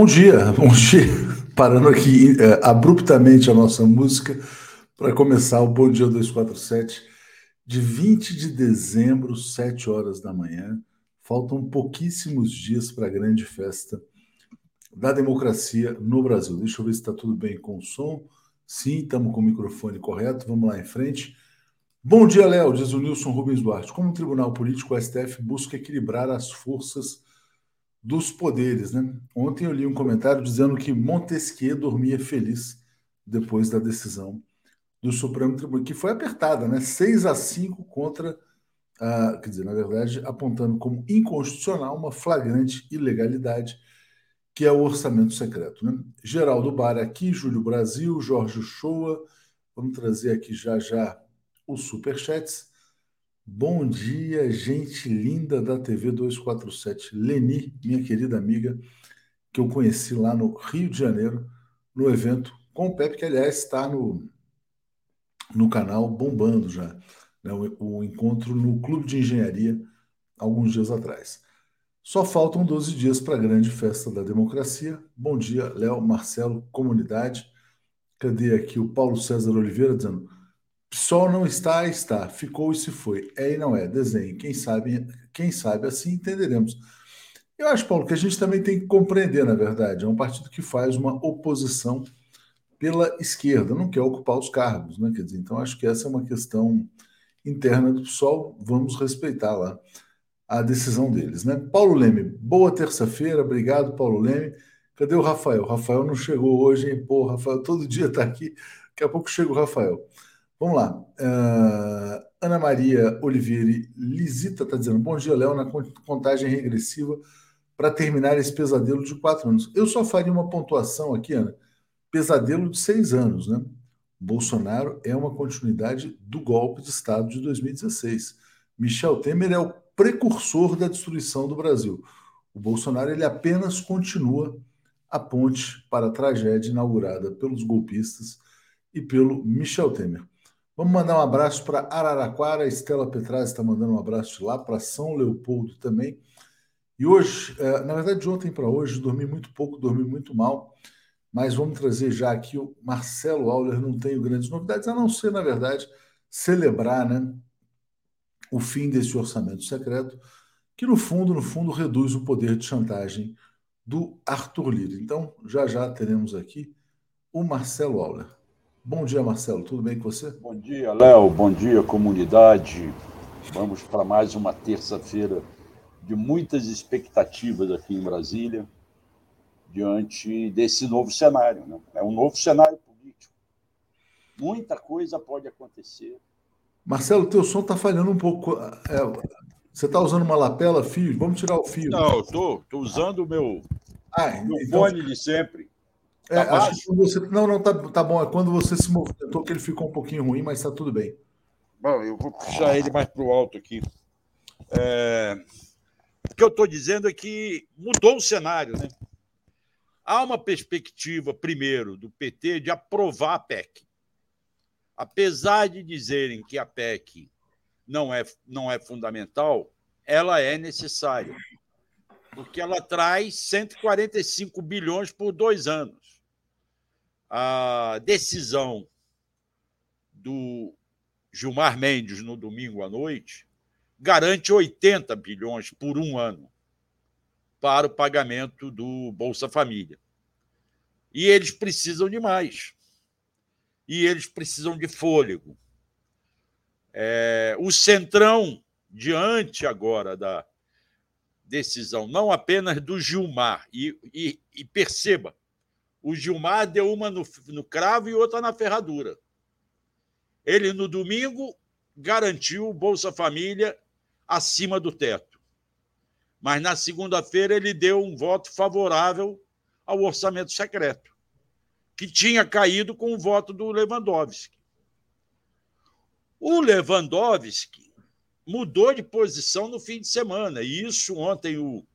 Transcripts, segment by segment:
Bom dia, bom dia. Parando aqui é, abruptamente a nossa música para começar o Bom Dia 247 de 20 de dezembro, 7 horas da manhã. Faltam pouquíssimos dias para a grande festa da democracia no Brasil. Deixa eu ver se está tudo bem com o som. Sim, estamos com o microfone correto. Vamos lá em frente. Bom dia, Léo, diz o Nilson Rubens Duarte. Como tribunal político, o STF busca equilibrar as forças dos poderes. Né? Ontem eu li um comentário dizendo que Montesquieu dormia feliz depois da decisão do Supremo Tribunal, que foi apertada, né? 6 a 5 contra, a, quer dizer, na verdade, apontando como inconstitucional uma flagrante ilegalidade, que é o orçamento secreto. Né? Geraldo Bar aqui, Júlio Brasil, Jorge Shoa, vamos trazer aqui já já os superchats. Bom dia, gente linda da TV 247. Leni, minha querida amiga, que eu conheci lá no Rio de Janeiro, no evento com o Pepe, que aliás está no, no canal bombando já. Né, o, o encontro no Clube de Engenharia, alguns dias atrás. Só faltam 12 dias para a grande festa da democracia. Bom dia, Léo, Marcelo, comunidade. Cadê aqui o Paulo César Oliveira dizendo PSOL não está, está. Ficou e se foi. É e não é. Desenhe. Quem sabe, quem sabe assim entenderemos. Eu acho, Paulo, que a gente também tem que compreender, na verdade. É um partido que faz uma oposição pela esquerda, não quer ocupar os cargos, né? Quer dizer, então acho que essa é uma questão interna do PSOL. Vamos respeitar lá a decisão deles, né? Paulo Leme, boa terça-feira. Obrigado, Paulo Leme. Cadê o Rafael? O Rafael não chegou hoje, hein? Pô, Rafael todo dia está aqui. Daqui a pouco chega o Rafael. Vamos lá. Uh, Ana Maria Oliveira Lisita está dizendo: Bom dia, Léo, na contagem regressiva para terminar esse pesadelo de quatro anos. Eu só faria uma pontuação aqui, Ana. Pesadelo de seis anos, né? Bolsonaro é uma continuidade do golpe de Estado de 2016. Michel Temer é o precursor da destruição do Brasil. O Bolsonaro ele apenas continua a ponte para a tragédia inaugurada pelos golpistas e pelo Michel Temer. Vamos mandar um abraço para Araraquara. A Estela Petraz está mandando um abraço lá, para São Leopoldo também. E hoje, é, na verdade, de ontem para hoje, dormi muito pouco, dormi muito mal. Mas vamos trazer já aqui o Marcelo Auler. Não tenho grandes novidades, a não ser, na verdade, celebrar né, o fim desse orçamento secreto, que no fundo, no fundo, reduz o poder de chantagem do Arthur Lira. Então, já já teremos aqui o Marcelo Auler. Bom dia, Marcelo. Tudo bem com você? Bom dia, Léo. Bom dia, comunidade. Vamos para mais uma terça-feira de muitas expectativas aqui em Brasília, diante desse novo cenário. Né? É um novo cenário político. Muita coisa pode acontecer. Marcelo, teu som está falhando um pouco. É, você está usando uma lapela, fio? Vamos tirar o fio. Não, estou usando o meu, ah, meu então... fone de sempre. É, tá acho que você... Não, não, tá, tá bom. É quando você se movimentou que ele ficou um pouquinho ruim, mas está tudo bem. Bom, eu vou puxar ele mais para o alto aqui. É... O que eu estou dizendo é que mudou o cenário, né? Há uma perspectiva, primeiro, do PT de aprovar a PEC. Apesar de dizerem que a PEC não é, não é fundamental, ela é necessária, porque ela traz 145 bilhões por dois anos a decisão do Gilmar Mendes no domingo à noite garante 80 bilhões por um ano para o pagamento do Bolsa Família. E eles precisam de mais. E eles precisam de fôlego. É, o Centrão, diante agora da decisão, não apenas do Gilmar, e, e, e perceba, o Gilmar deu uma no, no cravo e outra na ferradura. Ele, no domingo, garantiu o Bolsa Família acima do teto. Mas na segunda-feira ele deu um voto favorável ao orçamento secreto, que tinha caído com o voto do Lewandowski. O Lewandowski mudou de posição no fim de semana, e isso ontem o,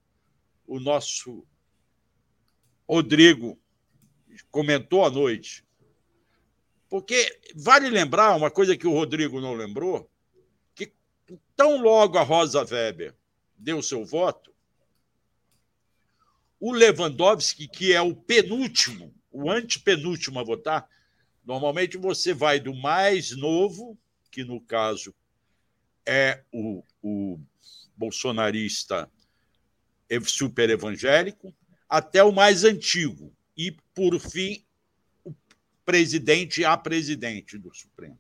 o nosso Rodrigo comentou à noite. Porque vale lembrar uma coisa que o Rodrigo não lembrou, que tão logo a Rosa Weber deu seu voto, o Lewandowski, que é o penúltimo, o antepenúltimo a votar, normalmente você vai do mais novo, que no caso é o, o bolsonarista super evangélico, até o mais antigo. E, por fim, o presidente a presidente do Supremo.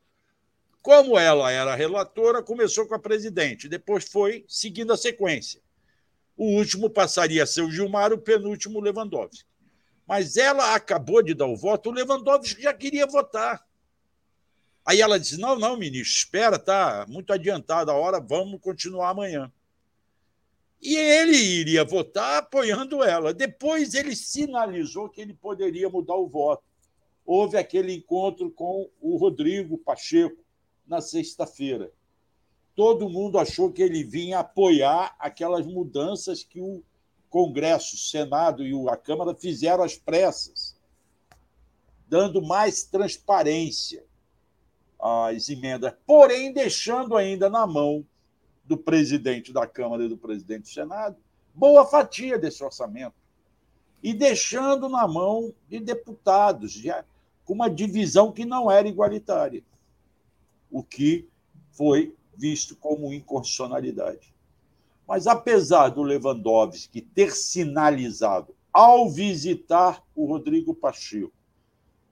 Como ela era relatora, começou com a presidente, depois foi seguindo a sequência. O último passaria a ser o Gilmar, o penúltimo o Lewandowski. Mas ela acabou de dar o voto, o Lewandowski já queria votar. Aí ela disse: não, não, ministro, espera, tá muito adiantada a hora, vamos continuar amanhã. E ele iria votar apoiando ela. Depois ele sinalizou que ele poderia mudar o voto. Houve aquele encontro com o Rodrigo Pacheco na sexta-feira. Todo mundo achou que ele vinha apoiar aquelas mudanças que o Congresso, o Senado e a Câmara fizeram às pressas, dando mais transparência às emendas, porém deixando ainda na mão do presidente da Câmara e do presidente do Senado boa fatia desse orçamento e deixando na mão de deputados, com uma divisão que não era igualitária, o que foi visto como inconstitucionalidade. Mas, apesar do Lewandowski ter sinalizado, ao visitar o Rodrigo Pacheco,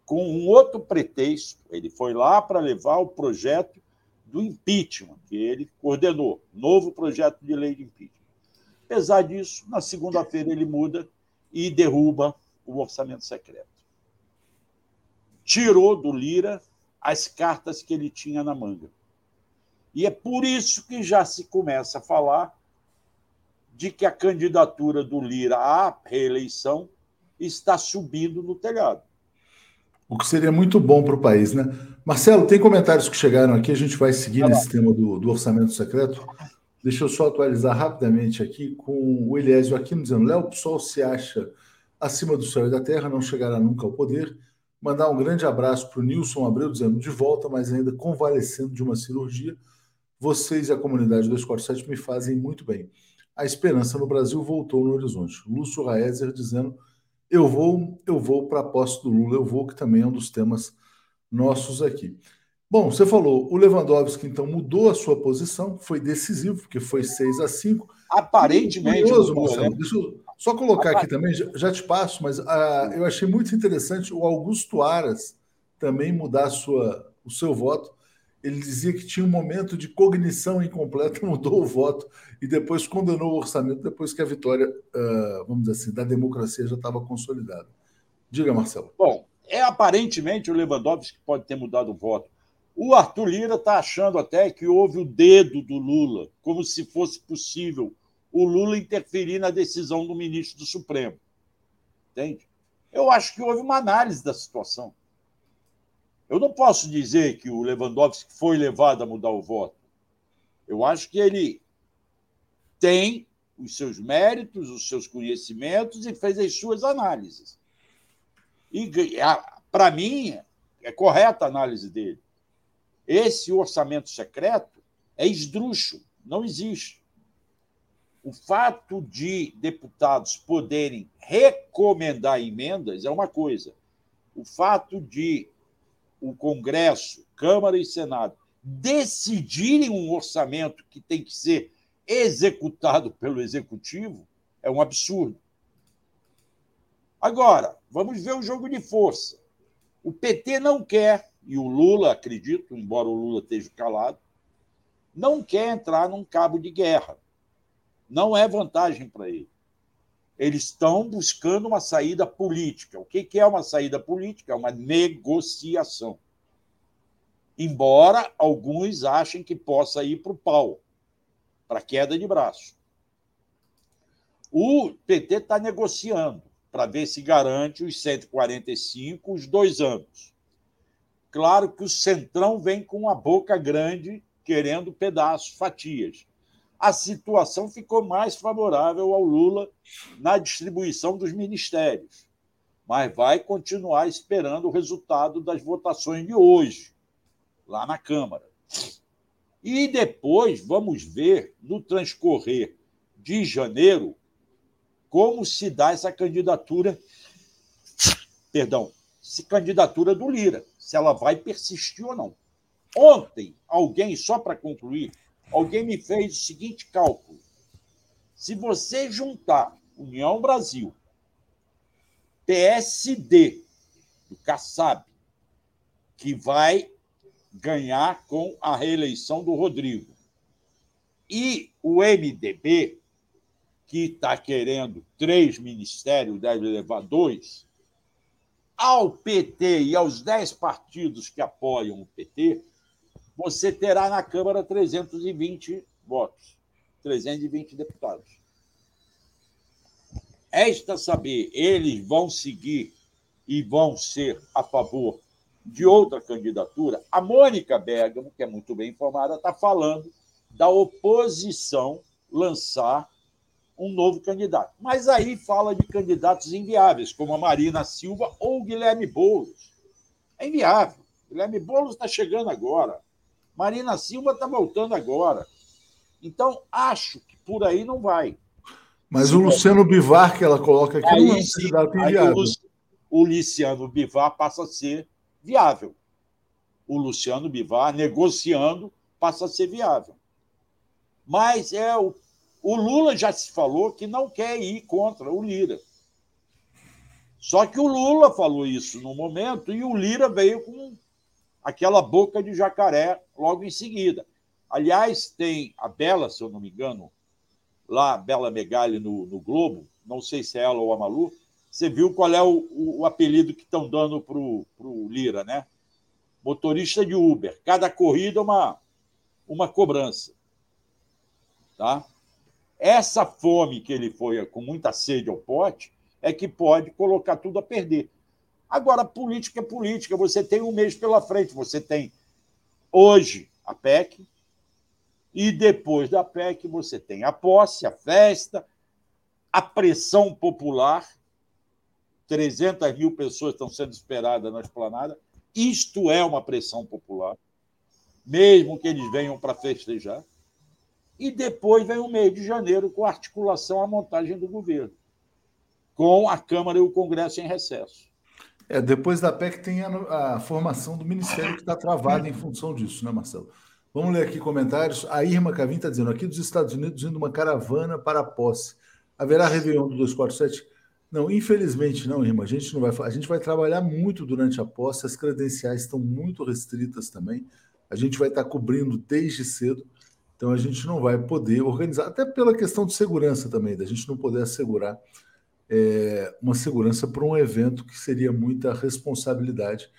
com um outro pretexto, ele foi lá para levar o projeto do impeachment, que ele coordenou, novo projeto de lei de impeachment. Apesar disso, na segunda-feira ele muda e derruba o orçamento secreto. Tirou do Lira as cartas que ele tinha na manga. E é por isso que já se começa a falar de que a candidatura do Lira à reeleição está subindo no telhado o que seria muito bom para o país, né? Marcelo, tem comentários que chegaram aqui, a gente vai seguir nesse tema do, do, orçamento secreto. Deixa eu só atualizar rapidamente aqui com o Eliésio aqui dizendo: Léo, o PSOL se acha acima do céu e da terra, não chegará nunca ao poder. Mandar um grande abraço para o Nilson Abreu, dizendo de volta, mas ainda convalescendo de uma cirurgia. Vocês e a comunidade 247 me fazem muito bem. A esperança no Brasil voltou no horizonte. Lúcio Raezer dizendo eu vou, eu vou para a posse do Lula, eu vou, que também é um dos temas nossos aqui. Bom, você falou, o Lewandowski então mudou a sua posição, foi decisivo, porque foi 6 a 5 Aparentemente. Curioso, Marcelo, né? deixa eu só colocar aqui também, já, já te passo, mas uh, eu achei muito interessante o Augusto Aras também mudar sua, o seu voto ele dizia que tinha um momento de cognição incompleta, mudou o voto e depois condenou o orçamento, depois que a vitória, uh, vamos dizer assim, da democracia já estava consolidada. Diga, Marcelo. Bom, é aparentemente o Lewandowski que pode ter mudado o voto. O Arthur Lira está achando até que houve o dedo do Lula, como se fosse possível o Lula interferir na decisão do ministro do Supremo. Entende? Eu acho que houve uma análise da situação. Eu não posso dizer que o Lewandowski foi levado a mudar o voto. Eu acho que ele tem os seus méritos, os seus conhecimentos e fez as suas análises. E, para mim, é correta a análise dele. Esse orçamento secreto é esdrúxulo, não existe. O fato de deputados poderem recomendar emendas é uma coisa. O fato de o Congresso, Câmara e Senado, decidirem um orçamento que tem que ser executado pelo Executivo, é um absurdo. Agora, vamos ver o jogo de força. O PT não quer, e o Lula, acredito, embora o Lula esteja calado, não quer entrar num cabo de guerra. Não é vantagem para ele. Eles estão buscando uma saída política. O que é uma saída política? É uma negociação. Embora alguns achem que possa ir para o pau, para queda de braço. O PT está negociando para ver se garante os 145 os dois anos. Claro que o Centrão vem com a boca grande, querendo pedaços, fatias a situação ficou mais favorável ao Lula na distribuição dos ministérios. Mas vai continuar esperando o resultado das votações de hoje, lá na Câmara. E depois vamos ver, no transcorrer de janeiro, como se dá essa candidatura, perdão, se candidatura do Lira, se ela vai persistir ou não. Ontem, alguém, só para concluir, alguém me fez o seguinte cálculo. Se você juntar União Brasil, PSD, do Kassab, que vai ganhar com a reeleição do Rodrigo, e o MDB, que está querendo três ministérios, deve levar dois, ao PT e aos dez partidos que apoiam o PT, você terá na Câmara 320 votos, 320 deputados. Esta saber, eles vão seguir e vão ser a favor de outra candidatura. A Mônica Bergamo, que é muito bem informada, está falando da oposição lançar um novo candidato. Mas aí fala de candidatos inviáveis, como a Marina Silva ou o Guilherme Boulos. É inviável. Guilherme Boulos está chegando agora. Marina Silva está voltando agora. Então, acho que por aí não vai. Mas o Luciano Bivar, que ela coloca aqui, aí, não é. O, o Luciano Bivar passa a ser viável. O Luciano Bivar, negociando, passa a ser viável. Mas é o, o Lula já se falou que não quer ir contra o Lira. Só que o Lula falou isso no momento e o Lira veio com aquela boca de jacaré logo em seguida. Aliás, tem a Bela, se eu não me engano, lá, Bela Megali no, no Globo, não sei se é ela ou a Malu, você viu qual é o, o, o apelido que estão dando para o Lira, né? Motorista de Uber. Cada corrida uma, uma cobrança. Tá? Essa fome que ele foi com muita sede ao pote é que pode colocar tudo a perder. Agora, política é política. Você tem um mês pela frente. Você tem hoje a PEC, e depois da PEC você tem a posse, a festa, a pressão popular. 300 mil pessoas estão sendo esperadas na esplanada. Isto é uma pressão popular, mesmo que eles venham para festejar. E depois vem o mês de janeiro com a articulação, a montagem do governo, com a Câmara e o Congresso em recesso. É, depois da PEC tem a, a formação do Ministério que está travada em função disso, né, Marcelo? Vamos ler aqui comentários. A Irma Cavim está dizendo: aqui dos Estados Unidos, indo uma caravana para a posse. Haverá Réveillon do 247? Não, infelizmente não, Irma. A gente não vai A gente vai trabalhar muito durante a posse, as credenciais estão muito restritas também. A gente vai estar cobrindo desde cedo, então a gente não vai poder organizar, até pela questão de segurança também, da gente não poder assegurar é, uma segurança para um evento que seria muita responsabilidade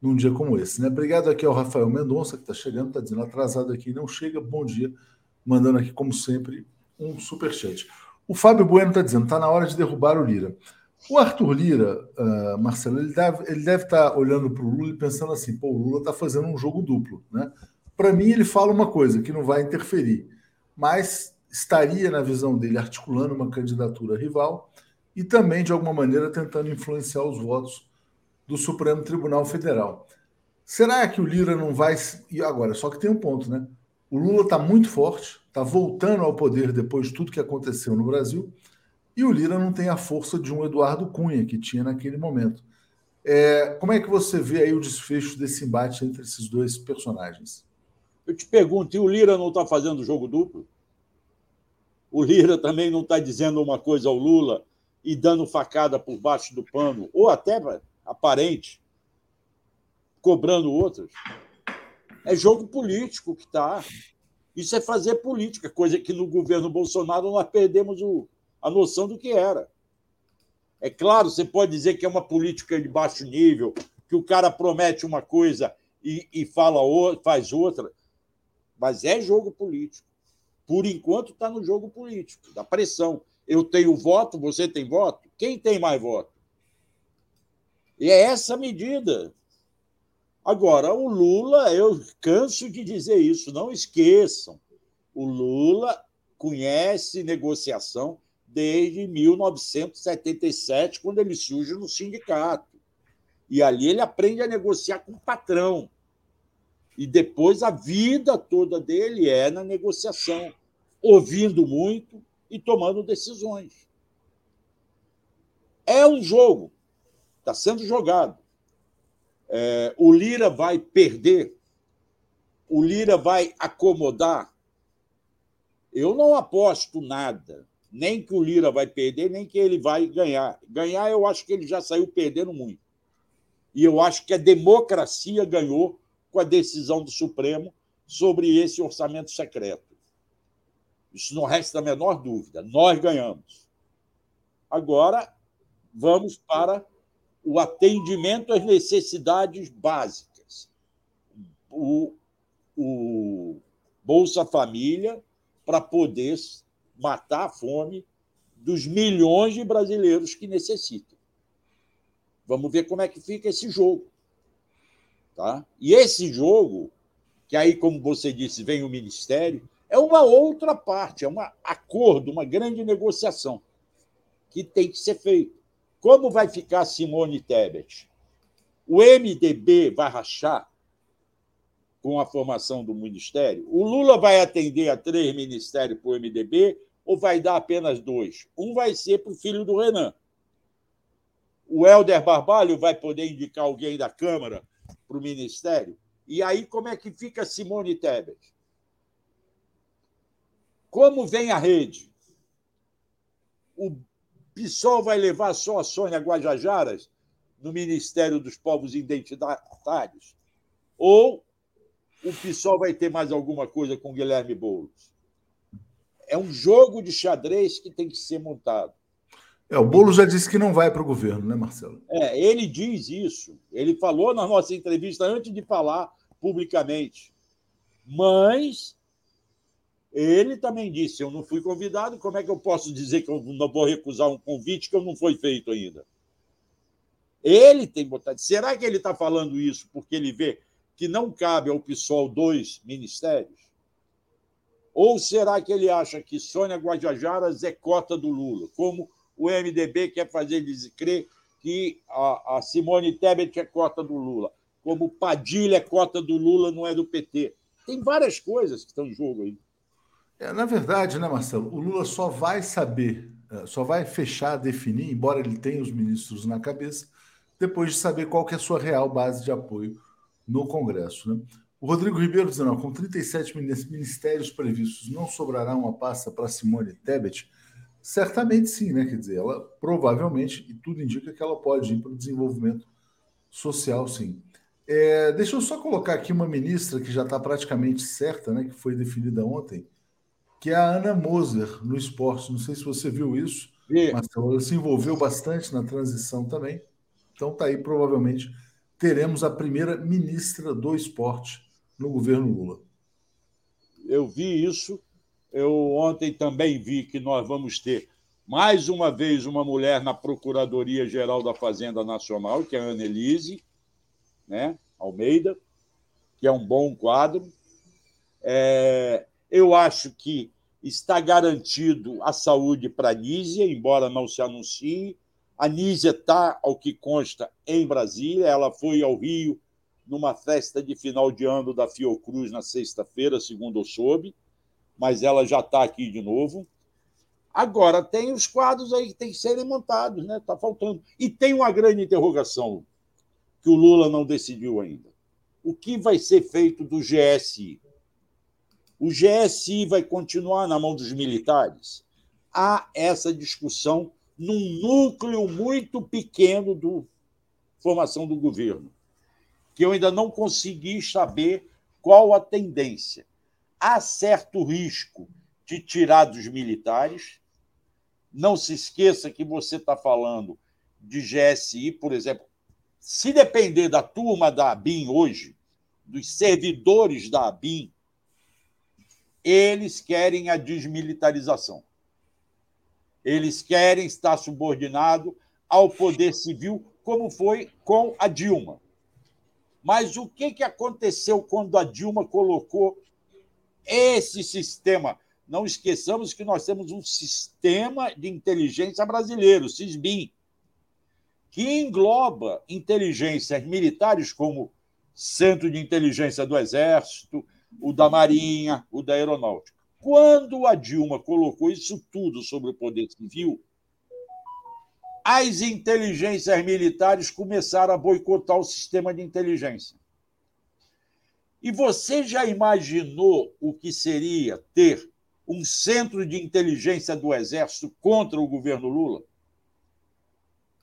num dia como esse. Né? Obrigado aqui ao Rafael Mendonça, que está chegando, está dizendo atrasado aqui, não chega, bom dia, mandando aqui, como sempre, um superchat. O Fábio Bueno está dizendo, está na hora de derrubar o Lira. O Arthur Lira, uh, Marcelo, ele deve, ele estar tá olhando para o Lula e pensando assim, pô, o Lula está fazendo um jogo duplo. Né? Para mim, ele fala uma coisa, que não vai interferir, mas estaria, na visão dele, articulando uma candidatura rival e também, de alguma maneira, tentando influenciar os votos do Supremo Tribunal Federal. Será que o Lira não vai. E agora, só que tem um ponto, né? O Lula está muito forte, está voltando ao poder depois de tudo que aconteceu no Brasil, e o Lira não tem a força de um Eduardo Cunha, que tinha naquele momento. É, como é que você vê aí o desfecho desse embate entre esses dois personagens? Eu te pergunto, e o Lira não está fazendo jogo duplo? O Lira também não está dizendo uma coisa ao Lula e dando facada por baixo do pano, ou até aparente, cobrando outras. É jogo político que está. Isso é fazer política, coisa que no governo Bolsonaro nós perdemos o, a noção do que era. É claro, você pode dizer que é uma política de baixo nível, que o cara promete uma coisa e, e fala faz outra, mas é jogo político. Por enquanto está no jogo político, da pressão. Eu tenho voto, você tem voto. Quem tem mais voto? E é essa medida. Agora, o Lula, eu canso de dizer isso, não esqueçam. O Lula conhece negociação desde 1977, quando ele surge no sindicato. E ali ele aprende a negociar com o patrão. E depois a vida toda dele é na negociação, ouvindo muito e tomando decisões. É um jogo, está sendo jogado. É, o Lira vai perder, o Lira vai acomodar. Eu não aposto nada, nem que o Lira vai perder, nem que ele vai ganhar. Ganhar, eu acho que ele já saiu perdendo muito. E eu acho que a democracia ganhou com a decisão do Supremo sobre esse orçamento secreto. Isso não resta a menor dúvida. Nós ganhamos. Agora, vamos para o atendimento às necessidades básicas. O, o Bolsa Família para poder matar a fome dos milhões de brasileiros que necessitam. Vamos ver como é que fica esse jogo. Tá? E esse jogo, que aí, como você disse, vem o Ministério, é uma outra parte, é um acordo, uma grande negociação que tem que ser feito. Como vai ficar Simone Tebet? O MDB vai rachar com a formação do ministério? O Lula vai atender a três ministérios para o MDB ou vai dar apenas dois? Um vai ser para o filho do Renan. O Helder Barbalho vai poder indicar alguém da Câmara para o ministério? E aí, como é que fica Simone Tebet? Como vem a rede? O PSOL vai levar só a Sônia Guajajaras no Ministério dos Povos Identitários? Ou o PSOL vai ter mais alguma coisa com Guilherme Boulos? É um jogo de xadrez que tem que ser montado. É, o Boulos já disse que não vai para o governo, né, Marcelo? É, ele diz isso. Ele falou na nossa entrevista antes de falar publicamente. Mas ele também disse: eu não fui convidado, como é que eu posso dizer que eu não vou recusar um convite que não foi feito ainda? Ele tem vontade. Será que ele está falando isso porque ele vê que não cabe ao PSOL dois ministérios? Ou será que ele acha que Sônia Guajajaras é cota do Lula, como o MDB quer fazer eles crer que a, Simone Tebet é cota do Lula, como Padilha é cota do Lula, não é do PT? Tem várias coisas que estão em jogo aí. É, na verdade, né, Marcelo, o Lula só vai saber, é, só vai fechar, definir, embora ele tenha os ministros na cabeça, depois de saber qual que é a sua real base de apoio no Congresso. Né? O Rodrigo Ribeiro dizendo, com 37 ministérios previstos, não sobrará uma pasta para Simone Tebet? Certamente sim, né? Quer dizer, ela provavelmente, e tudo indica que ela pode ir para o desenvolvimento social, sim. É, deixa eu só colocar aqui uma ministra que já está praticamente certa, né? Que foi definida ontem, que é a Ana Moser, no esporte. Não sei se você viu isso, mas ela se envolveu bastante na transição também. Então tá aí, provavelmente, teremos a primeira ministra do esporte no governo Lula. Eu vi isso. Eu ontem também vi que nós vamos ter mais uma vez uma mulher na Procuradoria Geral da Fazenda Nacional, que é a Annelise né? Almeida, que é um bom quadro. É, eu acho que está garantido a saúde para a Nízia, embora não se anuncie. A Nízia está, ao que consta, em Brasília. Ela foi ao Rio numa festa de final de ano da Fiocruz na sexta-feira, segundo eu soube, mas ela já está aqui de novo. Agora, tem os quadros aí que têm que serem montados, né? Está faltando. E tem uma grande interrogação que o Lula não decidiu ainda. O que vai ser feito do GSI? O GSI vai continuar na mão dos militares? Há essa discussão num núcleo muito pequeno da formação do governo, que eu ainda não consegui saber qual a tendência. Há certo risco de tirar dos militares. Não se esqueça que você está falando de GSI, por exemplo. Se depender da turma da ABIN hoje, dos servidores da ABIN, eles querem a desmilitarização. Eles querem estar subordinado ao poder civil, como foi com a Dilma. Mas o que, que aconteceu quando a Dilma colocou esse sistema? Não esqueçamos que nós temos um sistema de inteligência brasileiro, o SISBIM, que engloba inteligências militares como Centro de Inteligência do Exército, o da Marinha, o da Aeronáutica. Quando a Dilma colocou isso tudo sobre o Poder Civil, as inteligências militares começaram a boicotar o sistema de inteligência. E você já imaginou o que seria ter um centro de inteligência do Exército contra o governo Lula?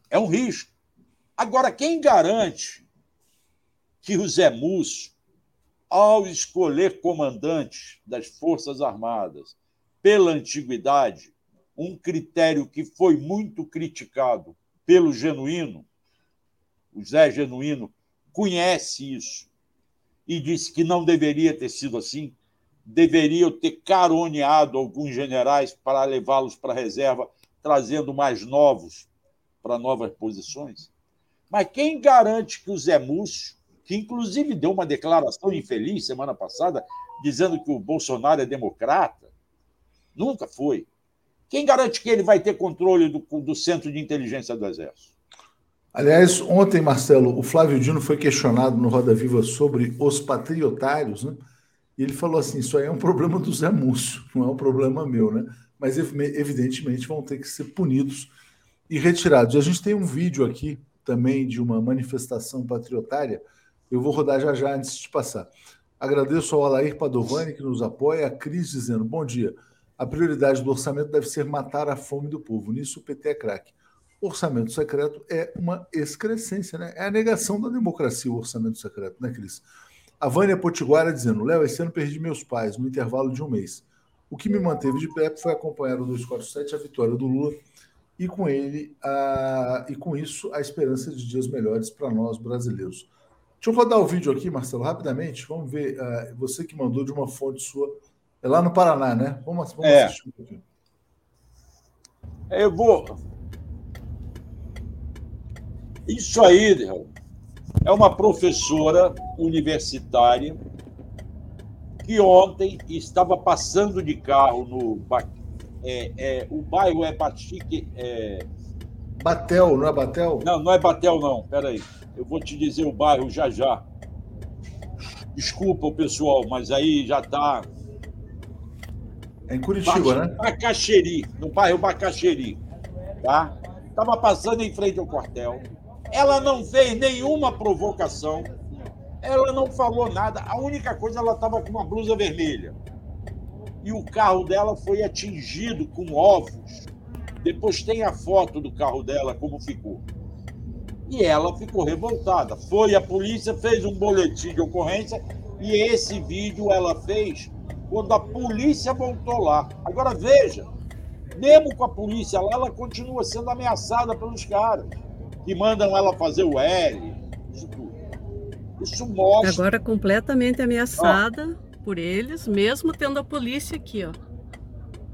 É um risco. Agora, quem garante que o Zé Múcio, ao escolher comandantes das Forças Armadas pela antiguidade, um critério que foi muito criticado pelo Genuíno, o Zé Genuíno conhece isso e disse que não deveria ter sido assim, deveriam ter caroneado alguns generais para levá-los para a reserva, trazendo mais novos para novas posições. Mas quem garante que o Zé Múcio, que inclusive deu uma declaração infeliz semana passada, dizendo que o Bolsonaro é democrata, nunca foi. Quem garante que ele vai ter controle do, do centro de inteligência do Exército? Aliás, ontem, Marcelo, o Flávio Dino foi questionado no Roda Viva sobre os patriotários, né? E ele falou assim: isso aí é um problema do Zé Múcio, não é um problema meu, né? Mas evidentemente vão ter que ser punidos e retirados. E a gente tem um vídeo aqui também de uma manifestação patriotária. Eu vou rodar já já antes de passar. Agradeço ao Alair Padovani que nos apoia, a Cris dizendo: bom dia. A prioridade do orçamento deve ser matar a fome do povo. Nisso o PT é craque. Orçamento secreto é uma excrescência, né? É a negação da democracia, o orçamento secreto, né, Cris? A Vânia Potiguara dizendo: Léo, esse ano perdi meus pais no intervalo de um mês. O que me manteve de pé foi acompanhar o 247, a vitória do Lula, e com ele, a, e com isso, a esperança de dias melhores para nós brasileiros. Deixa eu rodar o vídeo aqui, Marcelo, rapidamente. Vamos ver. Uh, você que mandou de uma fonte sua é lá no Paraná, né? Vamos, vamos é. assistir um pouquinho. Eu vou. Isso aí, é uma professora universitária que ontem estava passando de carro no. É, é, o bairro é Batique. É... Batel, não é Batel? Não, não é Batel, não. Peraí. Eu vou te dizer o bairro já já. Desculpa o pessoal, mas aí já está é em Curitiba, né? Bacaxeri, no bairro Bacaxeri. Tá? Estava passando em frente ao quartel. Ela não fez nenhuma provocação. Ela não falou nada. A única coisa, ela estava com uma blusa vermelha. E o carro dela foi atingido com ovos. Depois tem a foto do carro dela, como ficou. E ela ficou revoltada. Foi a polícia, fez um boletim de ocorrência e esse vídeo ela fez quando a polícia voltou lá. Agora veja, mesmo com a polícia lá, ela continua sendo ameaçada pelos caras que mandam ela fazer o L, isso tudo. Isso mostra. Agora completamente ameaçada por eles, mesmo tendo a polícia aqui, ó.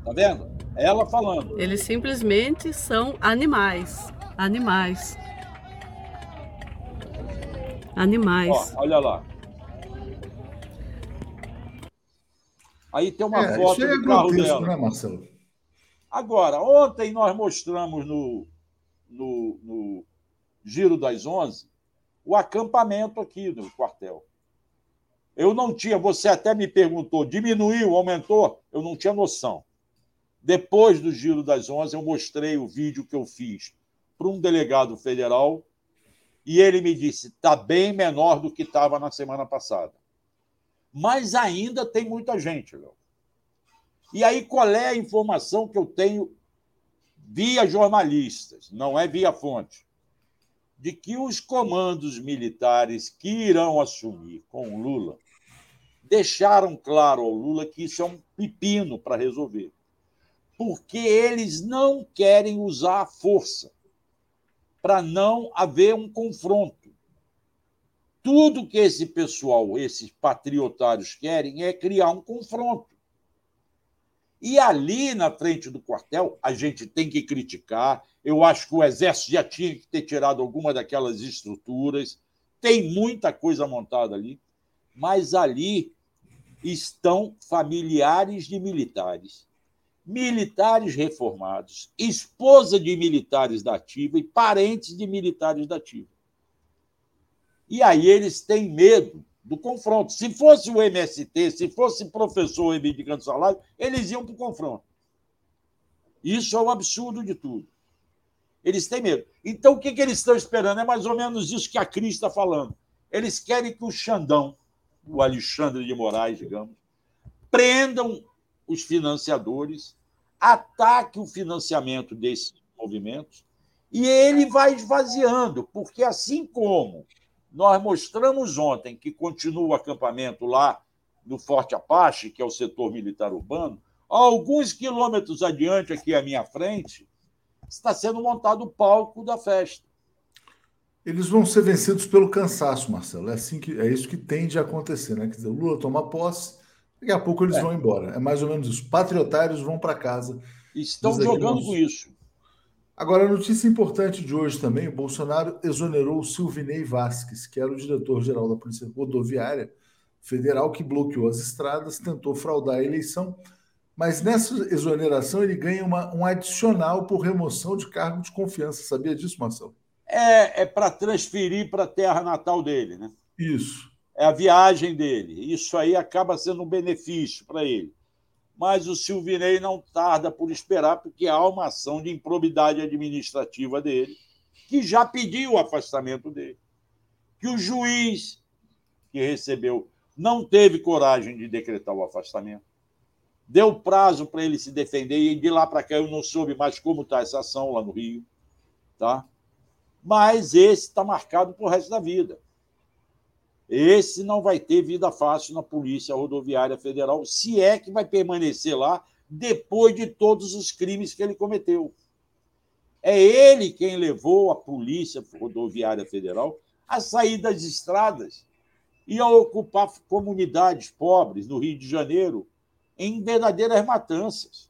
Tá vendo? Ela falando. Eles simplesmente são animais. Animais. Animais. Ó, olha lá. Aí tem uma é, foto é do carro dela. Né, Marcelo? Agora, ontem nós mostramos no, no, no Giro das Onze o acampamento aqui no quartel. Eu não tinha, você até me perguntou, diminuiu, aumentou? Eu não tinha noção. Depois do Giro das Onze, eu mostrei o vídeo que eu fiz para um delegado federal e ele me disse: está bem menor do que estava na semana passada mas ainda tem muita gente, Léo. E aí, qual é a informação que eu tenho via jornalistas, não é via fonte? De que os comandos militares que irão assumir com Lula deixaram claro ao Lula que isso é um pepino para resolver. Porque eles não querem usar a força para não haver um confronto tudo que esse pessoal, esses patriotários querem é criar um confronto. E ali na frente do quartel, a gente tem que criticar. Eu acho que o Exército já tinha que ter tirado alguma daquelas estruturas. Tem muita coisa montada ali. Mas ali estão familiares de militares, militares reformados, esposa de militares da Ativa e parentes de militares da Ativa. E aí eles têm medo do confronto. Se fosse o MST, se fosse professor reivindicando salário, eles iam para o confronto. Isso é o absurdo de tudo. Eles têm medo. Então, o que, que eles estão esperando? É mais ou menos isso que a Cris está falando. Eles querem que o Xandão, o Alexandre de Moraes, digamos, prendam os financiadores, ataque o financiamento desses movimentos e ele vai esvaziando, porque assim como nós mostramos ontem que continua o acampamento lá no Forte Apache, que é o setor militar urbano, alguns quilômetros adiante, aqui à minha frente, está sendo montado o palco da festa. Eles vão ser vencidos pelo cansaço, Marcelo. É assim que é isso que tende a acontecer, né? Quer dizer, o Lula toma posse, daqui a pouco eles é. vão embora. É mais ou menos isso. Patriotários vão para casa. Estão jogando com isso. Agora, a notícia importante de hoje também: o Bolsonaro exonerou o Silvinei Vasques, que era o diretor-geral da Polícia Rodoviária Federal, que bloqueou as estradas, tentou fraudar a eleição, mas nessa exoneração ele ganha uma, um adicional por remoção de cargo de confiança. Sabia disso, Marcelo? É, é para transferir para a terra natal dele, né? Isso. É a viagem dele. Isso aí acaba sendo um benefício para ele mas o Silvinei não tarda por esperar, porque há uma ação de improbidade administrativa dele, que já pediu o afastamento dele. Que o juiz que recebeu não teve coragem de decretar o afastamento, deu prazo para ele se defender, e de lá para cá eu não soube mais como está essa ação lá no Rio. Tá? Mas esse está marcado para o resto da vida. Esse não vai ter vida fácil na Polícia Rodoviária Federal, se é que vai permanecer lá depois de todos os crimes que ele cometeu. É ele quem levou a Polícia Rodoviária Federal a sair das estradas e a ocupar comunidades pobres no Rio de Janeiro em verdadeiras matanças.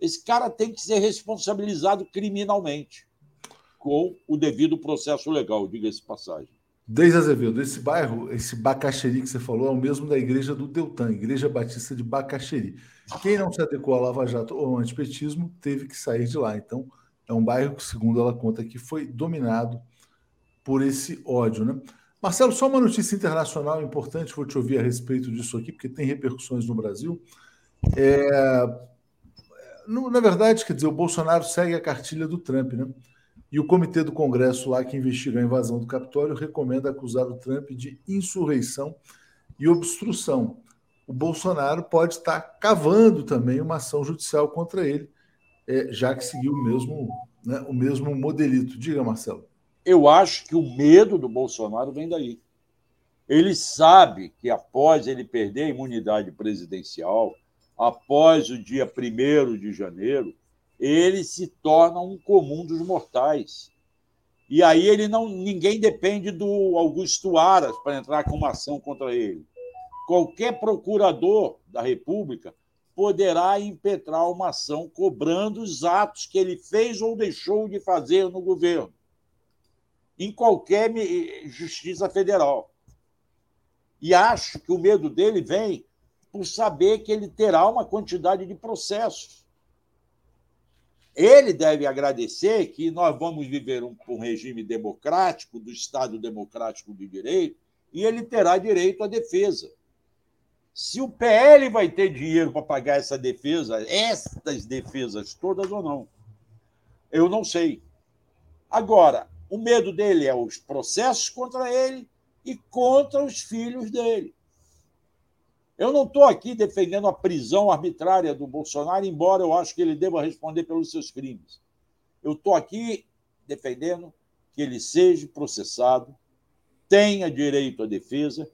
Esse cara tem que ser responsabilizado criminalmente, com o devido processo legal, diga-se passagem. Desde Azevedo, esse bairro, esse Bacaxeri que você falou, é o mesmo da igreja do Deltan, Igreja Batista de Bacaxeri. Quem não se adequou ao Lava Jato ou ao antipetismo teve que sair de lá. Então, é um bairro que, segundo ela conta, que foi dominado por esse ódio. Né? Marcelo, só uma notícia internacional importante, vou te ouvir a respeito disso aqui, porque tem repercussões no Brasil. É... Na verdade, quer dizer, o Bolsonaro segue a cartilha do Trump, né? E o comitê do Congresso lá que investiga a invasão do Capitólio recomenda acusar o Trump de insurreição e obstrução. O Bolsonaro pode estar cavando também uma ação judicial contra ele, é, já que seguiu o mesmo, né, o mesmo modelito. Diga, Marcelo. Eu acho que o medo do Bolsonaro vem daí. Ele sabe que após ele perder a imunidade presidencial, após o dia 1 de janeiro, ele se torna um comum dos mortais. E aí ele não, ninguém depende do Augusto Aras para entrar com uma ação contra ele. Qualquer procurador da República poderá impetrar uma ação cobrando os atos que ele fez ou deixou de fazer no governo, em qualquer justiça federal. E acho que o medo dele vem por saber que ele terá uma quantidade de processos ele deve agradecer que nós vamos viver um, um regime democrático, do Estado democrático de direito, e ele terá direito à defesa. Se o PL vai ter dinheiro para pagar essa defesa, estas defesas todas ou não, eu não sei. Agora, o medo dele é os processos contra ele e contra os filhos dele. Eu não estou aqui defendendo a prisão arbitrária do Bolsonaro, embora eu acho que ele deva responder pelos seus crimes. Eu estou aqui defendendo que ele seja processado, tenha direito à defesa,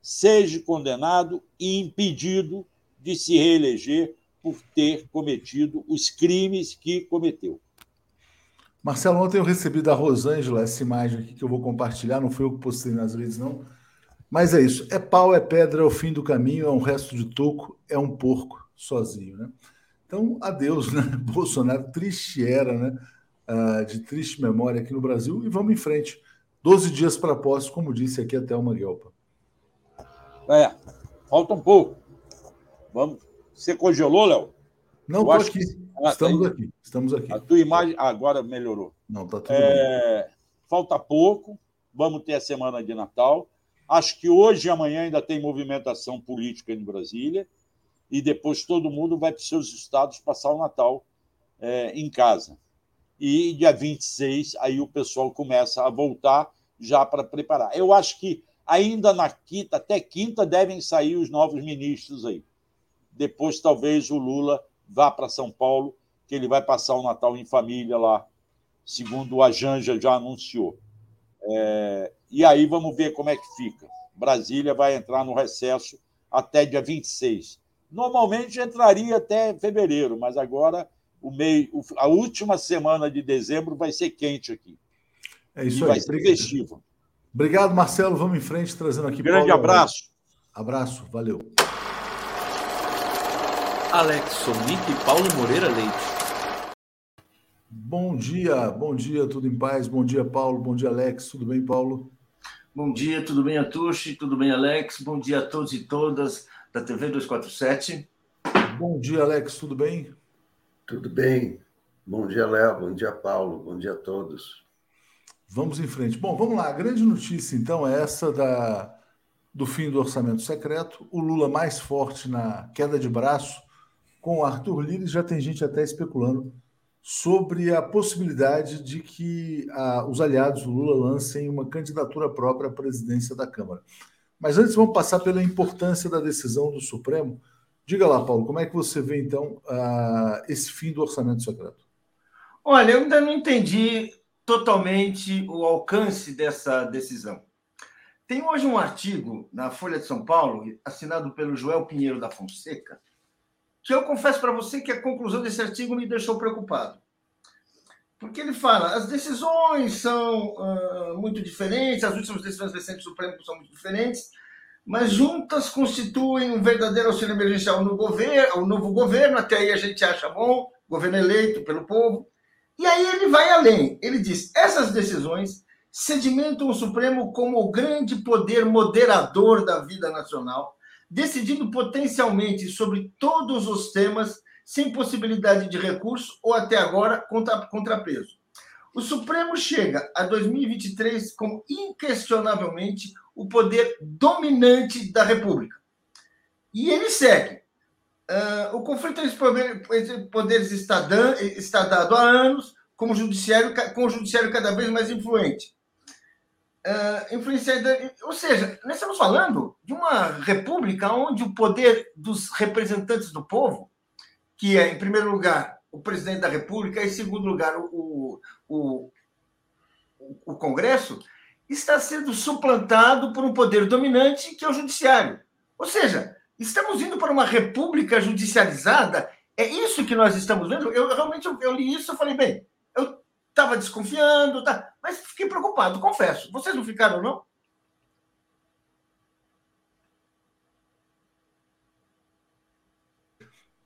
seja condenado e impedido de se reeleger por ter cometido os crimes que cometeu. Marcelo, ontem eu recebi da Rosângela essa imagem aqui que eu vou compartilhar, não foi eu que postei nas redes, não mas é isso. É pau, é pedra, é o fim do caminho, é um resto de toco, é um porco sozinho, né? Então, adeus, né? Bolsonaro, triste era, né? Uh, de triste memória aqui no Brasil. E vamos em frente. Doze dias para posse, como disse aqui até uma Guelpa. É, falta um pouco. Vamos. Você congelou, Léo? Não, estou aqui. Que... Ah, estamos aqui. Estamos aqui. A tua imagem agora melhorou. Não, tá tudo é... bem. Falta pouco. Vamos ter a semana de Natal. Acho que hoje e amanhã ainda tem movimentação política em Brasília, e depois todo mundo vai para os seus estados passar o Natal é, em casa. e dia 26 aí o pessoal começa a voltar já para preparar. Eu acho que ainda na quinta, até quinta, devem sair os novos ministros aí. Depois, talvez, o Lula vá para São Paulo, que ele vai passar o Natal em família lá, segundo a Janja já anunciou. É, e aí vamos ver como é que fica. Brasília vai entrar no recesso até dia 26. Normalmente entraria até fevereiro, mas agora o meio, a última semana de dezembro vai ser quente aqui. É isso e aí. Vai ser festivo. Obrigado, Marcelo. Vamos em frente, trazendo aqui. Grande Paulo. abraço. Abraço, valeu. Alex Sonic e Paulo Moreira Leite. Bom dia, bom dia, tudo em paz? Bom dia, Paulo. Bom dia, Alex. Tudo bem, Paulo? Bom dia, tudo bem, Atushi? Tudo bem, Alex? Bom dia a todos e todas da TV 247. Bom dia, Alex. Tudo bem? Tudo bem. Bom dia, Léo. Bom dia, Paulo. Bom dia a todos. Vamos em frente. Bom, vamos lá. A grande notícia, então, é essa da, do fim do orçamento secreto. O Lula mais forte na queda de braço com o Arthur Lira. Já tem gente até especulando sobre a possibilidade de que ah, os aliados do Lula lancem uma candidatura própria à presidência da Câmara. Mas antes vamos passar pela importância da decisão do Supremo. Diga lá, Paulo, como é que você vê então ah, esse fim do orçamento secreto? Olha, eu ainda não entendi totalmente o alcance dessa decisão. Tem hoje um artigo na Folha de São Paulo, assinado pelo Joel Pinheiro da Fonseca, que eu confesso para você que a conclusão desse artigo me deixou preocupado. Porque ele fala, as decisões são uh, muito diferentes, as últimas decisões recentes do Supremo são muito diferentes, mas juntas constituem um verdadeiro auxílio emergencial no governo, ao novo governo, até aí a gente acha bom, governo eleito pelo povo. E aí ele vai além. Ele diz: essas decisões sedimentam o Supremo como o grande poder moderador da vida nacional, decidindo potencialmente sobre todos os temas sem possibilidade de recurso ou até agora contra, contrapeso. O Supremo chega a 2023 como inquestionavelmente o poder dominante da República. E ele segue. Uh, o conflito entre poderes está, está dado há anos, com o judiciário, com o judiciário cada vez mais influente uh, influenciada. Ou seja, nós estamos falando de uma república onde o poder dos representantes do povo, que é, em primeiro lugar, o presidente da república, e em segundo lugar, o, o, o Congresso, está sendo suplantado por um poder dominante que é o judiciário. Ou seja, estamos indo para uma república judicializada. É isso que nós estamos vendo. Eu realmente eu, li isso e falei, bem, estava desconfiando, tá? mas fiquei preocupado, confesso. Vocês não ficaram, não?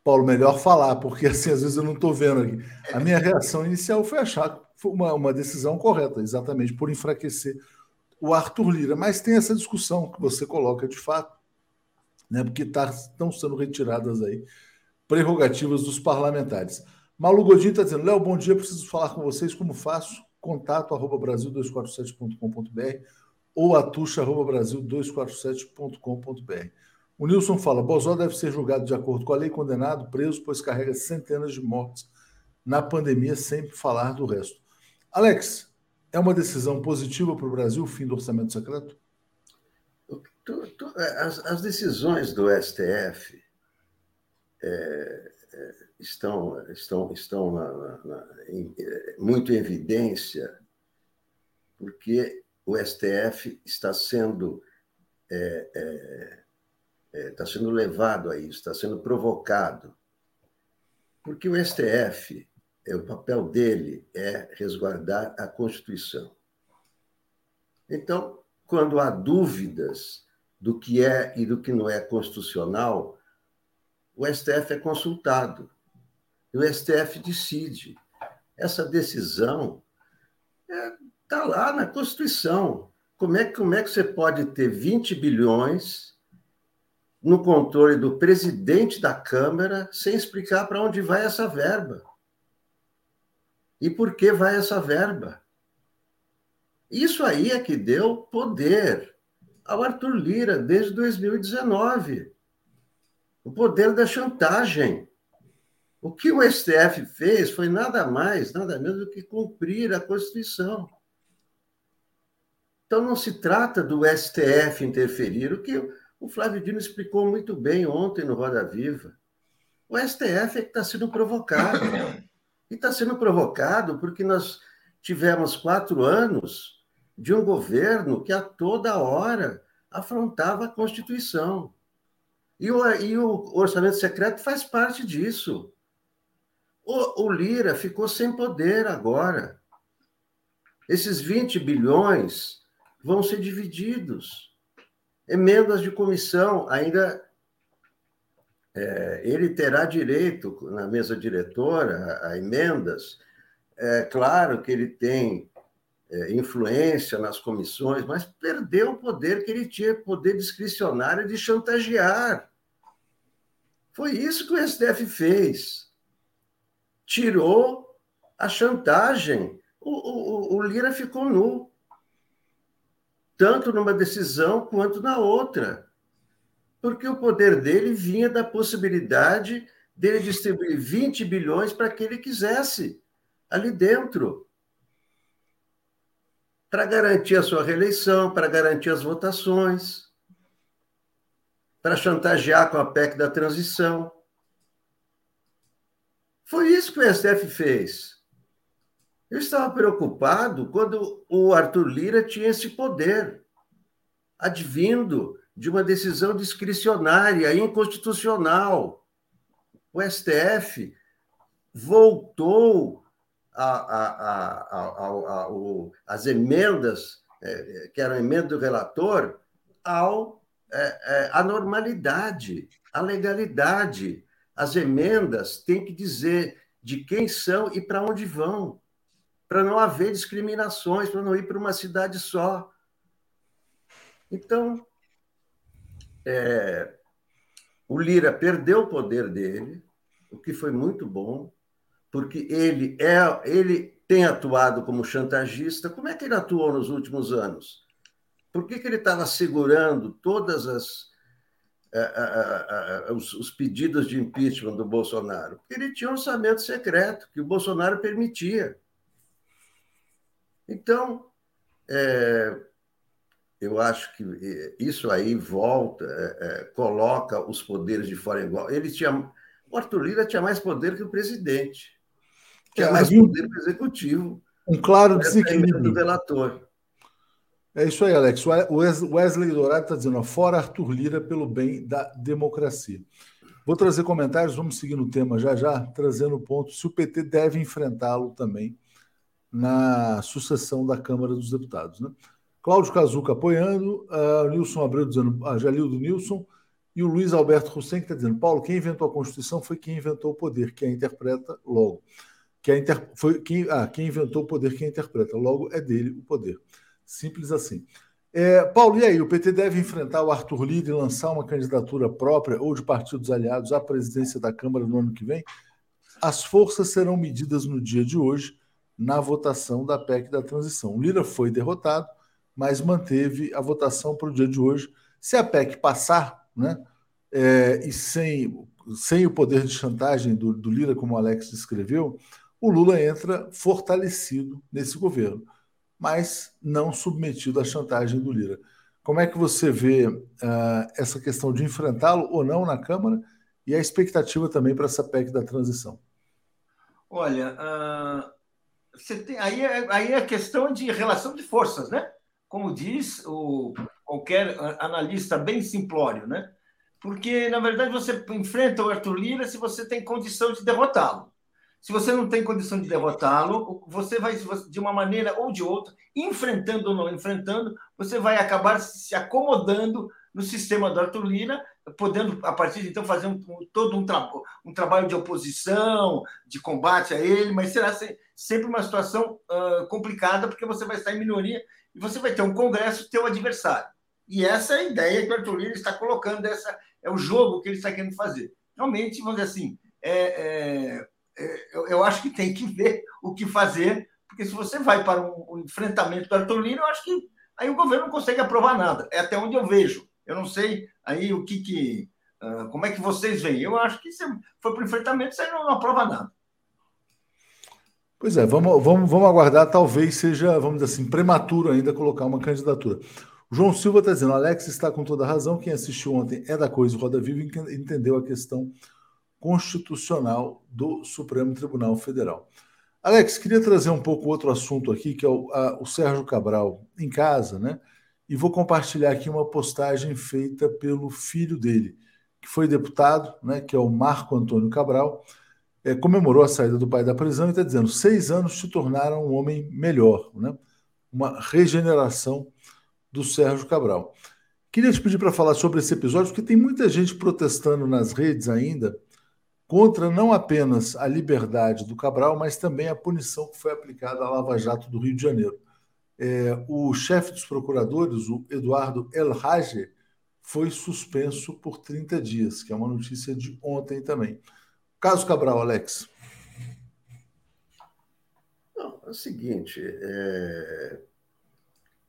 Paulo, melhor falar, porque assim, às vezes eu não estou vendo aqui. A minha reação inicial foi achar que foi uma, uma decisão correta, exatamente por enfraquecer o Arthur Lira. Mas tem essa discussão que você coloca de fato, né, porque tá, estão sendo retiradas aí prerrogativas dos parlamentares. Malu Godinho está dizendo: Léo, bom dia, preciso falar com vocês. Como faço? Contato arroba brasil247.com.br ou atucha arroba brasil247.com.br. O Nilson fala: Bozó deve ser julgado de acordo com a lei, condenado, preso, pois carrega centenas de mortes na pandemia, sem falar do resto. Alex, é uma decisão positiva para o Brasil o fim do orçamento secreto? As, as decisões do STF é, é estão, estão, estão na, na, em, é, muito em evidência, porque o STF está sendo, é, é, é, está sendo levado a isso, está sendo provocado. Porque o STF, é, o papel dele é resguardar a Constituição. Então, quando há dúvidas do que é e do que não é constitucional, o STF é consultado e o STF decide. Essa decisão está é, tá lá na Constituição. Como é, como é que você pode ter 20 bilhões no controle do presidente da Câmara sem explicar para onde vai essa verba? E por que vai essa verba? Isso aí é que deu poder ao Arthur Lira desde 2019. O poder da chantagem O que o STF fez foi nada mais, nada menos do que cumprir a Constituição. Então, não se trata do STF interferir, o que o Flávio Dino explicou muito bem ontem no Roda Viva. O STF é que está sendo provocado. E está sendo provocado porque nós tivemos quatro anos de um governo que a toda hora afrontava a Constituição. E o, e o orçamento secreto faz parte disso. O, o Lira ficou sem poder agora. Esses 20 bilhões vão ser divididos. Emendas de comissão, ainda é, ele terá direito, na mesa diretora, a, a emendas. É claro que ele tem é, influência nas comissões, mas perdeu o poder que ele tinha, poder discricionário de chantagear. Foi isso que o STF fez. Tirou a chantagem. O, o, o Lira ficou nu, tanto numa decisão quanto na outra, porque o poder dele vinha da possibilidade dele distribuir 20 bilhões para quem ele quisesse, ali dentro para garantir a sua reeleição, para garantir as votações, para chantagear com a PEC da transição. Foi isso que o STF fez. Eu estava preocupado quando o Arthur Lira tinha esse poder, advindo de uma decisão discricionária, inconstitucional. O STF voltou as emendas, é, que eram emenda do relator, ao, é, é, a normalidade, a legalidade. As emendas têm que dizer de quem são e para onde vão, para não haver discriminações, para não ir para uma cidade só. Então, é, o Lira perdeu o poder dele, o que foi muito bom, porque ele é ele tem atuado como chantagista. Como é que ele atuou nos últimos anos? Por que, que ele estava segurando todas as os, os, pedidos de impeachment do Bolsonaro? Porque ele tinha um orçamento secreto que o Bolsonaro permitia. Então, é, eu acho que isso aí volta, é, é, coloca os poderes de fora igual. Ele tinha, o Arthur Lira tinha mais poder que o presidente que é mais poder do executivo. Um claro desequilíbrio. do relator. É isso aí, Alex. Wesley Dourado está dizendo, fora Arthur Lira pelo bem da democracia. Vou trazer comentários, vamos seguir no tema já já, trazendo o ponto se o PT deve enfrentá-lo também na sucessão da Câmara dos Deputados. Né? Cláudio Cazuca apoiando, uh, Nilson Abreu dizendo, uh, Jalildo Nilson, e o Luiz Alberto Hussein que está dizendo, Paulo, quem inventou a Constituição foi quem inventou o poder, quem a interpreta logo que a inter... foi quem, ah, quem inventou o poder, quem interpreta. Logo, é dele o poder. Simples assim. É, Paulo, e aí? O PT deve enfrentar o Arthur Lira e lançar uma candidatura própria ou de partidos aliados à presidência da Câmara no ano que vem? As forças serão medidas no dia de hoje na votação da PEC da transição. O Lira foi derrotado, mas manteve a votação para o dia de hoje. Se a PEC passar, né, é, e sem, sem o poder de chantagem do, do Lira, como o Alex descreveu, o Lula entra fortalecido nesse governo, mas não submetido à chantagem do Lira. Como é que você vê uh, essa questão de enfrentá-lo ou não na Câmara e a expectativa também para essa PEC da transição? Olha, uh, tem, aí, é, aí é questão de relação de forças, né? Como diz o, qualquer analista bem simplório, né? Porque, na verdade, você enfrenta o Arthur Lira se você tem condição de derrotá-lo. Se você não tem condição de derrotá-lo, você vai, de uma maneira ou de outra, enfrentando ou não enfrentando, você vai acabar se acomodando no sistema do Arthur Lira, podendo, a partir de então, fazer um, todo um, tra um trabalho de oposição, de combate a ele, mas será sempre uma situação uh, complicada, porque você vai estar em minoria e você vai ter um Congresso teu adversário. E essa é a ideia que o Arthur Lira está colocando, essa é o jogo que ele está querendo fazer. Realmente, vamos dizer assim, é, é eu, eu, acho que tem que ver o que fazer, porque se você vai para um, um enfrentamento Lira, eu acho que aí o governo não consegue aprovar nada. É até onde eu vejo. Eu não sei aí o que, que uh, como é que vocês veem? Eu acho que foi para o enfrentamento, aí não, não aprova nada. Pois é, vamos, vamos, vamos aguardar. Talvez seja, vamos dizer assim, prematuro ainda colocar uma candidatura. João Silva está dizendo: Alex está com toda razão. Quem assistiu ontem é da coisa Roda Viva entendeu a questão constitucional do Supremo Tribunal Federal. Alex, queria trazer um pouco outro assunto aqui, que é o, a, o Sérgio Cabral em casa, né? E vou compartilhar aqui uma postagem feita pelo filho dele, que foi deputado, né? Que é o Marco Antônio Cabral, é, comemorou a saída do pai da prisão e está dizendo: seis anos te tornaram um homem melhor, né? Uma regeneração do Sérgio Cabral. Queria te pedir para falar sobre esse episódio, porque tem muita gente protestando nas redes ainda contra não apenas a liberdade do Cabral, mas também a punição que foi aplicada à Lava Jato do Rio de Janeiro. É, o chefe dos procuradores, o Eduardo El Hage, foi suspenso por 30 dias, que é uma notícia de ontem também. Caso Cabral, Alex. Não, é o seguinte, é,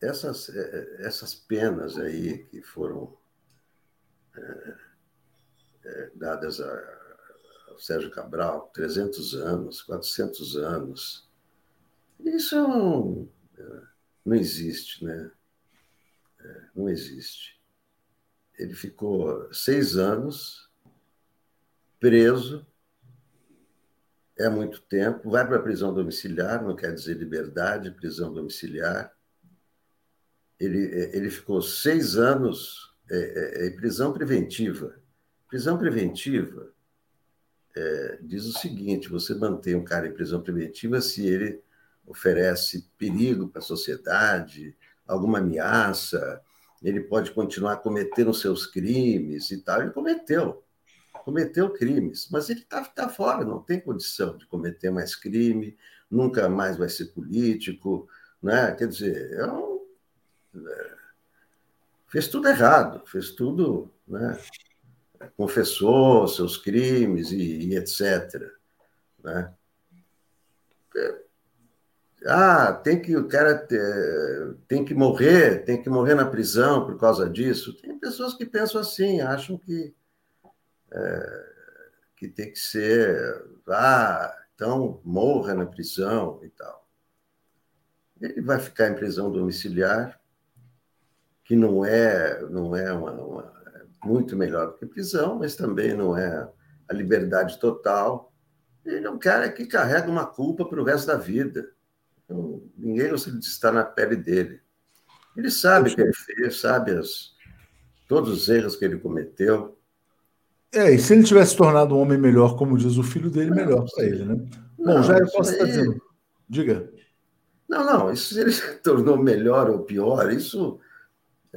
essas, é, essas penas aí que foram é, é dadas a Sérgio Cabral, 300 anos, 400 anos. Isso não, não existe, né? É, não existe. Ele ficou seis anos preso, é muito tempo, vai para a prisão domiciliar, não quer dizer liberdade, prisão domiciliar. Ele, ele ficou seis anos é, é, em prisão preventiva. Prisão preventiva é, diz o seguinte: você mantém um cara em prisão preventiva se ele oferece perigo para a sociedade, alguma ameaça, ele pode continuar cometendo seus crimes e tal. Ele cometeu, cometeu crimes, mas ele está tá fora, não tem condição de cometer mais crime, nunca mais vai ser político, né? Quer dizer, é um, é, fez tudo errado, fez tudo, né? Confessou seus crimes e, e etc. Né? Ah, tem que o cara ter, tem que morrer, tem que morrer na prisão por causa disso. Tem pessoas que pensam assim, acham que é, que tem que ser, ah, então morra na prisão e tal. Ele vai ficar em prisão domiciliar, que não é não é uma, uma muito melhor do que prisão, mas também não é a liberdade total. Ele é um cara que carrega uma culpa para o resto da vida. Então, ninguém gostaria de estar na pele dele. Ele sabe o que ele fez, sabe as, todos os erros que ele cometeu. É, e se ele tivesse tornado um homem melhor, como diz o filho dele, melhor para ele, né? Bom, não, Jair Costa está dizendo. Diga. Não, não, isso se ele se tornou melhor ou pior, isso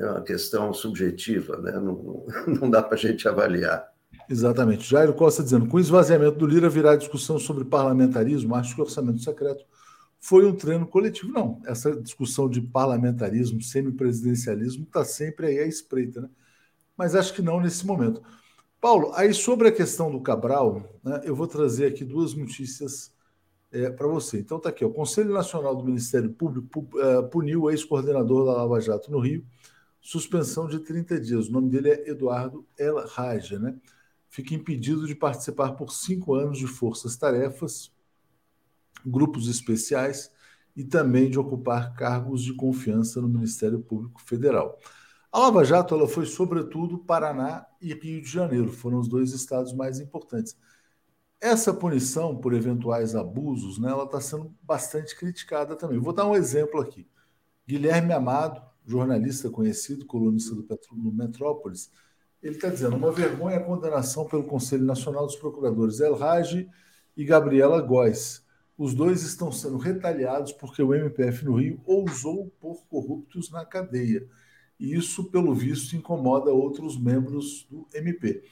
é uma questão subjetiva, né? não, não dá para a gente avaliar. Exatamente. Jairo Costa dizendo: com o esvaziamento do Lira virá discussão sobre parlamentarismo, acho que o orçamento secreto foi um treino coletivo. Não, essa discussão de parlamentarismo, semipresidencialismo, está sempre aí à espreita, né? Mas acho que não nesse momento. Paulo, aí sobre a questão do Cabral, né, eu vou trazer aqui duas notícias é, para você. Então está aqui: o Conselho Nacional do Ministério Público uh, puniu o ex-coordenador da Lava Jato no Rio suspensão de 30 dias. O nome dele é Eduardo El Raja, né? Fica impedido de participar por cinco anos de forças-tarefas, grupos especiais e também de ocupar cargos de confiança no Ministério Público Federal. A Lava Jato ela foi, sobretudo, Paraná e Rio de Janeiro, foram os dois estados mais importantes. Essa punição por eventuais abusos, né, ela está sendo bastante criticada também. Vou dar um exemplo aqui. Guilherme Amado, jornalista conhecido, colunista do, do Metrópolis, ele está dizendo uma vergonha a condenação pelo Conselho Nacional dos Procuradores El Raj e Gabriela Góes. Os dois estão sendo retaliados porque o MPF no Rio ousou pôr corruptos na cadeia. E isso, pelo visto, incomoda outros membros do MP.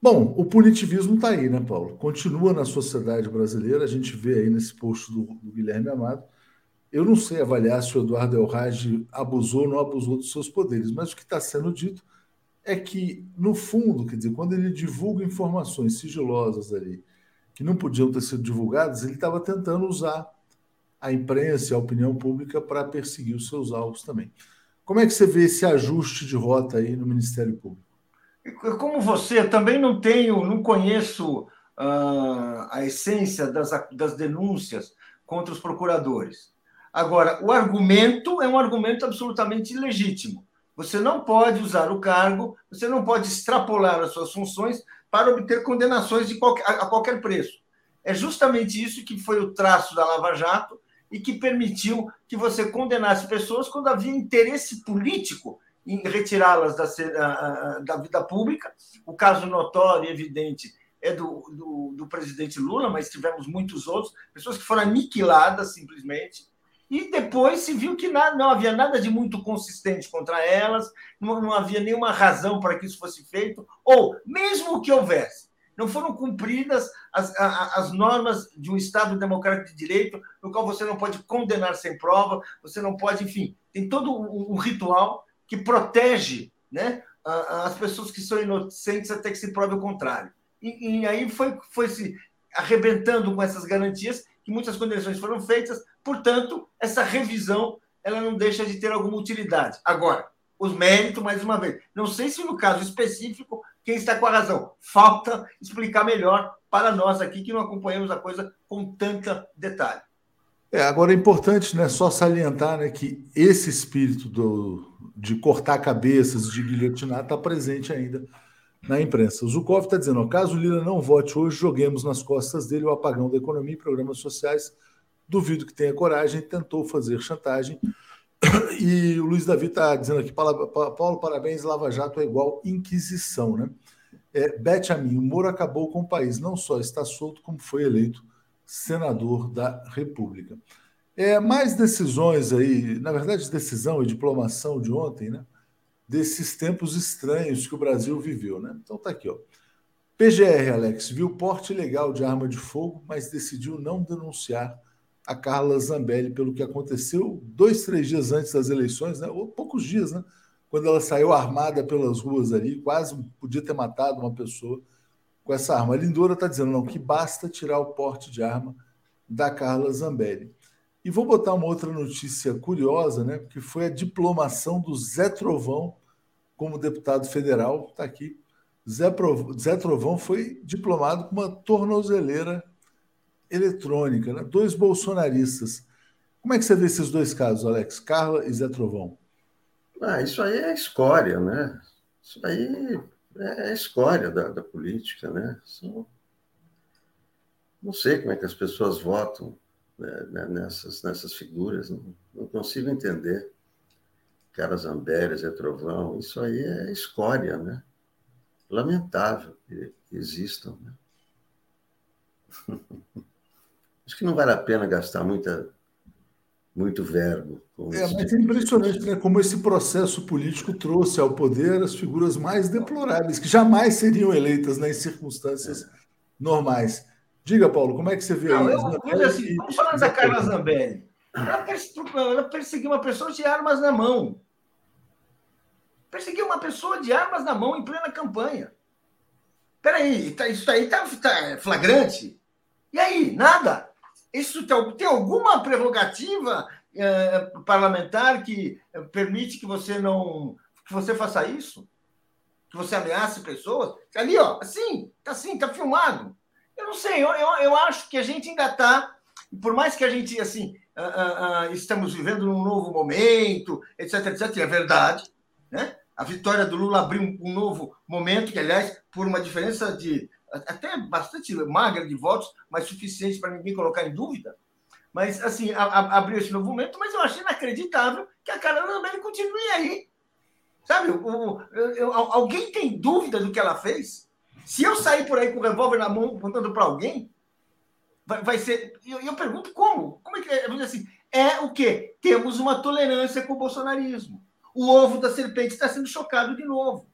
Bom, o punitivismo está aí, né, Paulo? Continua na sociedade brasileira. A gente vê aí nesse post do, do Guilherme Amado eu não sei avaliar se o Eduardo Elrage abusou ou não abusou dos seus poderes, mas o que está sendo dito é que, no fundo, quer dizer, quando ele divulga informações sigilosas ali, que não podiam ter sido divulgadas, ele estava tentando usar a imprensa e a opinião pública para perseguir os seus alvos também. Como é que você vê esse ajuste de rota aí no Ministério Público? Como você, também não tenho, não conheço uh, a essência das, das denúncias contra os procuradores. Agora, o argumento é um argumento absolutamente legítimo. Você não pode usar o cargo, você não pode extrapolar as suas funções para obter condenações de qualquer, a qualquer preço. É justamente isso que foi o traço da Lava Jato e que permitiu que você condenasse pessoas quando havia interesse político em retirá-las da, da, vida pública. O caso notório e evidente é do, do, do, presidente Lula, mas tivemos muitos outros, pessoas que foram aniquiladas simplesmente. E depois se viu que nada, não havia nada de muito consistente contra elas, não, não havia nenhuma razão para que isso fosse feito, ou mesmo que houvesse, não foram cumpridas as, as normas de um Estado democrático de direito, no qual você não pode condenar sem prova, você não pode, enfim, tem todo um ritual que protege né, as pessoas que são inocentes até que se prove o contrário. E, e aí foi, foi se arrebentando com essas garantias que muitas condenações foram feitas, portanto, essa revisão ela não deixa de ter alguma utilidade. Agora, os méritos, mais uma vez, não sei se no caso específico quem está com a razão. Falta explicar melhor para nós aqui que não acompanhamos a coisa com tanta detalhe. É, agora é importante né, só salientar né, que esse espírito do, de cortar cabeças, de guilhotinar, está presente ainda na imprensa. O Zukov está dizendo: caso o Lira não vote hoje, joguemos nas costas dele o apagão da economia e programas sociais. Duvido que tenha coragem, tentou fazer chantagem. E o Luiz Davi está dizendo aqui: Paulo, parabéns, Lava Jato é igual Inquisição, né? É, Bete a mim, o Moro acabou com o país, não só está solto, como foi eleito senador da República. É, mais decisões aí, na verdade, decisão e diplomação de ontem, né? Desses tempos estranhos que o Brasil viveu, né? Então tá aqui, ó. PGR, Alex, viu porte legal de arma de fogo, mas decidiu não denunciar a Carla Zambelli pelo que aconteceu dois, três dias antes das eleições, né? ou poucos dias, né? quando ela saiu armada pelas ruas ali, quase podia ter matado uma pessoa com essa arma. A Lindora está dizendo não, que basta tirar o porte de arma da Carla Zambelli. E vou botar uma outra notícia curiosa, né? Que foi a diplomação do Zé Trovão como deputado federal. Está aqui. Zé, Zé Trovão foi diplomado com uma tornozeleira eletrônica, né? dois bolsonaristas. Como é que você vê esses dois casos, Alex? Carla e Zé Trovão? Ah, isso aí é escória, né? Isso aí é a escória da, da política, né? São... Não sei como é que as pessoas votam né, né nessas, nessas figuras, não, não consigo entender. Cara Zambéria, Zé Trovão, isso aí é escória, né? Lamentável que existam, né? Acho que não vale a pena gastar muita, muito verbo. É, mas é impressionante né, como esse processo político trouxe ao poder as figuras mais deploráveis, que jamais seriam eleitas né, em circunstâncias é. normais. Diga, Paulo, como é que você vê não, isso? Eu, assim, vamos falar da Carla Zambelli. Ela, ela perseguiu uma pessoa de armas na mão. Perseguiu uma pessoa de armas na mão em plena campanha. Peraí, tá, isso aí está tá flagrante? E aí, nada? Isso tem alguma prerrogativa é, parlamentar que permite que você não que você faça isso? Que você ameace pessoas? Ali, ó, assim, tá assim, tá filmado. Eu não sei, eu, eu, eu acho que a gente ainda está, por mais que a gente, assim, uh, uh, estamos vivendo num novo momento, etc, etc, é verdade, né? A vitória do Lula abriu um, um novo momento, que, aliás, por uma diferença de até bastante magra de votos, mas suficiente para ninguém colocar em dúvida. Mas, assim, a, a, abriu esse novo momento, mas eu achei inacreditável que a Carolina também continue aí. Sabe, o, eu, alguém tem dúvida do que ela fez? Se eu sair por aí com o revólver na mão, apontando para alguém, vai, vai ser. Eu, eu, pergunto como? Como é que é? Assim, é o quê? Temos uma tolerância com o bolsonarismo. O ovo da serpente está sendo chocado de novo.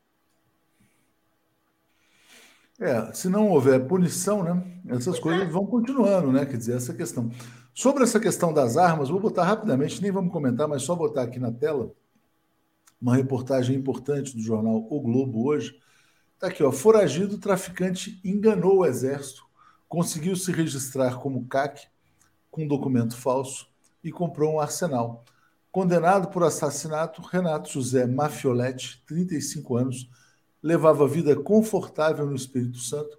É, se não houver punição, né, essas coisas vão continuando, né? Quer dizer, essa questão. Sobre essa questão das armas, vou botar rapidamente, nem vamos comentar, mas só botar aqui na tela uma reportagem importante do jornal O Globo hoje. Está aqui, ó. Foragido traficante enganou o exército, conseguiu se registrar como CAC com documento falso e comprou um arsenal. Condenado por assassinato, Renato José Mafioletti, 35 anos, levava vida confortável no Espírito Santo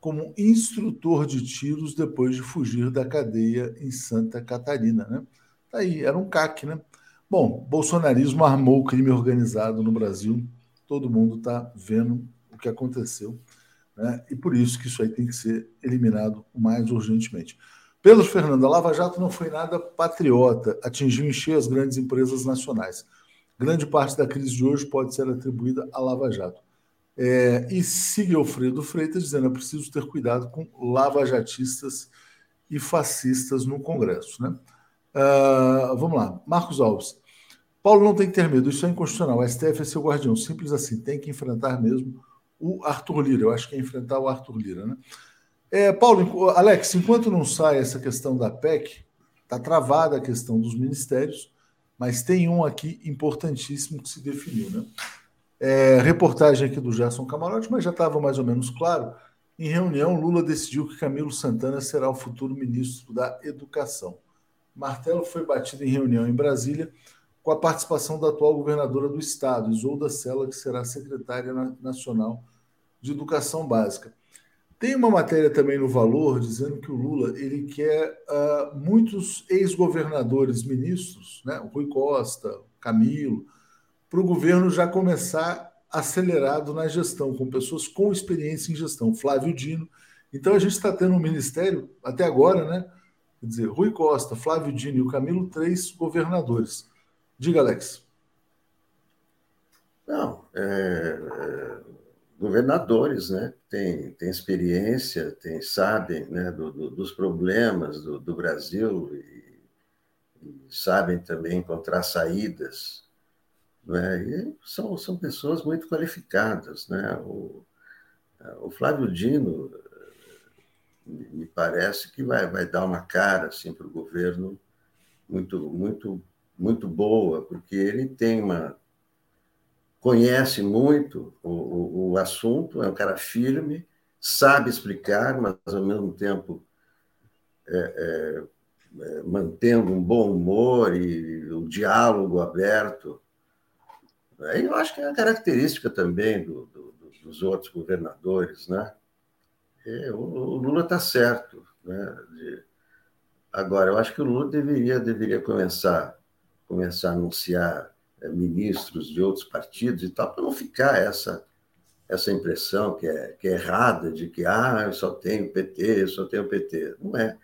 como instrutor de tiros depois de fugir da cadeia em Santa Catarina. Né? Tá aí, era um CAC, né? Bom, bolsonarismo armou o crime organizado no Brasil. Todo mundo está vendo que aconteceu. Né? E por isso que isso aí tem que ser eliminado mais urgentemente. Pedro Fernando, a Lava Jato não foi nada patriota, atingiu encher as grandes empresas nacionais. Grande parte da crise de hoje pode ser atribuída à Lava Jato. É, e siga Alfredo Freitas dizendo: é preciso ter cuidado com lavajatistas e fascistas no Congresso. Né? Uh, vamos lá, Marcos Alves. Paulo não tem que ter medo, isso é inconstitucional. O STF é seu guardião, simples assim, tem que enfrentar mesmo o Arthur Lira. Eu acho que é enfrentar o Arthur Lira. Né? É, Paulo, Alex, enquanto não sai essa questão da PEC, está travada a questão dos ministérios, mas tem um aqui importantíssimo que se definiu. Né? É, reportagem aqui do Gerson Camarote, mas já estava mais ou menos claro. Em reunião, Lula decidiu que Camilo Santana será o futuro ministro da Educação. Martelo foi batido em reunião em Brasília com a participação da atual governadora do estado, Isolda Sela, que será secretária nacional de Educação Básica. Tem uma matéria também no Valor dizendo que o Lula ele quer uh, muitos ex-governadores ministros, né? Rui Costa, Camilo, para o governo já começar acelerado na gestão, com pessoas com experiência em gestão. Flávio Dino. Então a gente está tendo um ministério, até agora, né? Quer dizer, Rui Costa, Flávio Dino e o Camilo, três governadores. Diga, Alex. Não, é, é, governadores, né? Tem, tem experiência, tem, sabem né, do, do, dos problemas do, do Brasil e, e sabem também encontrar saídas né? São, são pessoas muito qualificadas. Né? O, o Flávio Dino me parece que vai, vai dar uma cara assim, para o governo muito, muito, muito boa, porque ele tem uma. conhece muito o, o, o assunto, é um cara firme, sabe explicar, mas ao mesmo tempo é, é, é, mantendo um bom humor e o diálogo aberto eu acho que é a característica também do, do, dos outros governadores, né? E o, o Lula está certo, né? De... Agora, eu acho que o Lula deveria, deveria começar, começar a anunciar é, ministros de outros partidos e tal, para não ficar essa, essa impressão que é, que é errada de que ah, eu só tenho PT, eu só tenho PT. Não é.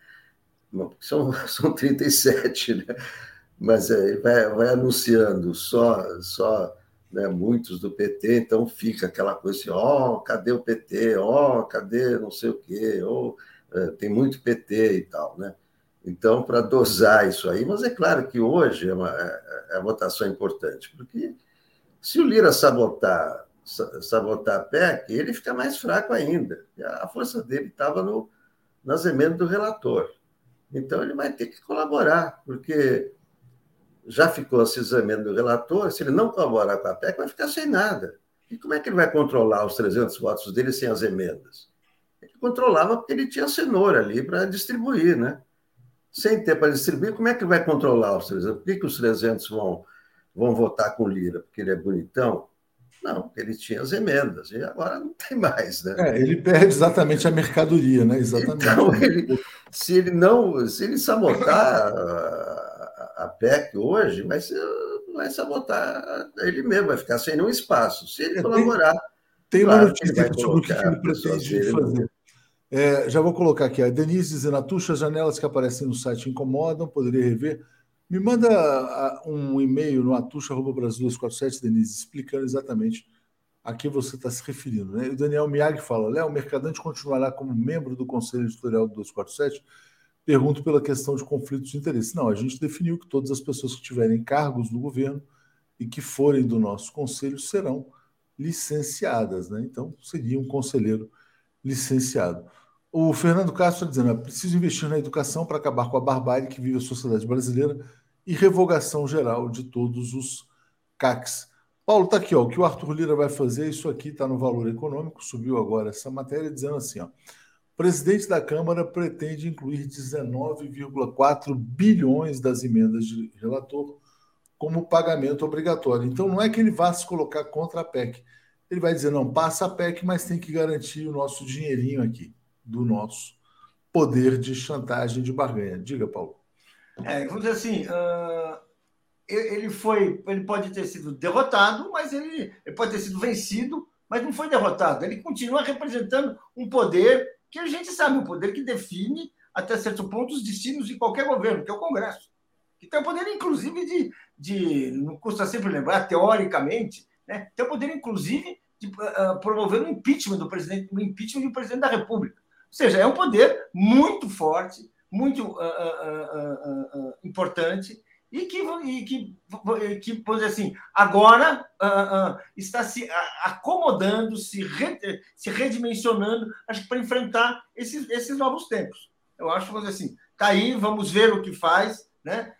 São, são 37, né? Mas é, vai, vai anunciando só, só né, muitos do PT, então fica aquela coisa assim, ó, oh, cadê o PT? Ó, oh, cadê não sei o quê? Oh, tem muito PT e tal, né? Então, para dosar isso aí, mas é claro que hoje é uma, é, é a votação importante, porque se o Lira sabotar, sabotar a PEC, ele fica mais fraco ainda. A força dele estava nas emendas do relator. Então, ele vai ter que colaborar, porque já ficou se examinando do relator, se ele não colaborar com a PEC, vai ficar sem nada. E como é que ele vai controlar os 300 votos dele sem as emendas? Ele controlava porque ele tinha cenoura ali para distribuir, né? Sem ter para distribuir, como é que vai controlar os 300? Por que, que os 300 vão, vão votar com Lira? Porque ele é bonitão? Não, porque ele tinha as emendas, e agora não tem mais, né? É, ele perde exatamente a mercadoria, né? Exatamente. Então, ele, se ele não, se ele sabotar a PEC hoje vai, ser, vai sabotar ele mesmo, vai ficar sem nenhum espaço. Se ele é, colaborar. Tem, tem claro uma notícia sobre o que ele pretende fazer. É, já vou colocar aqui. A Denise dizendo: as janelas que aparecem no site incomodam, poderia rever. Me manda um e-mail no atucha.brasil247, Denise, explicando exatamente a que você está se referindo. Né? O Daniel Miag fala: Léo, o Mercadante continuará como membro do Conselho Editorial do 247 pergunto pela questão de conflitos de interesse. Não, a gente definiu que todas as pessoas que tiverem cargos no governo e que forem do nosso conselho serão licenciadas, né? Então, seria um conselheiro licenciado. O Fernando Castro está dizendo: é preciso investir na educação para acabar com a barbárie que vive a sociedade brasileira e revogação geral de todos os CACs. Paulo, está aqui, ó, o que o Arthur Lira vai fazer, isso aqui está no valor econômico, subiu agora essa matéria, dizendo assim: ó, presidente da Câmara pretende incluir 19,4 bilhões das emendas de relator como pagamento obrigatório. Então, não é que ele vá se colocar contra a PEC, ele vai dizer: não, passa a PEC, mas tem que garantir o nosso dinheirinho aqui, do nosso poder de chantagem de barganha. Diga, Paulo. É, vamos dizer assim, uh, ele foi, ele pode ter sido derrotado, mas ele, ele pode ter sido vencido, mas não foi derrotado. Ele continua representando um poder que a gente sabe, um poder que define até certo ponto os destinos de qualquer governo, que é o Congresso. Que tem o poder, inclusive, de, de não custa sempre lembrar, teoricamente, né, tem o poder, inclusive, de uh, promover o impeachment do presidente, o impeachment do presidente da República. Seja, é um poder muito forte, muito uh, uh, importante e que, e que, que dizer assim, agora está se acomodando, se, re, se redimensionando, acho que para enfrentar esses, esses novos tempos. Eu acho, vamos assim, tá aí, vamos ver o que faz, né?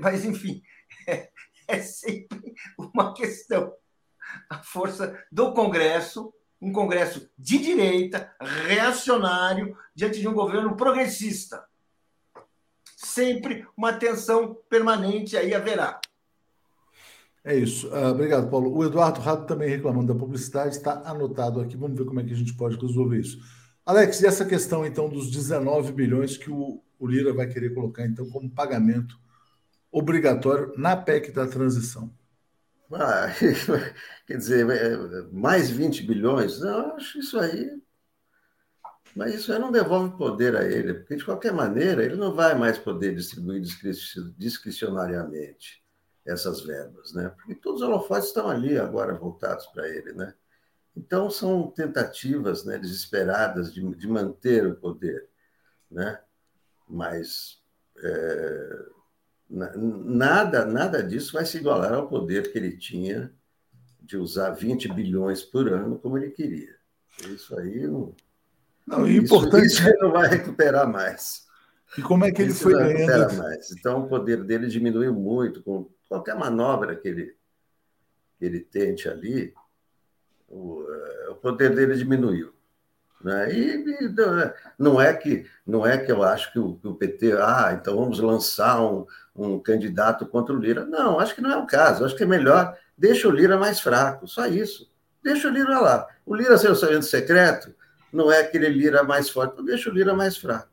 mas, enfim, é, é sempre uma questão. A força do Congresso, um Congresso de direita, reacionário, diante de um governo progressista. Sempre uma tensão permanente aí haverá. É isso. Uh, obrigado, Paulo. O Eduardo Rato também reclamando da publicidade, está anotado aqui. Vamos ver como é que a gente pode resolver isso. Alex, e essa questão, então, dos 19 bilhões que o, o Lira vai querer colocar, então, como pagamento obrigatório na PEC da transição? Ah, quer dizer, é, mais 20 bilhões? Não, acho isso aí. Mas isso aí não devolve poder a ele, porque de qualquer maneira ele não vai mais poder distribuir discricionariamente essas verbas, né? Porque todos os holofotes estão ali agora voltados para ele, né? Então são tentativas, né, desesperadas de, de manter o poder, né? Mas é, Nada, nada disso vai se igualar ao poder que ele tinha de usar 20 bilhões por ano como ele queria. Isso aí não. Não, isso, importante. Isso ele não vai recuperar mais. E como é que ele isso foi ganhando? Mais. Então o poder dele diminuiu muito com qualquer manobra que ele que ele tente ali, o, eh, o poder dele diminuiu. Né? E, e, não é que não é que eu acho que o, que o PT, ah, então vamos lançar um, um, candidato contra o Lira. Não, acho que não é o caso. Acho que é melhor deixa o Lira mais fraco, só isso. Deixa o Lira lá. O Lira ser o secreto não é aquele Lira mais forte, deixa o Lira mais fraco.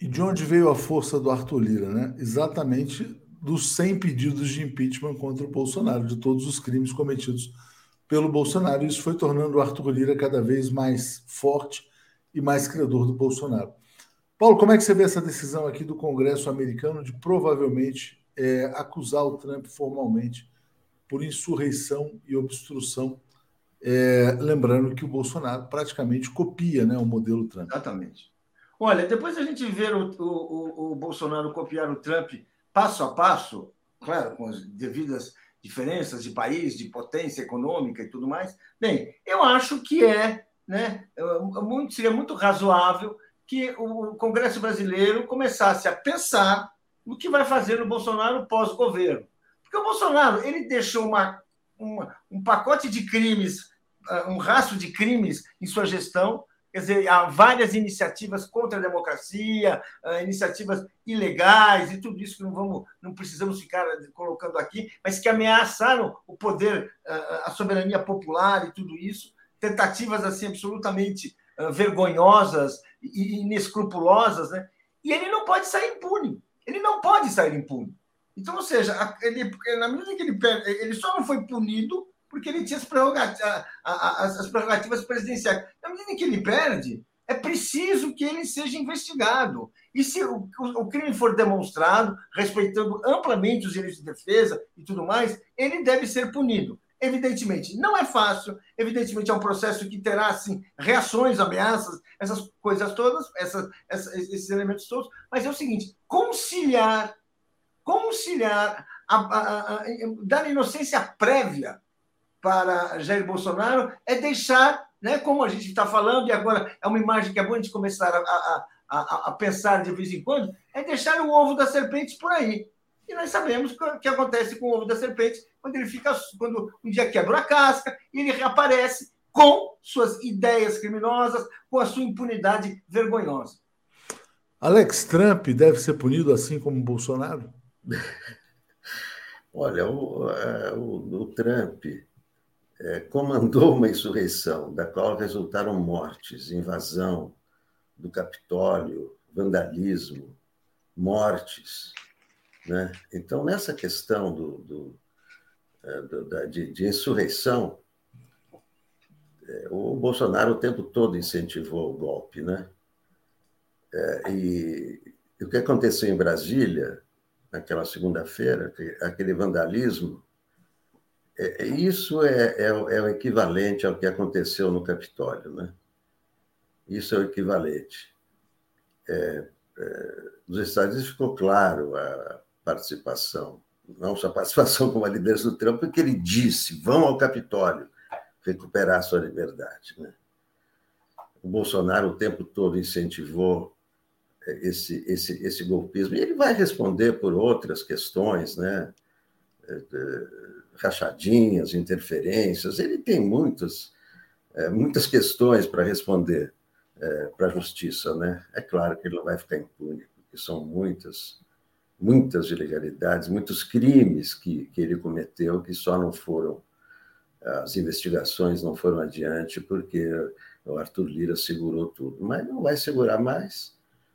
E de onde veio a força do Arthur Lira, né? Exatamente dos 100 pedidos de impeachment contra o Bolsonaro, de todos os crimes cometidos pelo Bolsonaro. Isso foi tornando o Arthur Lira cada vez mais forte e mais credor do Bolsonaro. Paulo, como é que você vê essa decisão aqui do Congresso americano de provavelmente é, acusar o Trump formalmente por insurreição e obstrução? É, lembrando que o Bolsonaro praticamente copia né, o modelo Trump. Exatamente. Olha, depois a gente ver o, o, o Bolsonaro copiar o Trump passo a passo, claro, com as devidas diferenças de país, de potência econômica e tudo mais. Bem, eu acho que é, né, muito, seria muito razoável que o Congresso brasileiro começasse a pensar no que vai fazer no Bolsonaro pós-governo. Porque o Bolsonaro ele deixou uma, uma, um pacote de crimes, ah, um rastro de crimes em sua gestão, Quer dizer, há várias iniciativas contra a democracia, uh, iniciativas ilegais e tudo isso que não vamos, não precisamos ficar colocando aqui, mas que ameaçaram o poder, uh, a soberania popular e tudo isso, tentativas assim absolutamente vergonhosas e inescrupulosas, né? E ele não pode sair impune. Ele não pode sair impune. Então, ou seja, ele, na medida que ele ele só não foi punido porque ele tinha as prerrogativas, as prerrogativas presidenciais. Na medida que ele perde, é preciso que ele seja investigado. E se o, o, crime for demonstrado, respeitando amplamente os direitos de defesa e tudo mais, ele deve ser punido. Evidentemente, não é fácil, evidentemente é um processo que terá assim, reações, ameaças, essas coisas todas, essas, essas, esses elementos todos, mas é o seguinte: conciliar, conciliar, a, a, a, dar inocência prévia para Jair Bolsonaro é deixar, né, como a gente está falando, e agora é uma imagem que é bom a gente começar a, pensar de vez em quando, é deixar o ovo da serpente por aí. E nós sabemos o que acontece com o ovo da serpente quando ele fica, quando um dia quebra a casca e ele reaparece com suas ideias criminosas, com a sua impunidade vergonhosa. Alex Trump deve ser punido assim como Bolsonaro? Olha, o, é, o, o Trump é, comandou uma insurreição, da qual resultaram mortes, invasão do Capitólio, vandalismo, mortes. Né? Então, nessa questão do, do, de, de, insurreição, é, o Bolsonaro o tempo todo incentivou o golpe. Né? É, e, e o que aconteceu em Brasília, naquela segunda-feira, aquele vandalismo, é, é, isso é, é, é, o equivalente ao que aconteceu no Capitólio, né? Isso é o equivalente. É, é, nos Estados Unidos ficou claro a participação, não só a participação como a liderança do Trump, porque ele disse: vão ao Capitólio recuperar sua liberdade. Né? O Bolsonaro o tempo todo incentivou é, esse, esse, esse golpismo, e ele vai responder por outras questões, né? É, rachadinhas, interferências, ele tem muitas, é, muitas questões para responder para a justiça. Né? É claro que ele não vai ficar impune, porque são muitas, muitas ilegalidades, muitos crimes que, que ele cometeu que só não foram, as investigações não foram adiante, porque o Arthur Lira segurou tudo, mas não vai segurar mais.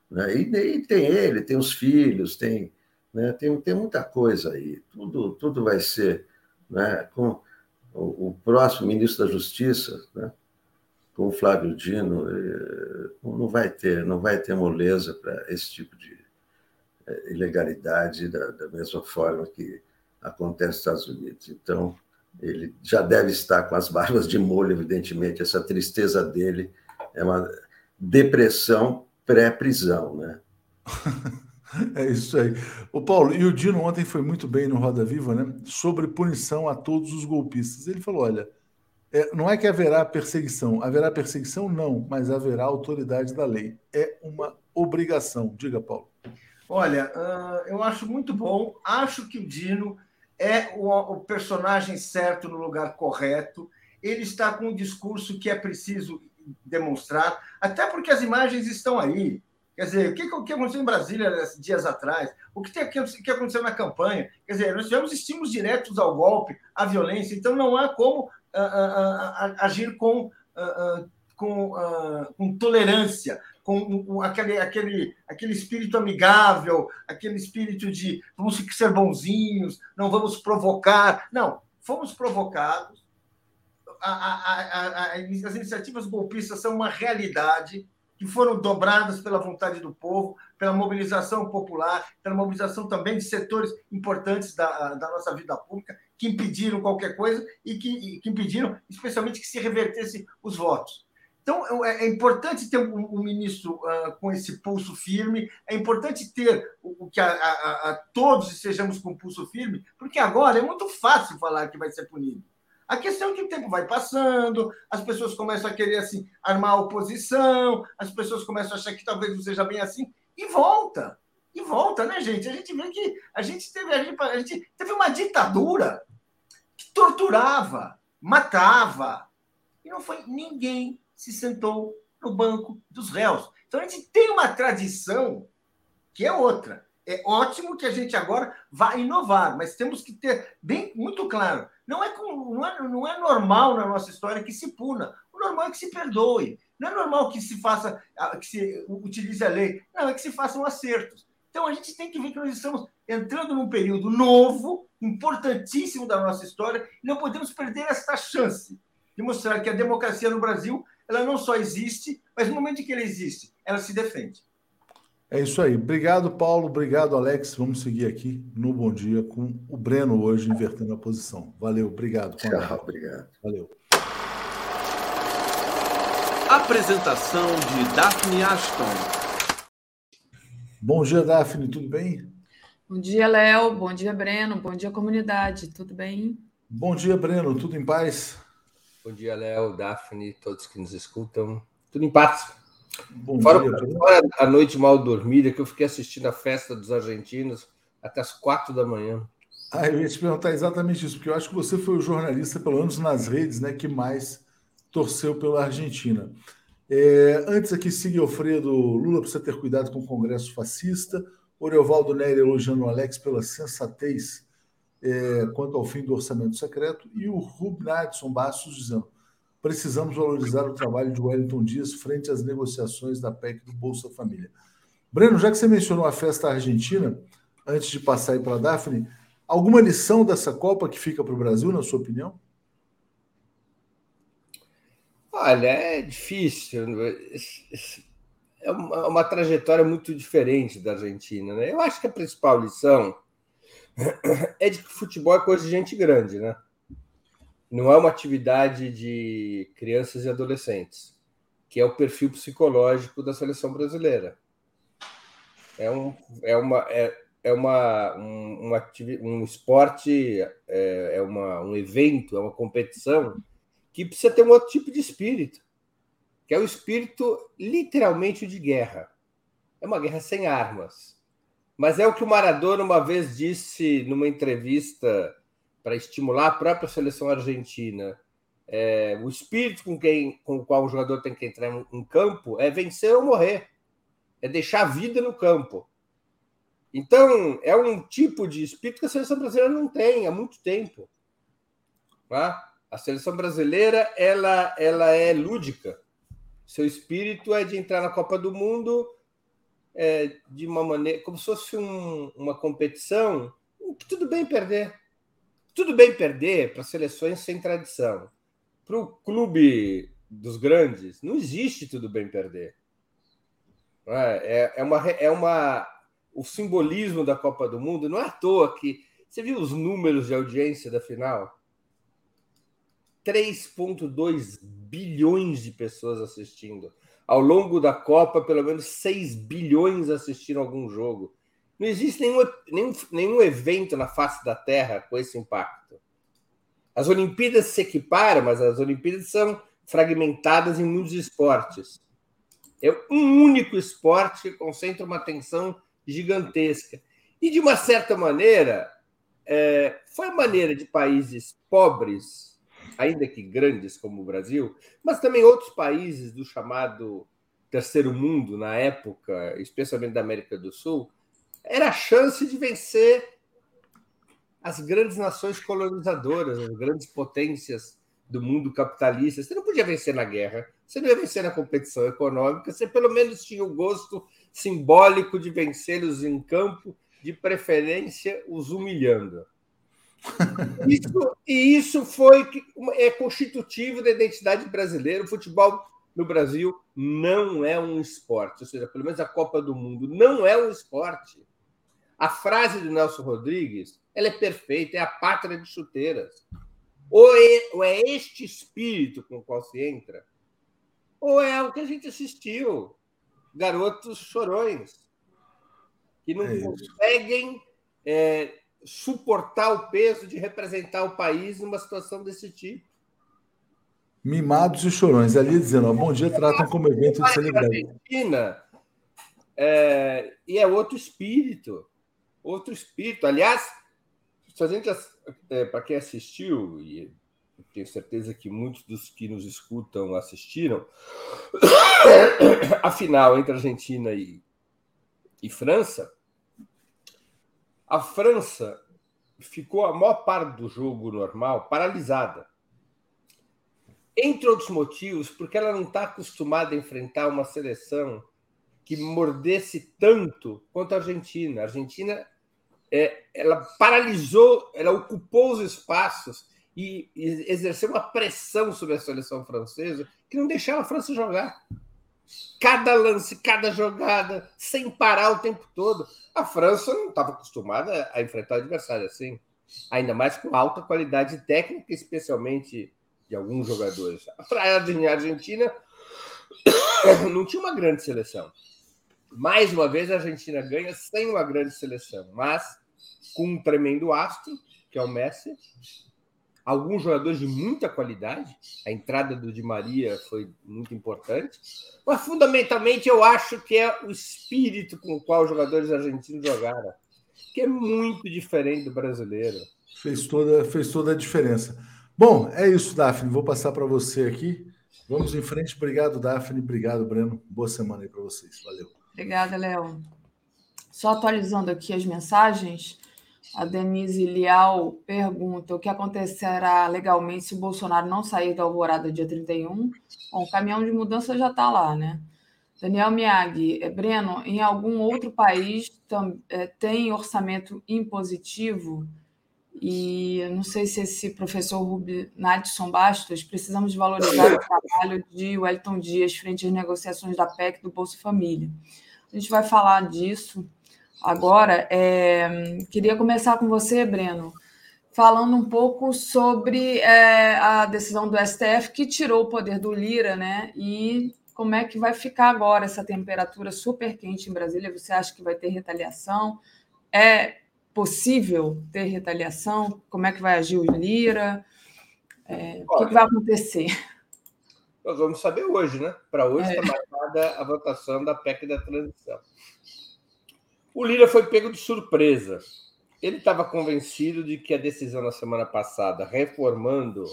Né? E, e tem ele, tem os filhos, tem, né? tem, tem muita coisa aí. Tudo, tudo vai ser né, com o, o, próximo ministro da Justiça, né, com o Flávio Dino, eh, não vai ter, não vai ter moleza para esse tipo de ilegalidade da, da mesma forma que acontece nos Estados Unidos. Então, ele já deve estar com as barbas de molho, evidentemente. Essa tristeza dele é uma depressão pré-prisão, né? É isso aí. O Paulo, e o Dino ontem foi muito bem no Roda Viva, né? Sobre punição a todos os golpistas. Ele falou: olha, é, não é que haverá perseguição. Haverá perseguição? Não, mas haverá autoridade da lei. É uma obrigação. Diga, Paulo. Olha, uh, eu acho muito bom. Acho que o Dino é o, o personagem certo no lugar correto. Ele está com um discurso que é preciso demonstrar, até porque as imagens estão aí. Quer dizer, o que, o que aconteceu em Brasília dias atrás? O que, tem, o que aconteceu na campanha? Quer dizer, nós tivemos estímulos diretos ao golpe, à violência, então não há como uh, uh, uh, agir com, com, com tolerância, com aquele, aquele, aquele espírito amigável, aquele espírito de vamos ser bonzinhos, não vamos provocar. Não, fomos provocados. A, a, a, as iniciativas golpistas são uma realidade que foram dobradas pela vontade do povo, pela mobilização popular, pela mobilização também de setores importantes da, da nossa vida pública, que impediram qualquer coisa e que, que impediram, especialmente, que se revertessem os votos. Então, é, é importante ter um, um ministro uh, com esse pulso firme, é importante ter o, o que a, a, a, todos estejamos com pulso firme, porque agora é muito fácil falar que vai ser punido. A questão é que o tempo vai passando, as pessoas começam a querer assim armar a oposição, as pessoas começam a achar que talvez não seja bem assim, e volta. E volta, né, gente? A gente vê que a gente teve, a gente, a gente teve uma ditadura que torturava, matava. E não foi ninguém se sentou no banco dos réus. Então a gente tem uma tradição que é outra. É ótimo que a gente agora vá inovar, mas temos que ter bem muito claro não é, não, é, não é normal na nossa história que se puna. O normal é que se perdoe. Não é normal que se faça, que se utilize a lei. Não, é que se façam acertos. Então a gente tem que ver que nós estamos entrando num período novo, importantíssimo da nossa história, e não podemos perder esta chance de mostrar que a democracia no Brasil ela não só existe, mas no momento em que ela existe, ela se defende. É isso aí. Obrigado, Paulo. Obrigado, Alex. Vamos seguir aqui no Bom Dia com o Breno hoje invertendo a posição. Valeu, obrigado. Tchau, obrigado. Valeu. Apresentação de Daphne Ashton. Bom dia, Daphne. Tudo bem? Bom dia, Léo. Bom dia, Breno. Bom dia, comunidade. Tudo bem? Bom dia, Breno. Tudo em paz? Bom dia, Léo, Daphne, todos que nos escutam. Tudo em paz. Bom fora, dia, fora a noite mal dormida, que eu fiquei assistindo a festa dos argentinos até as quatro da manhã. Ah, eu ia te perguntar exatamente isso, porque eu acho que você foi o jornalista, pelo menos nas redes, né, que mais torceu pela Argentina. É, antes aqui, Sig Alfredo, Lula precisa ter cuidado com o Congresso fascista. Oriovaldo Nery elogiando o Alex pela sensatez é, quanto ao fim do orçamento secreto, e o Rubnadson Bastos dizendo: precisamos valorizar o trabalho de Wellington Dias frente às negociações da PEC do Bolsa Família. Breno, já que você mencionou a festa argentina, antes de passar aí para a Daphne, alguma lição dessa Copa que fica para o Brasil, na sua opinião? Olha, é difícil. É uma, uma, trajetória muito diferente da Argentina. Né? Eu acho que a principal lição é de que futebol é coisa de gente grande, né? Não é uma atividade de crianças e adolescentes, que é o perfil psicológico da seleção brasileira. É um, é uma, é, é uma, um, uma, um esporte, é, é uma, um evento, é uma competição que precisa ter um outro tipo de espírito, que é o espírito literalmente de guerra. É uma guerra sem armas. Mas é o que o Maradona uma vez disse numa entrevista para estimular a própria seleção argentina. É, o espírito com, quem, com o qual o jogador tem que entrar em campo é vencer ou morrer, é deixar a vida no campo. Então, é um tipo de espírito que a seleção brasileira não tem há muito tempo. Tá? A seleção brasileira ela, ela é lúdica. Seu espírito é de entrar na Copa do Mundo é, de uma maneira como se fosse um, uma competição. Tudo bem perder. Tudo bem perder para seleções sem tradição. Para o clube dos grandes, não existe tudo bem perder. É, é, é, uma, é uma. O simbolismo da Copa do Mundo não é à toa que. Você viu os números de audiência da final? 3,2 bilhões de pessoas assistindo. Ao longo da Copa, pelo menos 6 bilhões assistiram algum jogo. Não existe nenhum, nenhum, nenhum evento na face da Terra com esse impacto. As Olimpíadas se equiparam, mas as Olimpíadas são fragmentadas em muitos esportes. É um único esporte que concentra uma atenção gigantesca. E, de uma certa maneira, é, foi a maneira de países pobres ainda que grandes como o Brasil, mas também outros países do chamado terceiro mundo na época, especialmente da América do Sul, era a chance de vencer as grandes nações colonizadoras, as grandes potências do mundo capitalista. Você não podia vencer na guerra, você não ia vencer na competição econômica, você pelo menos tinha o gosto simbólico de vencê-los em campo, de preferência os humilhando. Isso, e isso foi é constitutivo da identidade brasileira. O futebol no Brasil não é um esporte, ou seja, pelo menos a Copa do Mundo não é um esporte. A frase do Nelson Rodrigues ela é perfeita, é a pátria de chuteiras. Ou é, ou é este espírito com o qual se entra, ou é o que a gente assistiu, garotos chorões, que não é conseguem é, suportar o peso de representar o país numa situação desse tipo. Mimados e chorões. Ali dizendo, ó, bom dia, tratam como evento de celebridade. Argentina, é, e é outro espírito. Outro espírito. Aliás, se a gente, é, para quem assistiu, e tenho certeza que muitos dos que nos escutam assistiram, a final entre Argentina e, e França, a França ficou a maior parte do jogo normal paralisada. Entre outros motivos, porque ela não está acostumada a enfrentar uma seleção que mordesse tanto quanto a Argentina. A Argentina é, ela paralisou, ela ocupou os espaços e, e exerceu uma pressão sobre a seleção francesa que não deixava a França jogar cada lance, cada jogada, sem parar o tempo todo. A França não estava acostumada a enfrentar o adversário assim, ainda mais com alta qualidade técnica, especialmente de alguns jogadores. A Argentina não tinha uma grande seleção. Mais uma vez, a Argentina ganha sem uma grande seleção, mas com um tremendo astro, que é o Messi, alguns jogadores de muita qualidade. A entrada do Di Maria foi muito importante. Mas, fundamentalmente, eu acho que é o espírito com o qual os jogadores argentinos jogaram, que é muito diferente do brasileiro. Fez toda, fez toda a diferença. Bom, é isso, Daphne. Vou passar para você aqui. Vamos em frente. Obrigado, Daphne. Obrigado, Breno. Boa semana aí para vocês. Valeu. Obrigada, Léo. Só atualizando aqui as mensagens. A Denise Lial pergunta o que acontecerá legalmente se o Bolsonaro não sair da alvorada dia 31. Bom, o caminhão de mudança já está lá, né? Daniel Miyagi, é, Breno, em algum outro país é, tem orçamento impositivo? E não sei se esse professor Rubi Nadson Bastos, precisamos valorizar o trabalho de Wellington Dias frente às negociações da PEC do Bolsa Família. A gente vai falar disso agora. É, queria começar com você, Breno, falando um pouco sobre é, a decisão do STF que tirou o poder do Lira, né? E como é que vai ficar agora essa temperatura super quente em Brasília? Você acha que vai ter retaliação? É possível ter retaliação? Como é que vai agir o Lira? É, o que, vai acontecer? Nós vamos saber hoje, né? Para hoje está é. marcada a votação da PEC da transição. O Lira foi pego de surpresa. Ele estava convencido de que a decisão na semana passada, reformando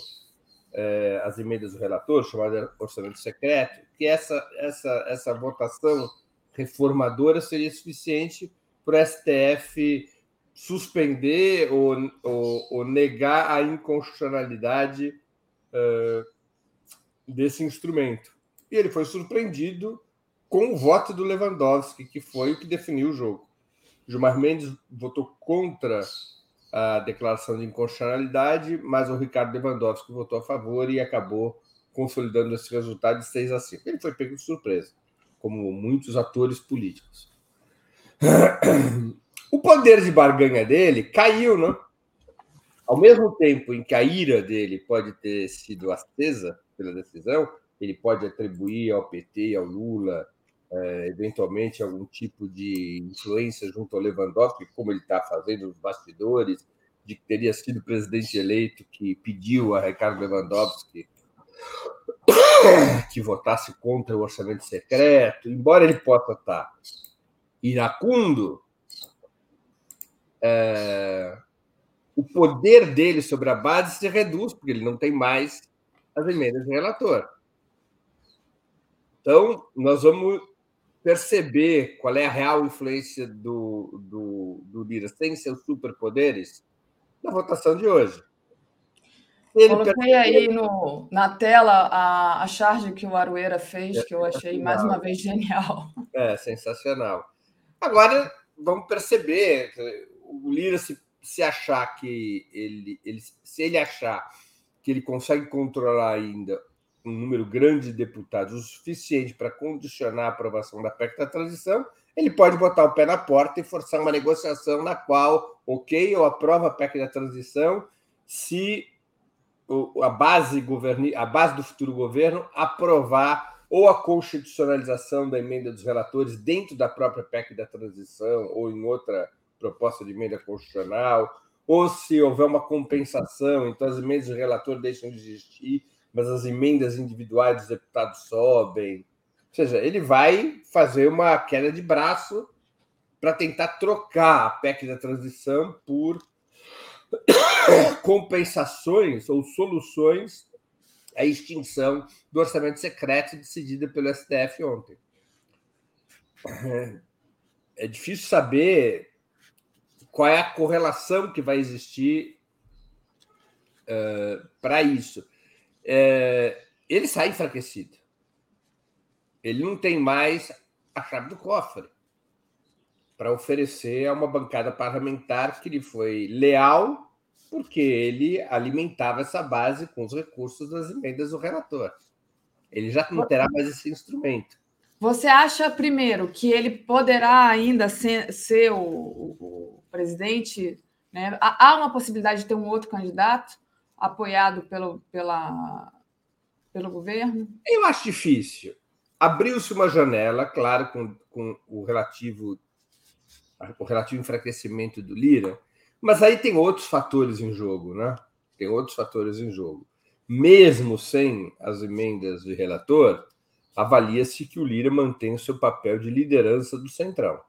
é, as emendas do relator, chamada orçamento secreto, que essa, essa, essa votação reformadora seria suficiente para o STF suspender ou, ou, ou, negar a inconstitucionalidade uh, desse instrumento. E ele foi surpreendido com o voto do Lewandowski, que foi o que definiu o jogo. Gilmar Mendes votou contra a declaração de inconstitucionalidade, mas o Ricardo Lewandowski votou a favor e acabou consolidando esse resultado de 6 a 5. Ele foi pego de surpresa, como muitos atores políticos. O poder de barganha dele caiu, né? Ao mesmo tempo em que a ira dele pode ter sido acesa pela decisão, ele pode atribuir ao PT, ao Lula, é, eventualmente algum tipo de influência junto ao Lewandowski, como ele está fazendo nos bastidores, de que teria sido presidente eleito que pediu a Ricardo Lewandowski que votasse contra o orçamento secreto, embora ele possa estar iracundo, é, o poder dele sobre a base se reduz, porque ele não tem mais as emendas do relator. Então, nós vamos perceber qual é a real influência do, do, do Lira sem seus superpoderes na votação de hoje. Ele Coloquei percebe... aí no, na tela a, a charge que o Arueira fez, é que eu achei mais uma vez genial. É, sensacional. Agora, vamos perceber, o Lira, se, se achar que ele, ele, se ele achar que ele consegue controlar ainda um número grande de deputados, o suficiente para condicionar a aprovação da PEC da transição, ele pode botar o pé na porta e forçar uma negociação na qual, ok, eu aprovo a PEC da transição se a base, governi, a base do futuro governo aprovar ou a constitucionalização da emenda dos relatores dentro da própria PEC da transição ou em outra proposta de emenda constitucional, ou se houver uma compensação, então as emendas do relator deixam de existir mas as emendas individuais dos deputados sobem. Ou seja, ele vai fazer uma queda de braço para tentar trocar a PEC da transição por compensações ou soluções à extinção do orçamento secreto decidida pelo STF ontem. É difícil saber qual é a correlação que vai existir uh, para isso é, ele sai enfraquecido. Ele não tem mais a chave do cofre para oferecer a uma bancada parlamentar que lhe foi leal, porque ele alimentava essa base com os recursos das emendas do relator. Ele já não terá mais esse instrumento. Você acha, primeiro, que ele poderá ainda ser, ser o, o, presidente? Né? Há uma possibilidade de ter um outro candidato? Apoiado pelo, pela, pelo governo? Eu acho difícil. Abriu-se uma janela, claro, com, com o relativo o relativo enfraquecimento do Lira, mas aí tem outros fatores em jogo, né? Tem outros fatores em jogo. Mesmo sem as emendas do relator, avalia-se que o Lira mantém o seu papel de liderança do Centrão.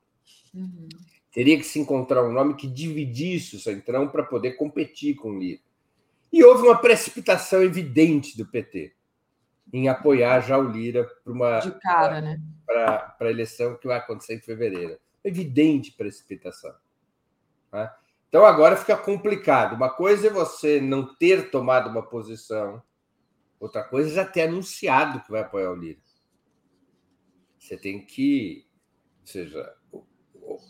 Uhum. Teria que se encontrar um nome que dividisse o Centrão para poder competir com o Lira. E houve uma precipitação evidente do PT em apoiar já o Lira para uma né? Para a eleição que vai acontecer em fevereiro. Evidente precipitação. Né? Então agora fica complicado. Uma coisa é você não ter tomado uma posição, outra coisa é já ter anunciado que vai apoiar o Lira. Você tem que, ou seja,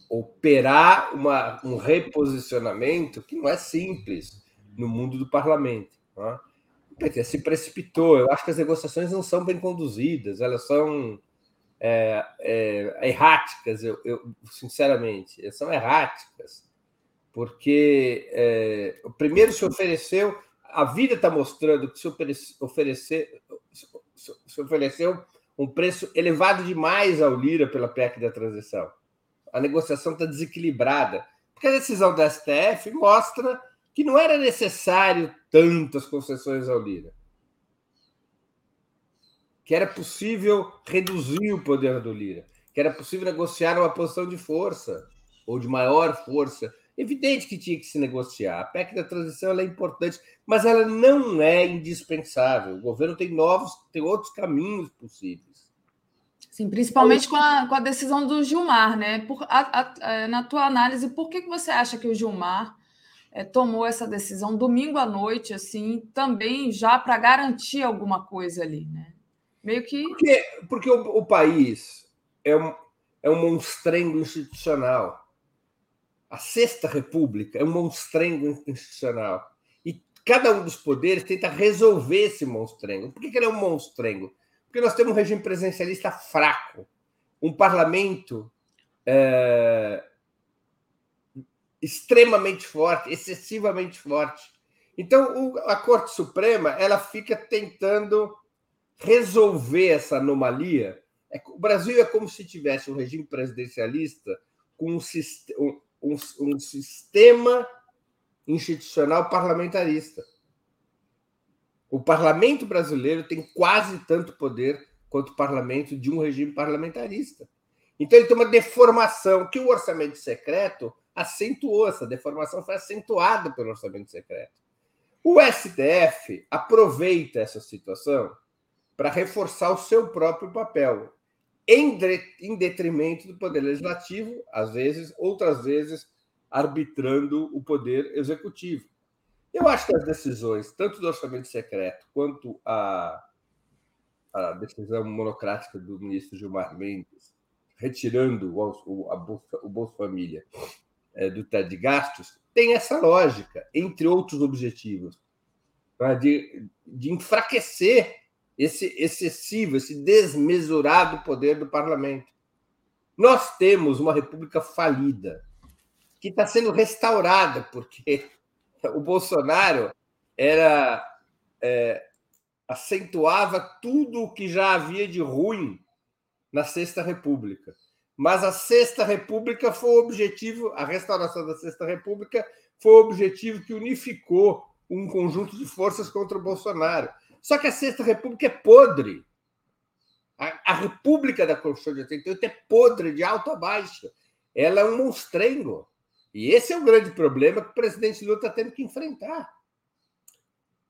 operar uma, um reposicionamento que não é simples no mundo do parlamento. Não O PT se precipitou. Eu acho que as negociações não são bem conduzidas, elas são é, é, erráticas, eu, eu, sinceramente, elas são erráticas, porque é, o primeiro se ofereceu, a vida está mostrando que se oferecer, se ofereceu um preço elevado demais ao Lira pela PEC da transição a negociação está desequilibrada. Porque a decisão da STF mostra que não era necessário tantas concessões ao Lira. Que era possível reduzir o poder do Lira. Que era possível negociar uma posição de força, ou de maior força. Evidente que tinha que se negociar. A PEC da transição é importante, mas ela não é indispensável. O governo tem novos, tem outros caminhos possíveis. Sim, principalmente com a, com a decisão do Gilmar, né? Por, a, a, é, na tua análise, por que, que você acha que o Gilmar é, tomou essa decisão domingo à noite, assim, também já para garantir alguma coisa ali, né? Meio que. Porque, porque o, o país é um, é um monstrengo institucional. A Sexta República é um monstrengo institucional. E cada um dos poderes tenta resolver esse monstrengo. Por que, que ele é um monstrengo? Porque nós temos um regime presidencialista fraco, um parlamento é, extremamente forte, excessivamente forte. Então, a Corte Suprema ela fica tentando resolver essa anomalia. É o Brasil é como se tivesse um regime presidencialista com um, um, um sistema institucional parlamentarista. O parlamento brasileiro tem quase tanto poder quanto o parlamento de um regime parlamentarista. Então ele tem uma deformação que o orçamento secreto acentuou. Essa deformação foi acentuada pelo orçamento secreto. O STF aproveita essa situação para reforçar o seu próprio papel, em, detrimento do poder legislativo, às vezes, outras vezes, arbitrando o poder executivo. Eu acho que as decisões, tanto do orçamento secreto quanto a, a decisão monocrática do ministro Gilmar Mendes, retirando o, o, a Bolsa, o Bolsa Família do teto de gastos, tem essa lógica, entre outros objetivos, tá? de, de enfraquecer esse excessivo, esse desmesurado poder do parlamento. Nós temos uma república falida, que está sendo restaurada, porque o Bolsonaro era é, acentuava tudo o que já havia de ruim na Sexta República. Mas a Sexta República foi o objetivo, a restauração da Sexta República foi o objetivo que unificou um conjunto de forças contra o Bolsonaro. Só que a Sexta República é podre. A, a República da Constituição de 88 é podre, de alto a baixo. Ela é um monstrengo. E esse é o grande problema que o presidente Lula está tendo que enfrentar.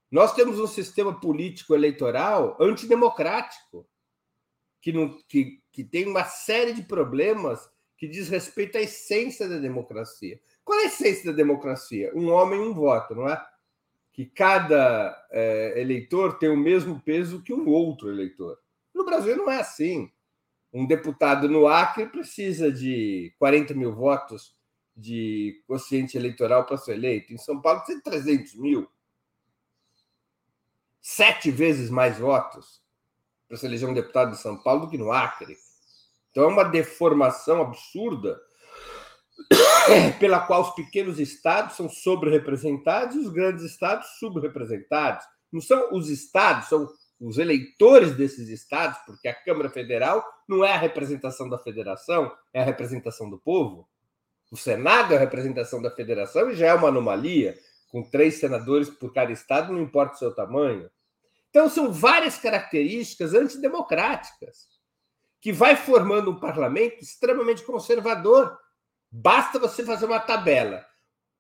Nós temos um sistema político eleitoral antidemocrático, que, não, que, que tem uma série de problemas que diz respeito à essência da democracia. Qual é a essência da democracia? Um homem, um voto, não é? Que cada é, eleitor tem o mesmo peso que um outro eleitor. No Brasil não é assim. Um deputado no Acre precisa de 40 mil votos de quociente eleitoral para ser eleito. Em São Paulo tem 300 mil. Sete vezes mais votos para se eleger um deputado de São Paulo do que no Acre. Então é uma deformação absurda pela qual os pequenos estados são sobre-representados e os grandes estados subrepresentados. Não são os estados, são os eleitores desses estados, porque a Câmara Federal não é a representação da federação, é a representação do povo. O Senado é a representação da federação e já é uma anomalia, com três senadores por cada estado, não importa o seu tamanho. Então, são várias características antidemocráticas que vai formando um parlamento extremamente conservador. Basta você fazer uma tabela.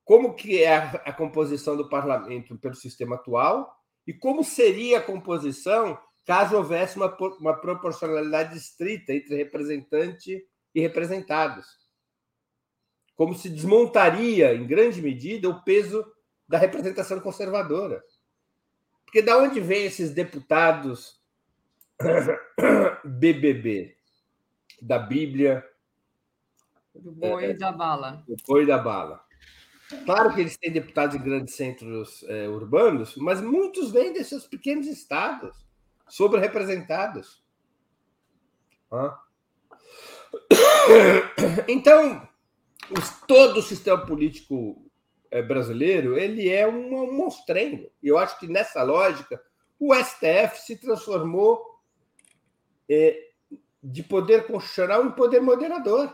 Como que é a, composição do parlamento pelo sistema atual e como seria a composição caso houvesse uma, uma proporcionalidade estrita entre representante e representados. como se desmontaria, em grande medida, o peso da representação conservadora. Porque da onde vêm esses deputados BBB? Da Bíblia. Do boi é, da bala. Do boi da bala. Claro que eles têm deputados em grandes centros é, urbanos, mas muitos vêm desses pequenos estados, sobre-representados. Ah. Então, todo o sistema político é, brasileiro ele é um, monstrengo. E eu acho que nessa lógica o STF se transformou de poder constitucional em poder moderador.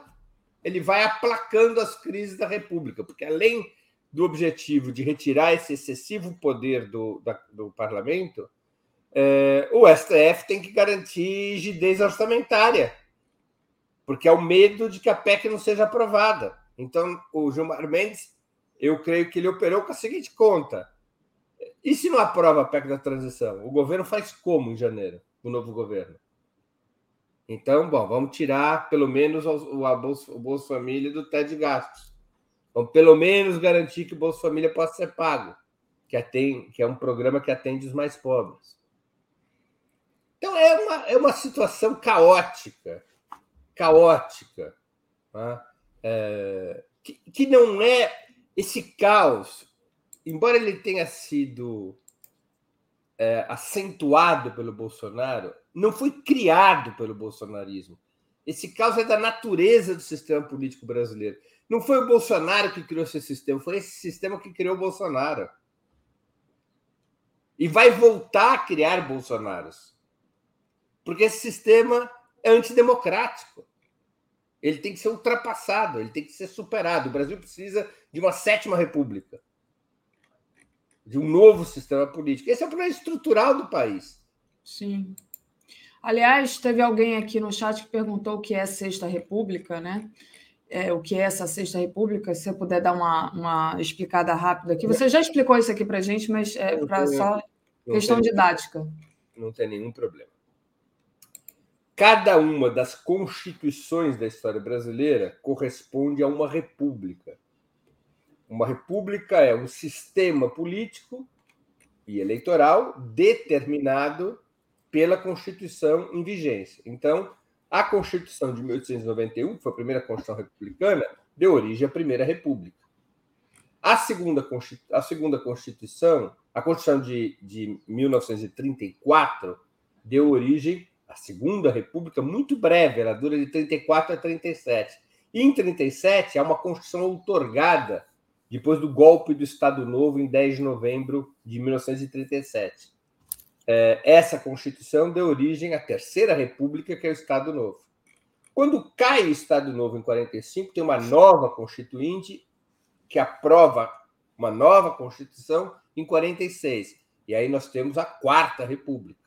Ele vai aplacando as crises da República, porque além do objetivo de retirar esse excessivo poder do, da, do parlamento, é, o STF tem que garantir rigidez orçamentária, porque é o medo de que a PEC não seja aprovada. Então, o Gilmar Mendes, eu creio que ele operou com a seguinte conta: e se não aprova a PEC da transição? O governo faz como em janeiro, o novo governo? Então, bom, vamos tirar pelo menos o, o Bolsa Família do teto de gastos. Vamos pelo menos garantir que o Bolsa Família possa ser pago, que, atende, que é um programa que atende os mais pobres. Então, é uma, é uma situação caótica, caótica. Tá? É, que, que não é esse caos, embora ele tenha sido é, acentuado pelo Bolsonaro, não foi criado pelo bolsonarismo. Esse caos é da natureza do sistema político brasileiro. Não foi o Bolsonaro que criou esse sistema, foi esse sistema que criou o Bolsonaro. E vai voltar a criar Bolsonaros. Porque esse sistema é antidemocrático ele tem que ser ultrapassado, ele tem que ser superado. O Brasil precisa de uma sétima república, de um novo sistema político. Esse é o problema estrutural do país. Sim. Aliás, teve alguém aqui no chat que perguntou o que é a Sexta República, né? É, o que é essa Sexta República? Se você puder dar uma, uma explicada rápida aqui. Você já explicou isso aqui para a gente, mas é para só questão tem, didática. Não tem nenhum problema cada uma das constituições da história brasileira corresponde a uma república. Uma república é um sistema político e eleitoral determinado pela Constituição em vigência. Então, a Constituição de 1891, que foi a primeira Constituição republicana, deu origem à Primeira República. A segunda, a segunda Constituição, a Constituição de, de 1934, deu origem a Segunda República, muito breve, ela dura de 34 a 37. E em 37 há uma Constituição outorgada depois do golpe do Estado Novo em 10 de novembro de 1937. É, essa Constituição deu origem à Terceira República, que é o Estado Novo. Quando cai o Estado Novo em 45, tem uma nova Constituinte que aprova uma nova Constituição em 46. E aí nós temos a Quarta República.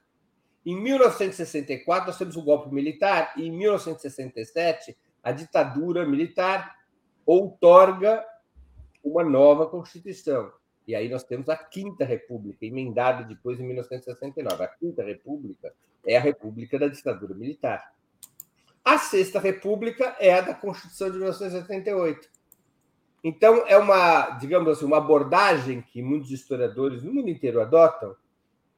Em 1964, nós temos o golpe militar, e em 1967, a ditadura militar outorga uma nova Constituição. E aí nós temos a Quinta República, emendada depois em 1969. A Quinta República é a República da ditadura militar. A Sexta República é a da Constituição de 1988. Então, é uma, digamos assim, uma abordagem que muitos historiadores no mundo inteiro adotam,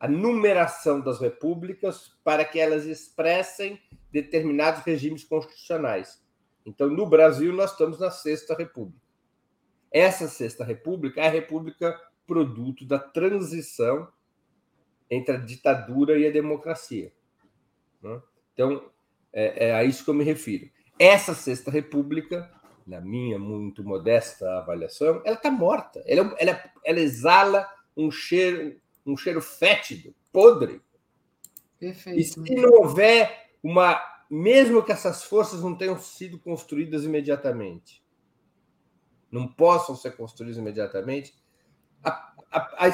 a numeração das repúblicas para que elas expressem determinados regimes constitucionais. Então, no Brasil, nós estamos na Sexta República. Essa Sexta República é a república produto da transição entre a ditadura e a democracia. Né? Então, é, é a isso que eu me refiro. Essa Sexta República, na minha muito modesta avaliação, ela está morta. Ela, ela, ela exala um cheiro, um cheiro fétido, podre. Perfeito. E se não houver uma. Mesmo que essas forças não tenham sido construídas imediatamente, não possam ser construídas imediatamente, a, a, a,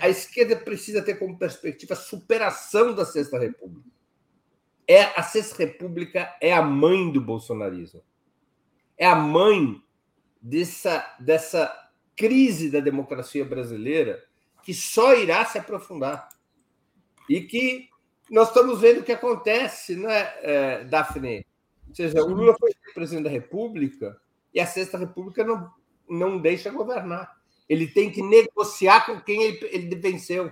a esquerda precisa ter como perspectiva a superação da Sexta República. É, a Sexta República é a mãe do bolsonarismo. É a mãe dessa, dessa crise da democracia brasileira que só irá se aprofundar. E que nós estamos vendo o que acontece, né, é, Daphne? Ou seja, o Lula foi presidente da República e a Sexta República não, não deixa governar. Ele tem que negociar com quem ele, ele venceu.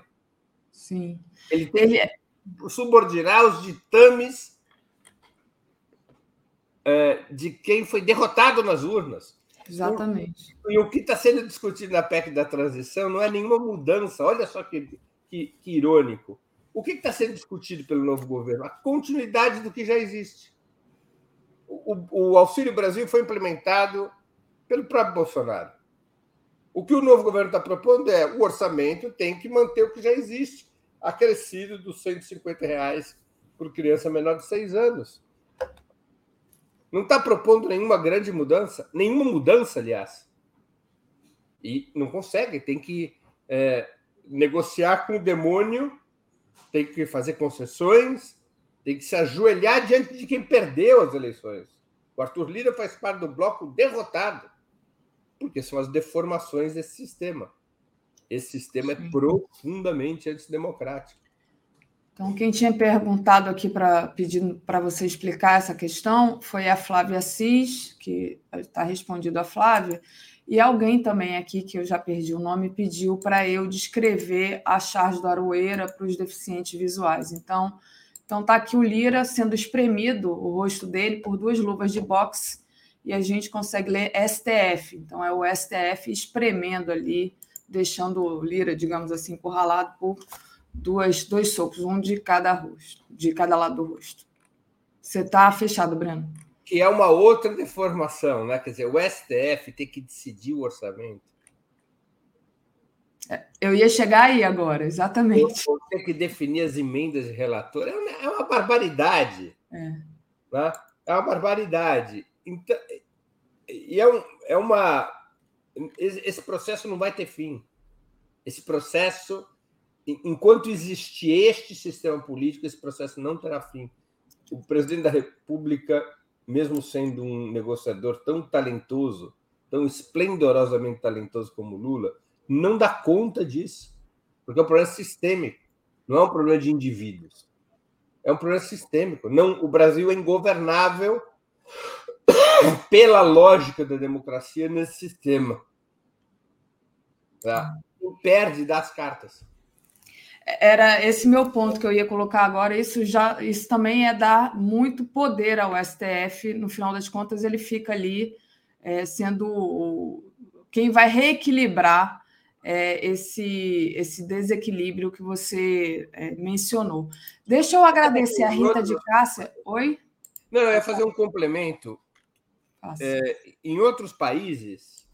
Sim. Ele tem ele... que subordinar os ditames é, de quem foi derrotado nas urnas. Exatamente. E o que está sendo discutido na PEC da transição não é nenhuma mudança. Olha só que, que, que irônico. O que está sendo discutido pelo novo governo? A continuidade do que já existe. O, o Auxílio Brasil foi implementado pelo próprio Bolsonaro. O que o novo governo está propondo é o orçamento tem que manter o que já existe, acrescido dos 150 reais por criança menor de seis anos. Não está propondo nenhuma grande mudança, nenhuma mudança, aliás. E não consegue, tem que é, negociar com o demônio, tem que fazer concessões, tem que se ajoelhar diante de quem perdeu as eleições. O Arthur Lira faz parte do bloco derrotado porque são as deformações desse sistema. Esse sistema é profundamente antidemocrático. Então, quem tinha perguntado aqui para pedir para você explicar essa questão foi a Flávia Assis, que está respondido a Flávia, e alguém também aqui, que eu já perdi o nome, pediu para eu descrever a charge do Aroeira para os deficientes visuais. Então, então tá aqui o Lira sendo espremido, o rosto dele, por duas luvas de boxe e a gente consegue ler STF. Então, é o STF espremendo ali, deixando o Lira, digamos assim, encurralado por duas, dois socos, um de cada rosto, de cada lado do rosto. Você está fechado, Breno. Que é uma outra deformação, né? Quer dizer, o STF tem que decidir o orçamento. Eu ia chegar aí agora, exatamente. Tem que definir as emendas de relator. É uma, é uma barbaridade. É. Né? é uma barbaridade. Então, e é, um, é uma. Esse processo não vai ter fim. Esse processo, enquanto existir este sistema político, esse processo não terá fim. O presidente da República, mesmo sendo um negociador tão talentoso, tão esplendorosamente talentoso como Lula, não dá conta disso. Porque é um problema sistêmico, não é um problema de indivíduos. É um problema sistêmico. Não, o Brasil é ingovernável pela lógica da democracia nesse sistema. Tá? Perde das cartas. Era esse meu ponto que eu ia colocar agora. Isso já, isso também é dar muito poder ao STF. No final das contas, ele fica ali é, sendo quem vai reequilibrar é, esse, esse desequilíbrio que você é, mencionou. Deixa eu agradecer a Rita de Cássia. Oi? Não, eu ia fazer um complemento. É, em outros países,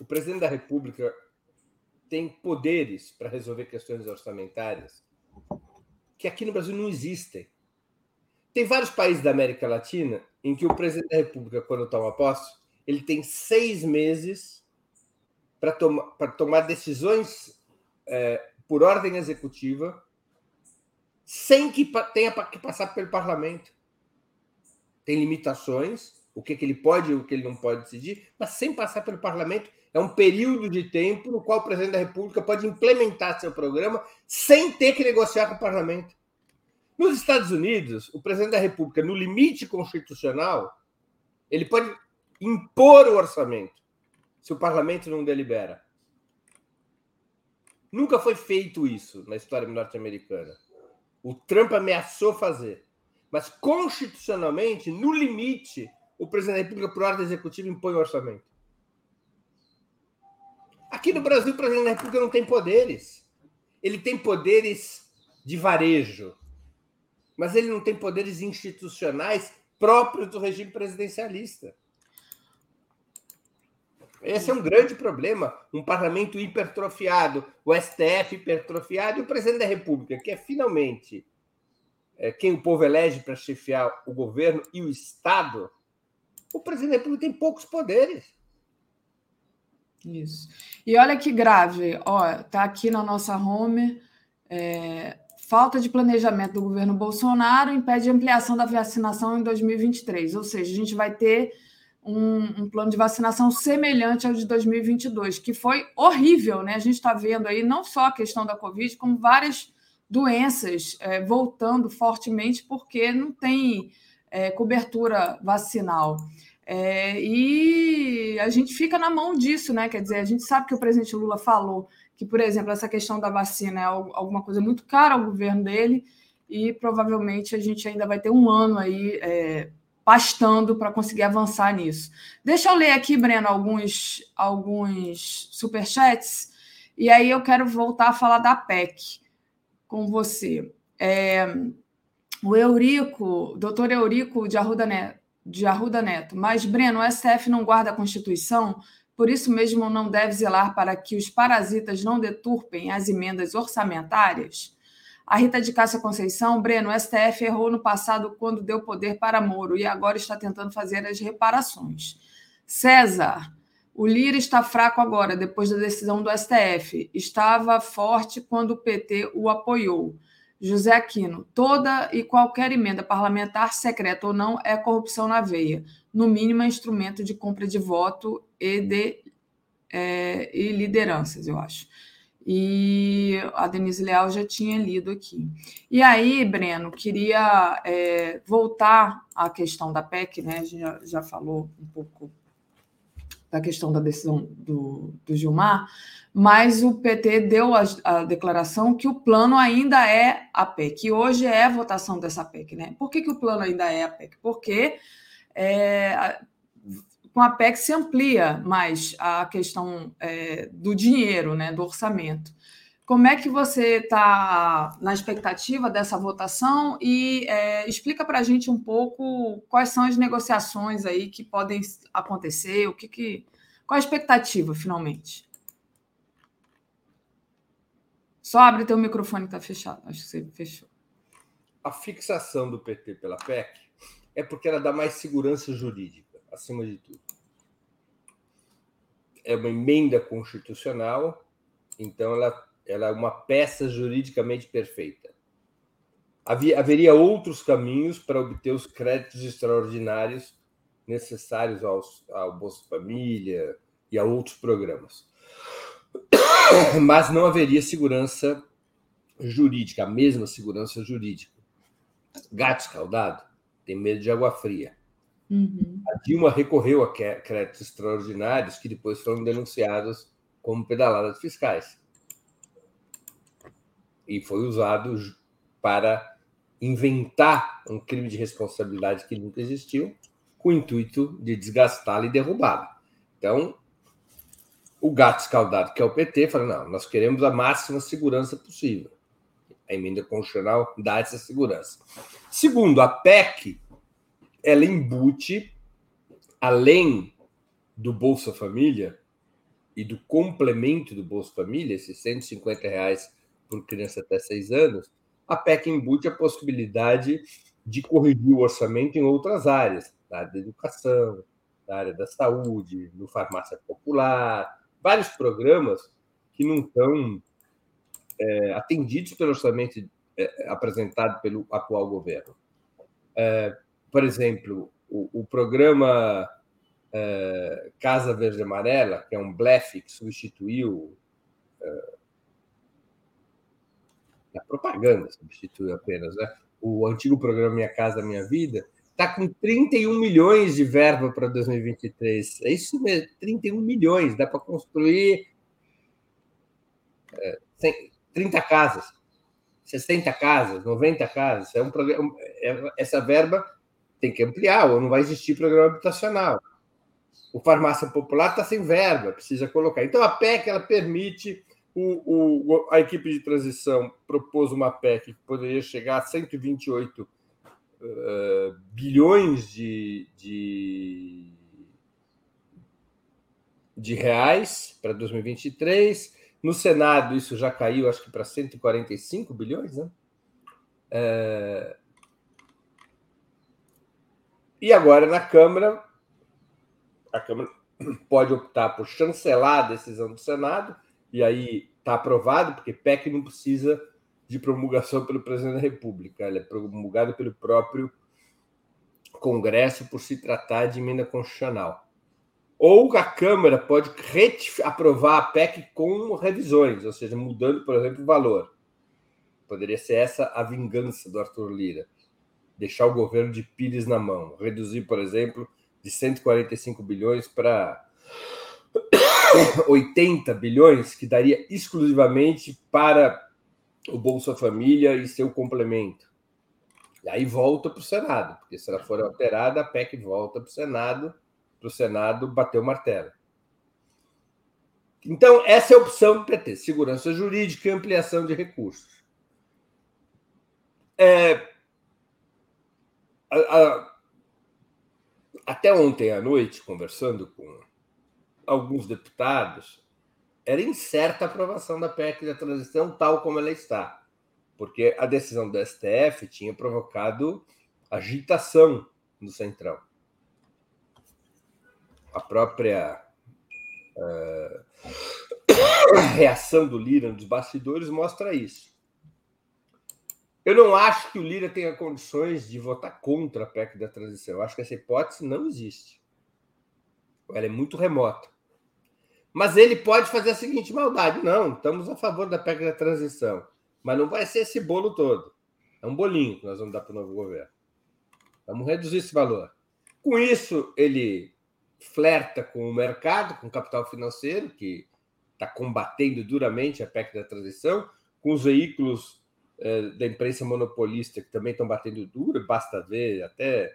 o presidente da República tem poderes para resolver questões orçamentárias que aqui no Brasil não existem. Tem vários países da América Latina em que o presidente da República, quando toma posse, ele tem seis meses para toma, tomar decisões é, por ordem executiva sem que tenha que passar pelo parlamento tem limitações, o que, que ele pode e o que ele não pode decidir, mas sem passar pelo parlamento. É um período de tempo no qual o presidente da República pode implementar seu programa sem ter que negociar com o parlamento. Nos Estados Unidos, o presidente da República, no limite constitucional, ele pode impor o orçamento se o parlamento não delibera. Nunca foi feito isso na história norte-americana. O Trump ameaçou fazer. Mas, constitucionalmente, no limite, o presidente da República, por ordem executiva, impõe o orçamento. Aqui no Brasil, o presidente da República não tem poderes. Ele tem poderes de varejo, mas ele não tem poderes institucionais próprios do regime presidencialista. Esse é um grande problema. Um parlamento hipertrofiado, o STF hipertrofiado e o presidente da República, que é finalmente é, quem o povo elege para chefiar o governo e o Estado, o presidente da República tem poucos poderes. Isso. E olha que grave, ó, tá aqui na nossa home. É, falta de planejamento do governo Bolsonaro impede a ampliação da vacinação em 2023. Ou seja, a gente vai ter um, um, plano de vacinação semelhante ao de 2022, que foi horrível, né? A gente está vendo aí não só a questão da Covid, como várias doenças é, voltando fortemente porque não tem é, cobertura vacinal. É, e a gente fica na mão disso, né? Quer dizer, a gente sabe que o presidente Lula falou que, por exemplo, essa questão da vacina é alguma coisa muito cara ao governo dele, e provavelmente a gente ainda vai ter um ano aí é, pastando para conseguir avançar nisso. Deixa eu ler aqui, Breno, alguns, alguns superchats, e aí eu quero voltar a falar da PEC com você. É, o Eurico, doutor Eurico de Arruda, Neto, de Arruda Neto, mas, Breno, o STF não guarda a Constituição, por isso mesmo não deve zelar para que os parasitas não deturpem as emendas orçamentárias? A Rita de Cássia Conceição, Breno, o STF errou no passado quando deu poder para Moro e agora está tentando fazer as reparações. César, o Lira está fraco agora, depois da decisão do STF. Estava forte quando o PT o apoiou. José Aquino, toda e qualquer emenda parlamentar, secreta ou não, é corrupção na veia. No mínimo, é instrumento de compra de voto e de é, e lideranças, eu acho e a Denise Leal já tinha lido aqui. E aí, Breno, queria é, voltar à questão da PEC, né? A gente já, já falou um pouco da questão da decisão do, do Gilmar, mas o PT deu a, a, declaração que o plano ainda é a PEC, e hoje é votação dessa PEC, né? Por que, que o plano ainda é a PEC? Porque é, com a PEC se amplia mais a questão é, do dinheiro, né, do orçamento. Como é que você está na expectativa dessa votação e é, explica para a gente um pouco quais são as negociações aí que podem acontecer, o que, que qual a expectativa finalmente? Só abre teu microfone que está fechado. Acho que você fechou. A fixação do PT pela PEC é porque ela dá mais segurança jurídica, acima de tudo é uma emenda constitucional, então ela, ela é uma peça juridicamente perfeita. Havia, haveria outros caminhos para obter os créditos extraordinários necessários aos, ao Bolsa Família e a outros programas. Mas não haveria segurança jurídica, a mesma segurança jurídica. Gato escaldado tem medo de água fria. Uhum. A Dilma recorreu a créditos extraordinários que depois foram denunciados como pedaladas fiscais. E foi usado para inventar um crime de responsabilidade que nunca existiu, com o intuito de desgastá-la e derrubá-la. Então, o gato escaldado, que é o PT, fala: não, nós queremos a máxima segurança possível. A emenda constitucional dá essa segurança. Segundo, a PEC ela embute, além do Bolsa Família e do complemento do Bolsa Família, esses 150 reais por criança até seis anos, a PEC embute a possibilidade de corrigir o orçamento em outras áreas, na área da educação, na área da saúde, no farmácia popular, vários programas que não estão é, atendidos pelo orçamento é, apresentado pelo atual governo. É, por exemplo, o, o programa é, Casa Verde Amarela, que é um blefe que substituiu é, a propaganda, substituiu apenas, né? O antigo programa Minha Casa Minha Vida está com 31 milhões de verba para 2023. É isso mesmo, 31 milhões. Dá para construir é, 30 casas, 60 casas, 90 casas. É um programa, é, essa verba tem que ampliar, ou não vai existir programa habitacional. O farmácia popular está sem verba, precisa colocar. Então, a PEC ela permite. O, o, a equipe de transição propôs uma PEC que poderia chegar a 128 uh, bilhões de, de, de reais para 2023. No Senado, isso já caiu, acho que para 145 bilhões, né? Uh, e agora, na Câmara, a Câmara pode optar por chancelar a decisão do Senado, e aí está aprovado, porque PEC não precisa de promulgação pelo presidente da República, ela é promulgada pelo próprio Congresso por se tratar de emenda constitucional. Ou a Câmara pode aprovar a PEC com revisões, ou seja, mudando, por exemplo, o valor. Poderia ser essa a vingança do Arthur Lira deixar o governo de Pires na mão, reduzir, por exemplo, de 145 bilhões para 80 bilhões, que daria exclusivamente para o Bolsa Família e seu complemento. E aí volta para o Senado, porque se ela for alterada, a PEC volta para o Senado, para o Senado bater o martelo. Então, essa é a opção do PT: segurança jurídica e ampliação de recursos. É, a, a, até ontem à noite, conversando com alguns deputados, era incerta a aprovação da PEC da transição tal como ela está porque a decisão do STF tinha provocado agitação no Centrão. A própria uh, reação do Lira nos bastidores mostra isso. Eu não acho que o Lira tenha condições de votar contra a PEC da transição. Eu acho que essa hipótese não existe. Ela é muito remota. Mas ele pode fazer a seguinte maldade: não, estamos a favor da PEC da transição. Mas não vai ser esse bolo todo. É um bolinho que nós vamos dar para o novo governo. Vamos reduzir esse valor. Com isso, ele flerta com o mercado, com o capital financeiro, que está combatendo duramente a PEC da transição, com os veículos da imprensa monopolista, que também estão batendo duro, basta ver até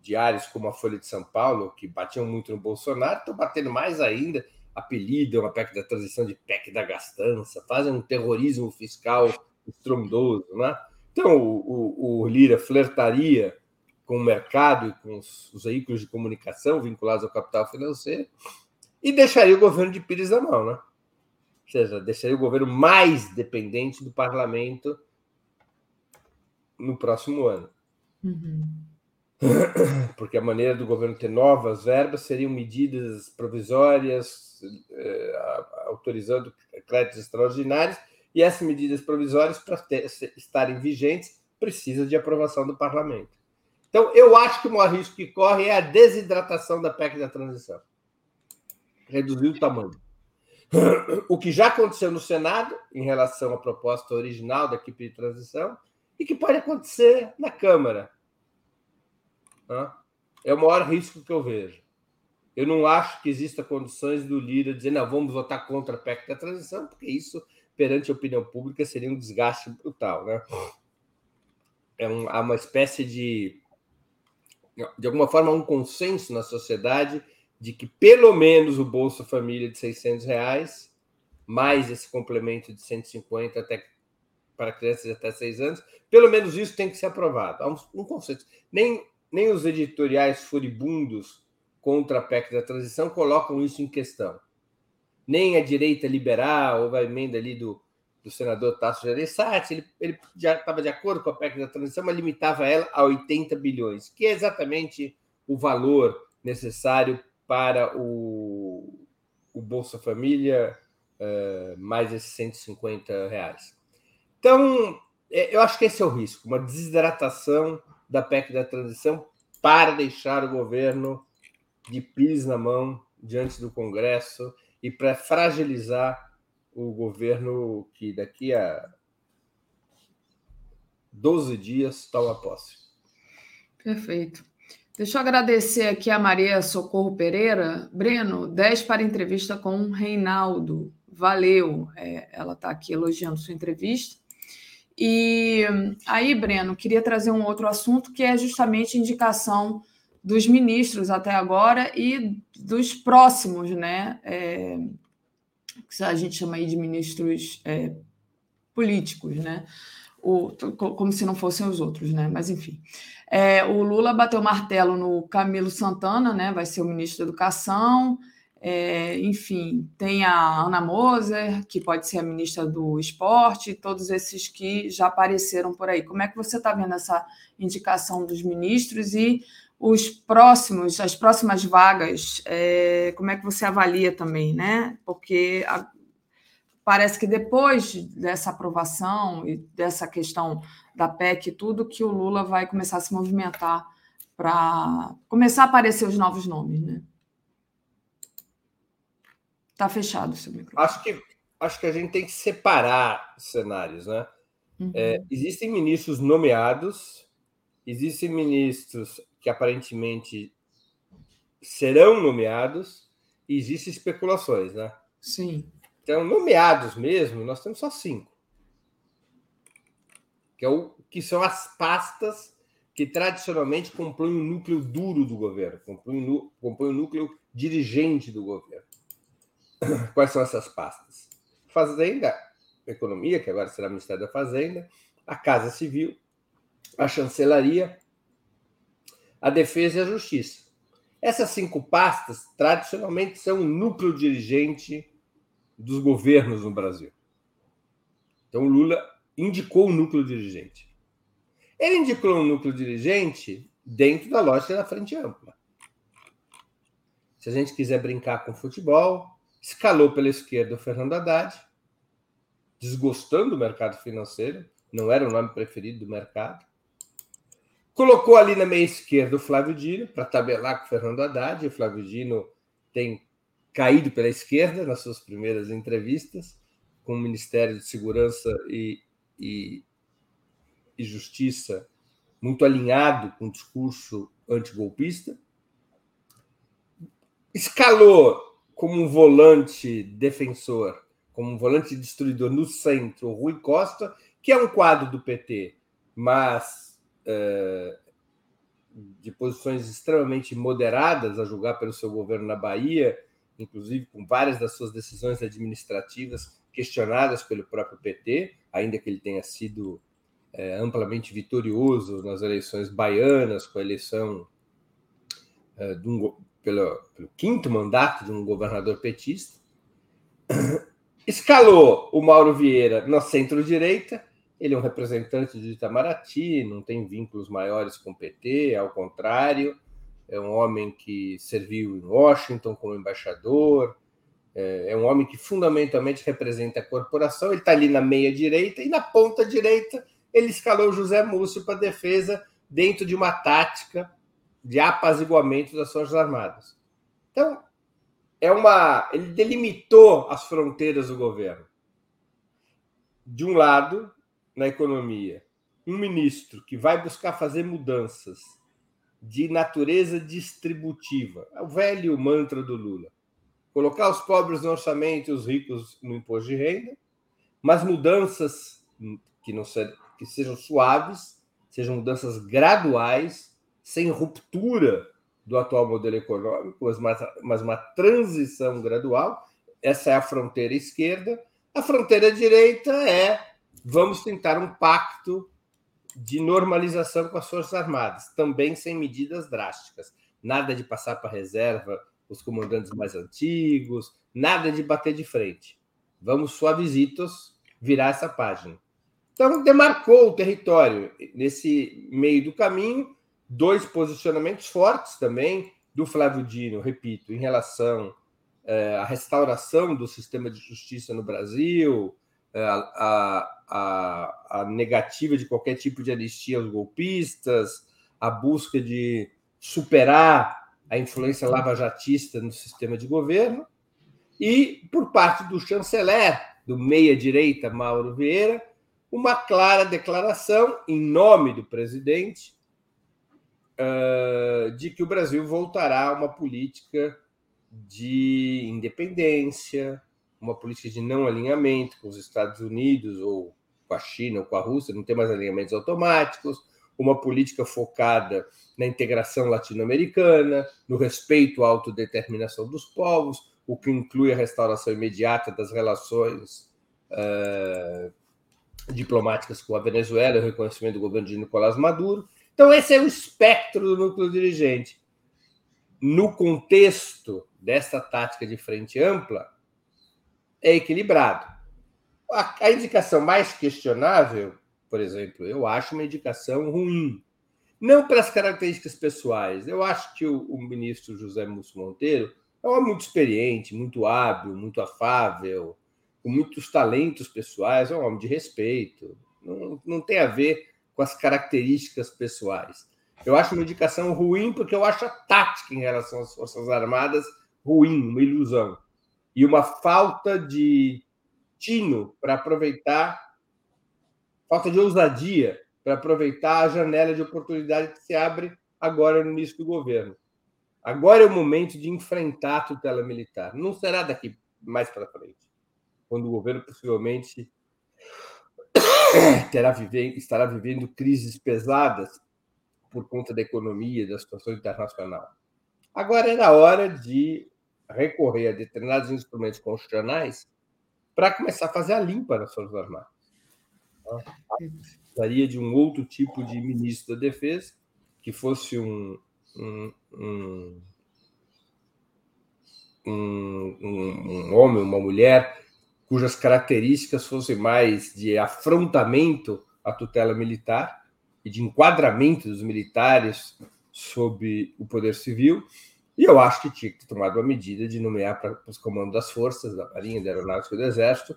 diários como a Folha de São Paulo, que batiam muito no Bolsonaro, estão batendo mais ainda apelidam a PEC da transição de PEC da gastança, fazem um terrorismo fiscal estrondoso. Né? Então, o, o, o Lira flertaria com o mercado e com os, os, veículos de comunicação vinculados ao capital financeiro e deixaria o governo de Pires na mão, né? Ou seja, deixaria o governo mais dependente do parlamento no próximo ano. Uhum. porque a maneira do governo ter novas verbas seriam medidas provisórias, eh, autorizando créditos extraordinários, e essas medidas provisórias, para estarem vigentes, precisam de aprovação do parlamento. Então, eu acho que o maior risco que corre é a desidratação da PEC da transição reduzir o tamanho. O que já aconteceu no Senado, em relação à proposta original da equipe de transição, e que pode acontecer na Câmara? É o maior risco que eu vejo. Eu não acho que exista condições do Lira dizer, não, vamos votar contra a PEC da transição, porque isso, perante a opinião pública, seria um desgaste brutal. Né? É um, uma espécie de, de alguma forma, um consenso na sociedade de que pelo menos o Bolsa Família de 600 reais, mais esse complemento de 150 até para crianças até 6 anos, pelo menos isso tem que ser aprovado. Há um, um consenso. Nem nem os editoriais furibundos contra a PEC da transição colocam isso em questão. Nem a direita liberal, ou a emenda ali do, do senador Tasso Gereissati, ele, ele já estava de acordo com a PEC da transição, mas limitava ela a 80 bilhões, que é exatamente o valor necessário para o, o Bolsa Família, uh, mais esses 150 reais. Então, é, eu acho que esse é o risco, uma desidratação da PEC da transição para deixar o governo de pis na mão diante do Congresso e para fragilizar o governo que daqui a 12 dias toma posse. Perfeito. Deixa eu agradecer aqui a Maria Socorro Pereira. Breno, 10 para entrevista com Reinaldo. Valeu. É, ela está aqui elogiando sua entrevista. E aí, Breno, queria trazer um outro assunto que é justamente indicação dos ministros até agora e dos próximos, né? É, que a gente chama aí de ministros é, políticos, né? O, como se não fossem os outros, né? Mas enfim. É, o Lula bateu martelo no Camilo Santana, né? Vai ser o ministro da Educação. É, enfim, tem a Ana Moser, que pode ser a ministra do esporte, todos esses que já apareceram por aí. Como é que você está vendo essa indicação dos ministros e os próximos, as próximas vagas, é, como é que você avalia também, né? Porque a, parece que depois dessa aprovação e dessa questão da PEC e tudo, que o Lula vai começar a se movimentar para começar a aparecer os novos nomes, né? Está fechado o seu microfone. Acho que, acho que a gente tem que separar cenários, né? Uhum. É, existem ministros nomeados, existem ministros que aparentemente serão nomeados e existem especulações, né? Sim. Então, nomeados mesmo, nós temos só cinco. Que, é o, que são as pastas que tradicionalmente compõem o núcleo duro do governo, compõem, compõem o núcleo dirigente do governo. Quais são essas pastas? Fazenda, Economia, que agora será Ministério da Fazenda, a Casa Civil, a Chancelaria, a Defesa e a Justiça. Essas cinco pastas, tradicionalmente, são o núcleo dirigente dos governos no Brasil. Então, Lula indicou o núcleo dirigente. Ele indicou o núcleo dirigente dentro da lógica da frente ampla. Se a gente quiser brincar com futebol, escalou pela esquerda o Fernando Haddad, desgostando do mercado financeiro, não era o nome preferido do mercado. Colocou ali na meia esquerda o Flávio Dino para tabelar com o Fernando Haddad. O Flávio Dino tem caído pela esquerda nas suas primeiras entrevistas com o Ministério de Segurança e, e, e Justiça muito alinhado com o discurso antigolpista. Escalou como um volante defensor, como um volante destruidor no centro, Rui Costa, que é um quadro do PT, mas é, de posições extremamente moderadas, a julgar pelo seu governo na Bahia, inclusive com várias das suas decisões administrativas questionadas pelo próprio PT, ainda que ele tenha sido é, amplamente vitorioso nas eleições baianas, com a eleição é, um, pelo, pelo quinto mandato de um governador petista. Escalou o Mauro Vieira na centro-direita, ele é um representante de Itamaraty, não tem vínculos maiores com o PT, ao contrário, é um homem que serviu em Washington como embaixador, é, é um homem que fundamentalmente representa a corporação. Ele está ali na meia direita e na ponta direita ele escalou José Múcio para defesa dentro de uma tática de apaziguamento das Forças Armadas. Então, é uma. Ele delimitou as fronteiras do governo. De um lado, na economia, um ministro que vai buscar fazer mudanças de natureza distributiva, é o velho mantra do Lula. Colocar os pobres no orçamento e os ricos no imposto de renda, mas mudanças que não se, que sejam suaves, sejam mudanças graduais, sem ruptura do atual modelo econômico, mas uma, mas uma transição gradual. Essa é a fronteira esquerda. A fronteira direita é vamos tentar um pacto de normalização com as Forças Armadas, também sem medidas drásticas. Nada de passar para reserva os comandantes mais antigos, nada de bater de frente. Vamos suavisitos virar essa página. Então, demarcou o território. Nesse meio do caminho, dois posicionamentos fortes também do Flávio Dino, repito, em relação é, à restauração do sistema de justiça no Brasil, a, a, a, negativa de qualquer tipo de anistia aos golpistas, a busca de superar a influência lavajatista no sistema de governo, e, por parte do chanceler, do meia-direita, Mauro Vieira, uma clara declaração, em nome do presidente, uh, de que o Brasil voltará a uma política de independência, uma política de não alinhamento com os Estados Unidos ou com a China ou com a Rússia, não tem mais alinhamentos automáticos, uma política focada na integração latino-americana, no respeito à autodeterminação dos povos, o que inclui a restauração imediata das relações uh, diplomáticas com a Venezuela, o reconhecimento do governo de Nicolás Maduro. Então, esse é o espectro do núcleo dirigente. No contexto dessa tática de frente ampla, é equilibrado. A, a indicação mais questionável, por exemplo, eu acho uma indicação ruim. Não pelas características pessoais. Eu acho que o, o ministro José Múcio Monteiro é um homem muito experiente, muito hábil, muito afável, com muitos talentos pessoais, é um homem de respeito. Não, não tem a ver com as características pessoais. Eu acho uma indicação ruim porque eu acho a tática em relação às Forças Armadas ruim, uma ilusão e uma falta de tino para aproveitar, falta de ousadia para aproveitar a janela de oportunidade que se abre agora no início do governo. Agora é o momento de enfrentar a tutela militar. Não será daqui mais para frente, quando o governo possivelmente terá estará vivendo crises pesadas por conta da economia, da situação internacional. Agora era hora de recorrer a determinados instrumentos constitucionais para começar a fazer a limpa nas Forças Armadas. Precisaria de um outro tipo de ministro da Defesa, que fosse um, um, um, um, um homem, uma mulher, cujas características fossem mais de afrontamento à tutela militar e de enquadramento dos militares sob o poder civil, e eu acho que tinha que tomado uma medida de nomear para os comandos das forças, da Marinha, da Aeronáutica e do Exército,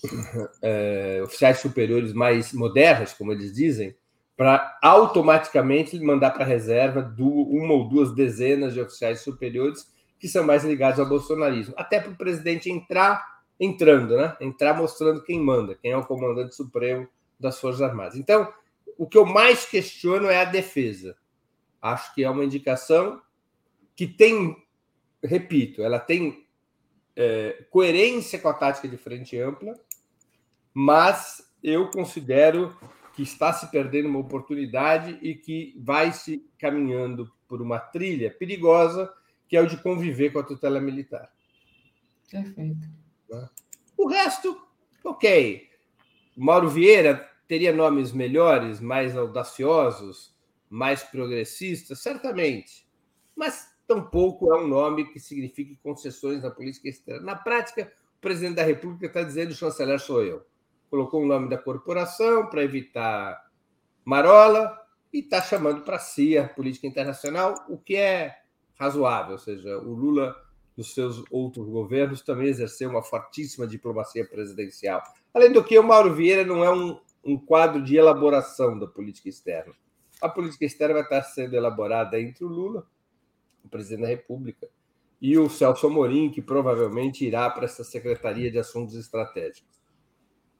é, oficiais superiores mais modernos, como eles dizem, para automaticamente mandar para a reserva do, uma ou duas dezenas de oficiais superiores que são mais ligados ao bolsonarismo. Até para o presidente entrar entrando, né? Entrar mostrando quem manda, quem é o comandante supremo das Forças Armadas. Então, o que eu mais questiono é a defesa. Acho que é uma indicação que tem, repito, ela tem é, coerência com a tática de frente ampla, mas eu considero que está se perdendo uma oportunidade e que vai se caminhando por uma trilha perigosa, que é o de conviver com a tutela militar. Perfeito. Né? O resto, ok. Mauro Vieira teria nomes melhores, mais audaciosos, mais progressistas, certamente. Mas tampouco é um nome que signifique concessões na política externa. Na prática, o presidente da República está dizendo: o chanceler sou eu. Colocou o nome da corporação para evitar marola e está chamando para si a política internacional, o que é razoável. Ou seja, o Lula, nos seus outros governos, também exerceu uma fortíssima diplomacia presidencial. Além do que, o Mauro Vieira não é um, um quadro de elaboração da política externa. A política externa vai estar sendo elaborada entre o Lula o presidente da República, e o Celso Amorim, que provavelmente irá para essa Secretaria de Assuntos Estratégicos.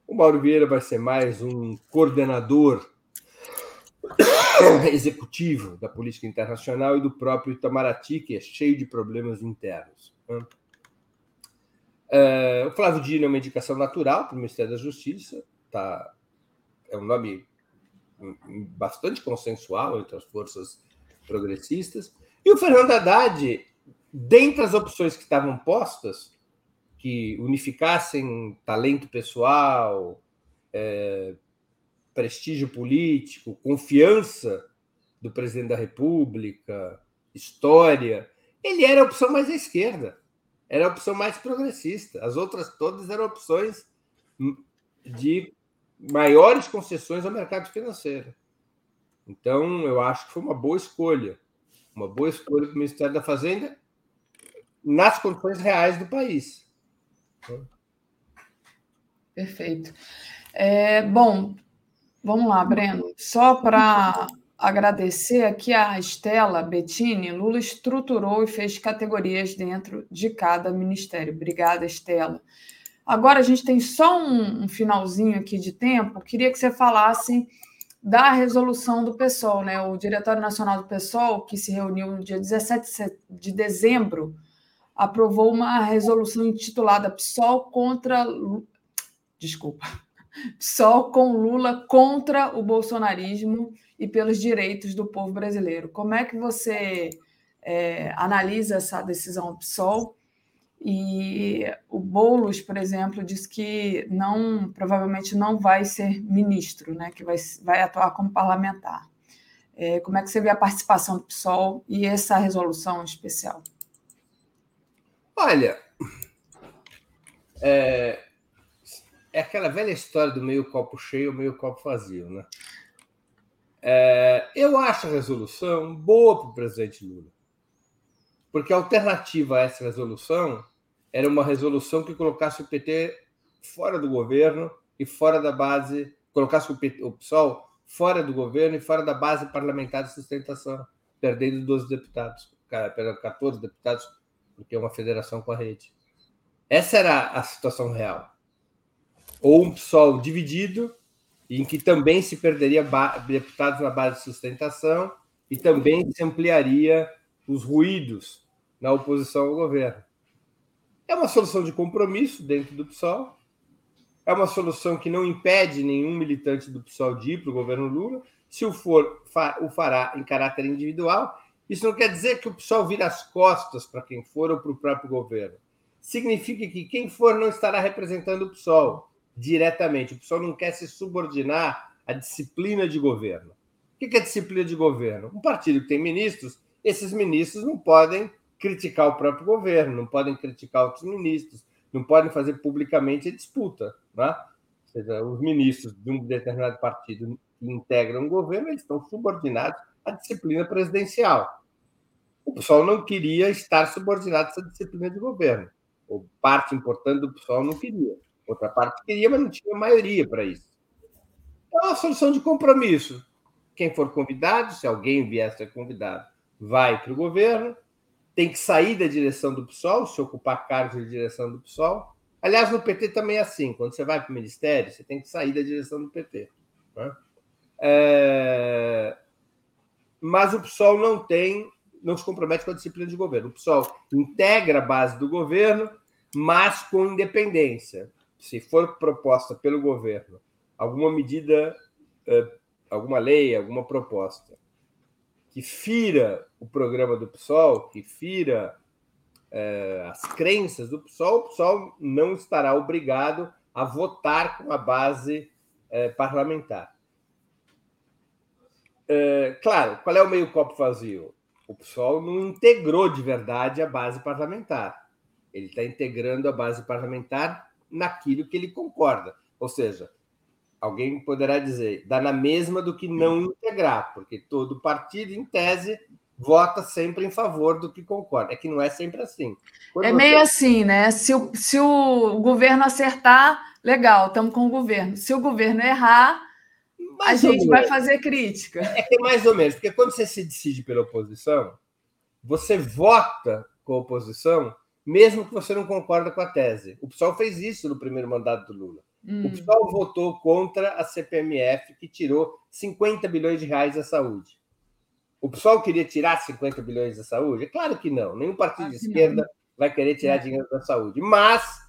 O Mauro Vieira vai ser mais um coordenador executivo da política internacional e do próprio Itamaraty, que é cheio de problemas internos. Né? É, o Flávio Dino é uma indicação natural para o Ministério da Justiça, tá, é um nome bastante consensual entre as forças progressistas. E o Fernando Haddad, dentre as opções que estavam postas, que unificassem talento pessoal, é, prestígio político, confiança do presidente da República, história, ele era a opção mais à esquerda, era a opção mais progressista. As outras todas eram opções de maiores concessões ao mercado financeiro. Então, eu acho que foi uma boa escolha uma boa escolha do Ministério da Fazenda nas condições reais do país. Perfeito. É, bom, vamos lá, Breno. Só para agradecer aqui a Estela Bettini, Lula estruturou e fez categorias dentro de cada ministério. Obrigada, Estela. Agora a gente tem só um, um finalzinho aqui de tempo. Queria que você falasse da resolução do PSOL, né? O Diretório Nacional do PSOL, que se reuniu no dia 17 de dezembro, aprovou uma resolução intitulada PSOL contra desculpa, PSOL com Lula contra o bolsonarismo e pelos direitos do povo brasileiro. Como é que você é, analisa essa decisão do PSOL? E o Boulos, por exemplo, diz que não, provavelmente não vai ser ministro, né, que vai, vai atuar como parlamentar. É, como é que você vê a participação do PSOL e essa resolução especial? Olha, é, é aquela velha história do meio copo cheio, meio copo vazio, né? É, eu acho a resolução boa para o presidente Lula. Porque a alternativa a essa resolução era uma resolução que colocasse o PT fora do governo e fora da base, colocasse o, PT, o PSOL fora do governo e fora da base parlamentar de sustentação, perdendo 12 deputados, perdão, 14 deputados, porque é uma federação com a rede. Essa era a situação real. Ou um PSOL dividido, em que também se perderia deputados na base de sustentação e também se ampliaria os ruídos na oposição ao governo. É uma solução de compromisso dentro do PSOL, é uma solução que não impede nenhum militante do PSOL de ir para o governo Lula. Se o for, o fará em caráter individual. Isso não quer dizer que o PSOL vira as costas para quem for ou para o próprio governo. Significa que quem for não estará representando o PSOL diretamente. O PSOL não quer se subordinar à disciplina de governo. O que é disciplina de governo? Um partido que tem ministros, esses ministros não podem criticar o próprio governo, não podem criticar outros ministros, não podem fazer publicamente a disputa. Né? Ou seja, os ministros de um determinado partido que integram o governo, eles estão subordinados à disciplina presidencial. O pessoal não queria estar subordinado a essa disciplina de governo. Ou parte importante do pessoal não queria. Outra parte queria, mas não tinha maioria para isso. Então, é uma solução de compromisso. Quem for convidado, se alguém vier a ser convidado, vai para o governo, tem que sair da direção do PSOL, se ocupar cargos de direção do PSOL. Aliás, no PT também é assim. Quando você vai para o ministério, você tem que sair da direção do PT. Né? É... Mas o PSOL não tem, não se compromete com a disciplina de governo. O PSOL integra a base do governo, mas com independência. Se for proposta pelo governo alguma medida, é, alguma lei, alguma proposta que fira o programa do PSOL, que fira é, as crenças do PSOL, o PSOL não estará obrigado a votar com a base é, parlamentar. É, claro, qual é o meio copo vazio? O PSOL não integrou de verdade a base parlamentar. Ele está integrando a base parlamentar naquilo que ele concorda. Ou seja, alguém poderá dizer, dá na mesma do que não integrar, porque todo partido, em tese, vota sempre em favor do que concorda. É que não é sempre assim. Quando é meio você... assim, né? Se o, se o governo acertar, legal, estamos com o governo. Se o governo errar, mais a gente vai fazer crítica. É que é mais ou menos, porque quando você se decide pela oposição, você vota com a oposição, mesmo que você não concorda com a tese. O pessoal fez isso no primeiro mandato do Lula. Hum. O pessoal votou contra a CPMF, que tirou 50 bilhões de reais da saúde. O pessoal queria tirar 50 bilhões da saúde? É claro que não. Nenhum partido de esquerda não. vai querer tirar dinheiro da saúde. Mas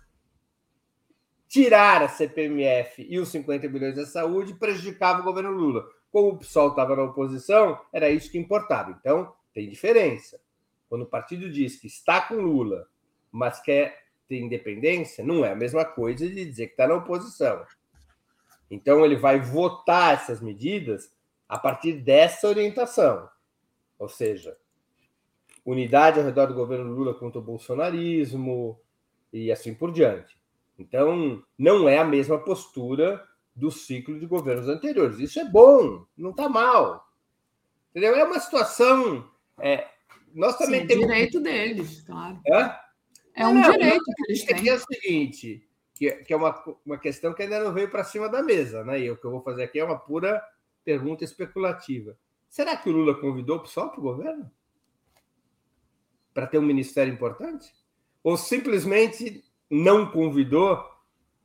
tirar a CPMF e os 50 bilhões da saúde prejudicava o governo Lula. Como o pessoal estava na oposição, era isso que importava. Então, tem diferença. Quando o partido diz que está com Lula, mas quer ter independência, não é a mesma coisa de dizer que está na oposição. Então, ele vai votar essas medidas a partir dessa orientação. Ou seja, unidade ao redor do governo Lula contra o bolsonarismo e assim por diante. Então, não é a mesma postura do ciclo de governos anteriores. Isso é bom, não está mal. Entendeu? É uma situação. É, nós também Sim, temos. direito deles, claro. É? É um não, direito que eles têm. É o seguinte, que, que é uma, uma questão que ainda não veio para cima da mesa, né? E o que eu vou fazer aqui é uma pura pergunta especulativa. Será que o Lula convidou só para o governo? Para ter um ministério importante? Ou simplesmente não convidou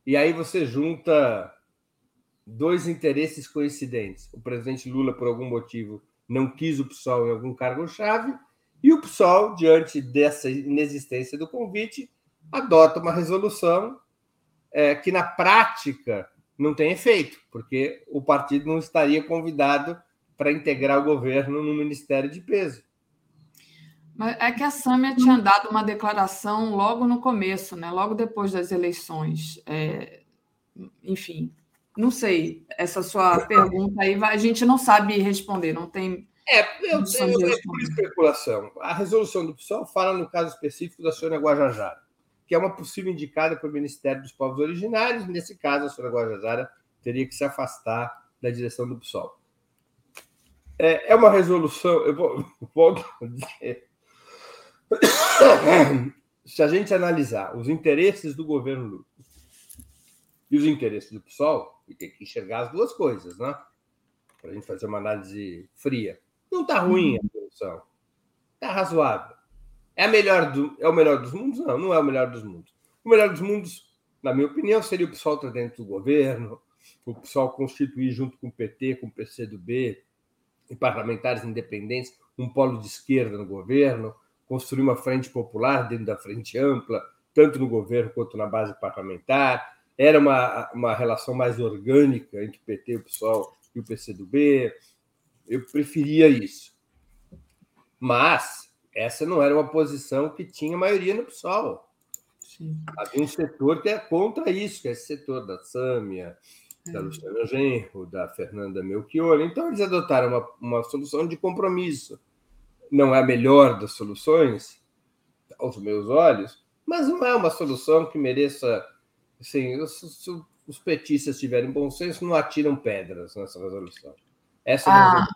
e aí você junta dois interesses coincidentes? O presidente Lula, por algum motivo, não quis o PSOL em algum cargo-chave e o PSOL, diante dessa inexistência do convite, adota uma resolução é, que, na prática, não tem efeito, porque o partido não estaria convidado para integrar o governo no Ministério de Peso. Mas é que a Sâmia tinha dado uma declaração logo no começo, né? logo depois das eleições. É... Enfim, não sei. Essa sua pergunta aí, a gente não sabe responder, não tem é, eu tenho é por especulação. A resolução do PSOL fala no caso específico da Sônia Guajajara, que é uma possível indicada para o Ministério dos Povos Originários. Nesse caso, a Sônia Guajajara teria que se afastar da direção do PSOL. É, é uma resolução, eu vou, vou dizer. Se a gente analisar os interesses do governo Lula e os interesses do PSOL, e tem que enxergar as duas coisas, né? Para a gente fazer uma análise fria. Não está ruim a solução. Está razoável. É, a melhor do, é o melhor dos mundos? Não, não é o melhor dos mundos. O melhor dos mundos, na minha opinião, seria o pessoal estar dentro do governo, o pessoal constituir junto com o PT, com o PCdoB, e parlamentares independentes, um polo de esquerda no governo, construir uma frente popular dentro da frente ampla, tanto no governo quanto na base parlamentar. Era uma, uma relação mais orgânica entre o PT, o PSOL e o PCdoB. Eu preferia isso. Mas essa não era uma posição que tinha maioria no PSOL. Sim. Havia um setor que é contra isso, que é esse setor da Sâmia, da é. Luciana Genro, da Fernanda Melchior. Então, eles adotaram uma, uma solução de compromisso. Não é a melhor das soluções, aos meus olhos, mas não é uma solução que mereça. Assim, se, os petistas tiverem bom senso, não atiram pedras nessa resolução. Essa é ah,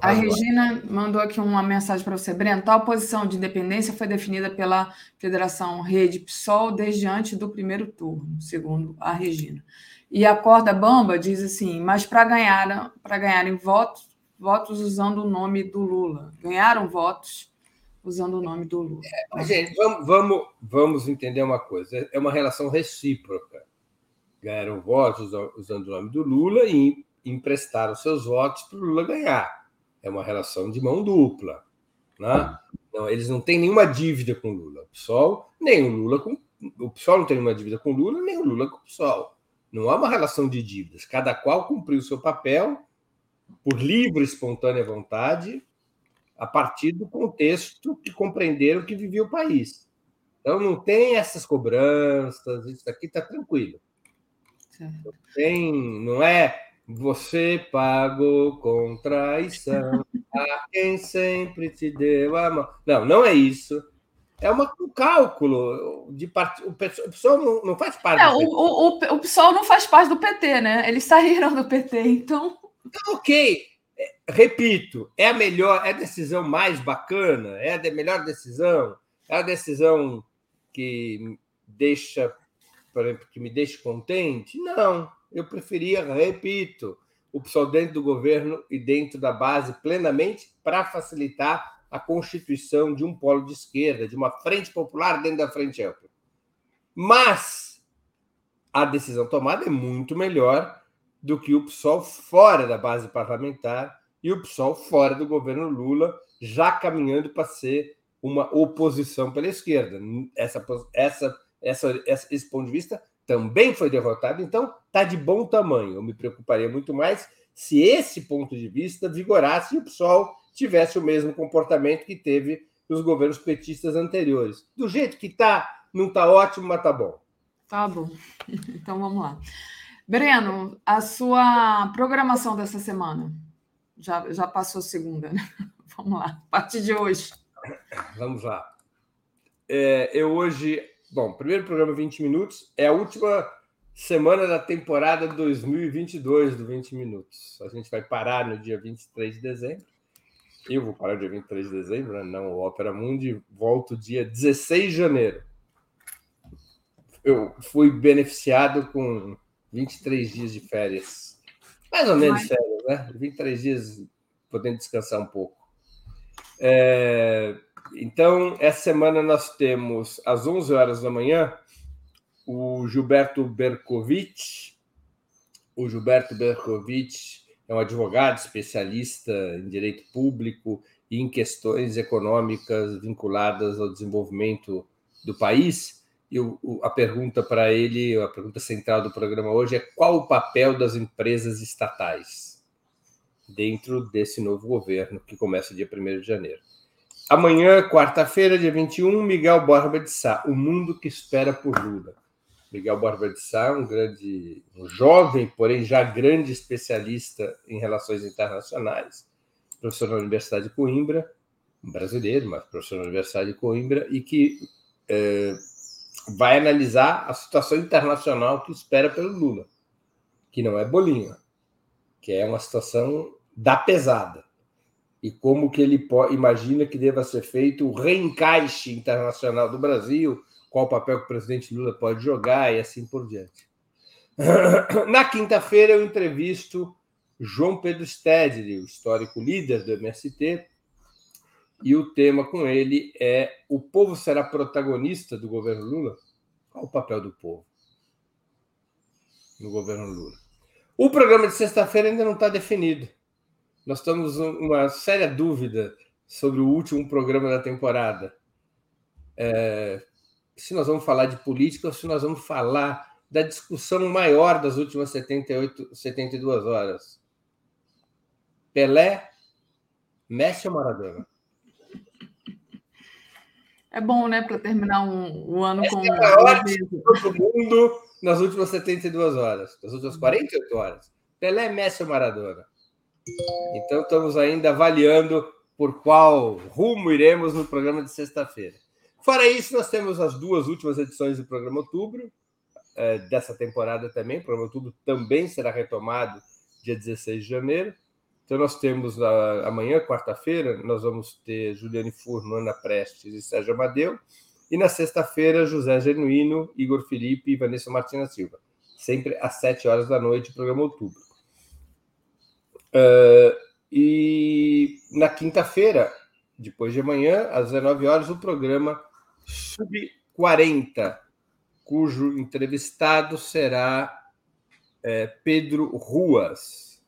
a Regina mandou aqui uma mensagem para você, Breno. Tal posição de independência foi definida pela Federação Rede PSOL desde antes do primeiro turno, segundo a Regina. E a corda bamba diz assim: mas para ganhar, para ganharem votos, votos usando o nome do Lula. Ganharam votos usando o nome do Lula. É, gente, vamos, vamos, vamos entender uma coisa: é uma relação recíproca. Ganharam votos usando o nome do Lula e emprestaram seus votos para o Lula ganhar. É uma relação de mão dupla. Né? Não, eles não têm nenhuma dívida com o Lula. O PSOL, nem o Lula com. O PSOL não tem nenhuma dívida com o Lula, nem o Lula com o PSOL. Não há uma relação de dívidas. Cada qual cumpriu o seu papel por livre e espontânea vontade, a partir do contexto que compreenderam que vivia o país. Então não tem essas cobranças, isso aqui está tranquilo. Não, tem, não é você pagou com traição a quem sempre te deu a mão. Não, não é isso é uma, um cálculo de part... o PSOL não, não faz parte. É, o, o, o, PSOL não faz parte do PT, né? Eles saíram do PT, então. Então, ok. É, repito, é a melhor, é a decisão mais bacana, é a melhor decisão, é a decisão que deixa, por exemplo, que me deixa contente? Não, eu preferia, repito, o PSOL dentro do governo e dentro da base plenamente para facilitar a constituição de um polo de esquerda, de uma frente popular dentro da frente ampla. Mas a decisão tomada é muito melhor do que o PSOL fora da base parlamentar e o PSOL fora do governo Lula, já caminhando para ser uma oposição pela esquerda. Essa, essa, essa, esse ponto de vista também foi derrotado, então está de bom tamanho. Eu me preocuparia muito mais se esse ponto de vista vigorasse e o PSOL tivesse o mesmo comportamento que teve nos governos petistas anteriores. Do jeito que está, não está ótimo, mas está bom. Tá bom. Então vamos lá. Breno, a sua programação dessa semana já, já passou segunda, né? Vamos lá, a partir de hoje. Vamos lá. É, eu hoje. Bom, primeiro programa 20 minutos. É a última semana da temporada 2022 do 20 Minutos. A gente vai parar no dia 23 de dezembro eu vou parar dia 23 de dezembro, né? não, o Opera Mundi volta dia 16 de janeiro. Eu fui beneficiado com 23 dias de férias. Mais ou menos férias, né? 23 dias podendo descansar um pouco. É... Então, essa semana nós temos, às 11 horas da manhã, o Gilberto Berkovitch. O Gilberto Berkovitch é um advogado especialista em direito público e em questões econômicas vinculadas ao desenvolvimento do país. E a pergunta para ele, a pergunta central do programa hoje é qual o papel das empresas estatais dentro desse novo governo que começa dia 1 de janeiro. Amanhã, quarta-feira, dia 21, Miguel Borba de Sá, O Mundo que Espera por Lula. Miguel Barba de Sá, um grande, um jovem, porém já grande especialista em relações internacionais, professor da Universidade de Coimbra, um brasileiro, mas professor da Universidade de Coimbra, e que é, vai analisar a situação internacional que espera pelo Lula, que não é bolinha, que é uma situação da pesada. E como que ele imagina que deva ser feito o reencaixe internacional do Brasil qual o papel que o presidente Lula pode jogar e assim por diante. Na quinta-feira, eu entrevisto João Pedro Stedley, o histórico líder do MST, e o tema com ele é: O povo será protagonista do governo Lula? Qual o papel do povo no governo Lula? O programa de sexta-feira ainda não está definido. Nós estamos uma séria dúvida sobre o último programa da temporada. É, se nós vamos falar de política ou se nós vamos falar da discussão maior das últimas 78, 72 horas. Pelé, Messi ou Maradona? É bom, né, para terminar um, um ano Essa com. É a maior discussão do mundo nas últimas 72 horas, nas últimas 48 horas. Pelé, Messi ou Maradona? Então, estamos ainda avaliando por qual rumo iremos no programa de sexta-feira. Fora isso, nós temos as duas últimas edições do programa Outubro, é, dessa temporada também. O programa Outubro também será retomado dia 16 de janeiro. Então, nós temos amanhã, quarta-feira, nós vamos ter Juliane Furno, Ana Prestes e Sérgio Amadeu. E na sexta-feira, José Genuíno, Igor Felipe e Vanessa Martina Silva. Sempre às sete horas da noite, programa Outubro. Uh, e na quinta-feira, depois de amanhã, às 19 horas, o programa Sub 40, cujo entrevistado será é, Pedro Ruas.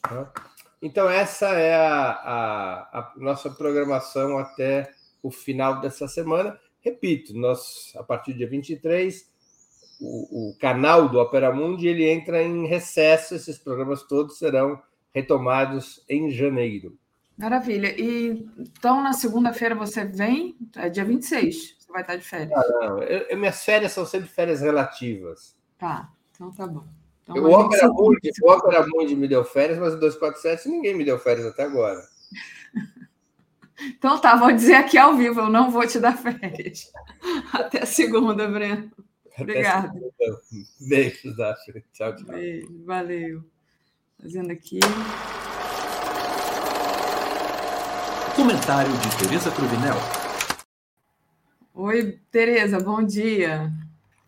Tá? Então, essa é a, a, a, nossa programação até o final dessa semana. Repito, nós, a partir do dia 23, o, o canal do Opera Mundi ele entra em recesso, esses programas todos serão retomados em janeiro. Maravilha. E então na segunda-feira você vem, é dia 26, você vai estar de férias. Ah, não, eu, eu, minhas férias são sempre férias relativas. Tá, então tá bom. Então, o, Opera Mundi, o Opera Mundi me deu férias, mas o 247 ninguém me deu férias até agora. então tá, vou dizer aqui ao vivo, eu não vou te dar férias. Até segunda, Breno. Obrigada. Beijos, Daphne. Tchau, tchau. Beijo, valeu. Fazendo aqui. Comentário de Tereza Cruvinel. Oi, Tereza, bom dia.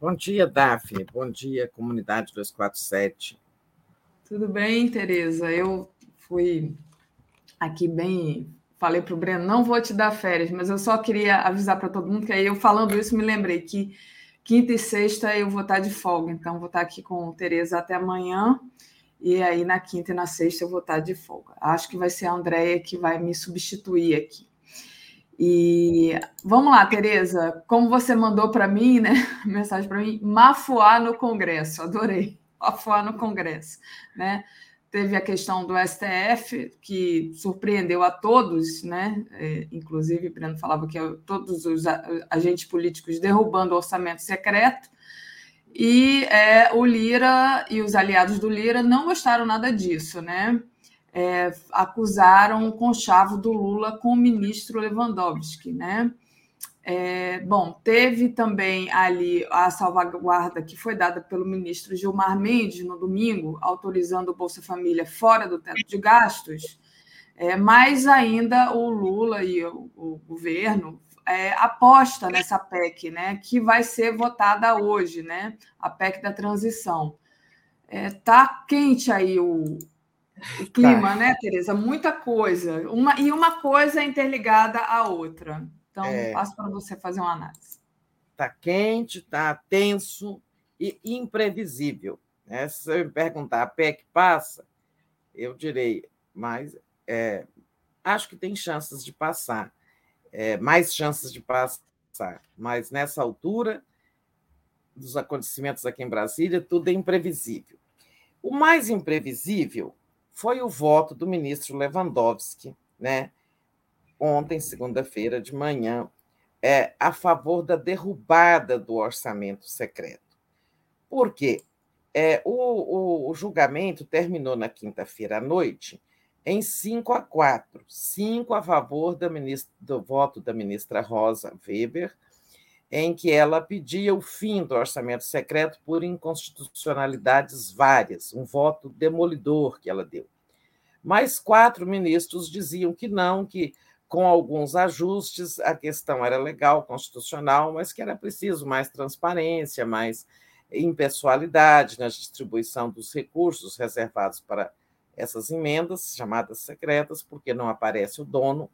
Bom dia, Daphne. Bom dia, comunidade 247. Tudo bem, Tereza? Eu fui aqui bem. Falei para o Breno, não vou te dar férias, mas eu só queria avisar para todo mundo que aí eu falando isso me lembrei que quinta e sexta eu vou estar de folga, então vou estar aqui com Tereza até amanhã e aí na quinta e na sexta eu vou estar de folga. Acho que vai ser a Andréia que vai me substituir aqui. E vamos lá, Tereza, como você mandou para mim, né? Mensagem para mim, mafuar no Congresso, adorei. Mafuar no Congresso, né? Teve a questão do STF, que surpreendeu a todos, né? É, inclusive, Breno falava que todos os agentes políticos derrubando o orçamento secreto. E é, o Lira e os aliados do Lira não gostaram nada disso, né? É, acusaram o conchavo do Lula com o ministro Lewandowski, né? É, bom, teve também ali a salvaguarda que foi dada pelo ministro Gilmar Mendes no domingo, autorizando o Bolsa Família fora do teto de gastos, é, mas ainda o Lula e o, o governo é, aposta nessa PEC, né, que vai ser votada hoje, né, a PEC da transição. É, tá quente aí o, o clima, tá. né, Tereza? Muita coisa. Uma, e uma coisa interligada à outra. Então, é... passo para você fazer uma análise. Está quente, está tenso e imprevisível. Né? Se você me perguntar, a PEC passa? Eu direi, mas é, acho que tem chances de passar é, mais chances de passar. Mas nessa altura dos acontecimentos aqui em Brasília, tudo é imprevisível. O mais imprevisível foi o voto do ministro Lewandowski, né? Ontem, segunda-feira de manhã, é, a favor da derrubada do orçamento secreto. Por quê? É, o, o, o julgamento terminou na quinta-feira à noite em 5 a 4, 5 a favor ministra, do voto da ministra Rosa Weber, em que ela pedia o fim do orçamento secreto por inconstitucionalidades várias, um voto demolidor que ela deu. Mais quatro ministros diziam que não, que com alguns ajustes a questão era legal, constitucional, mas que era preciso mais transparência, mais impessoalidade na distribuição dos recursos reservados para essas emendas, chamadas secretas, porque não aparece o dono.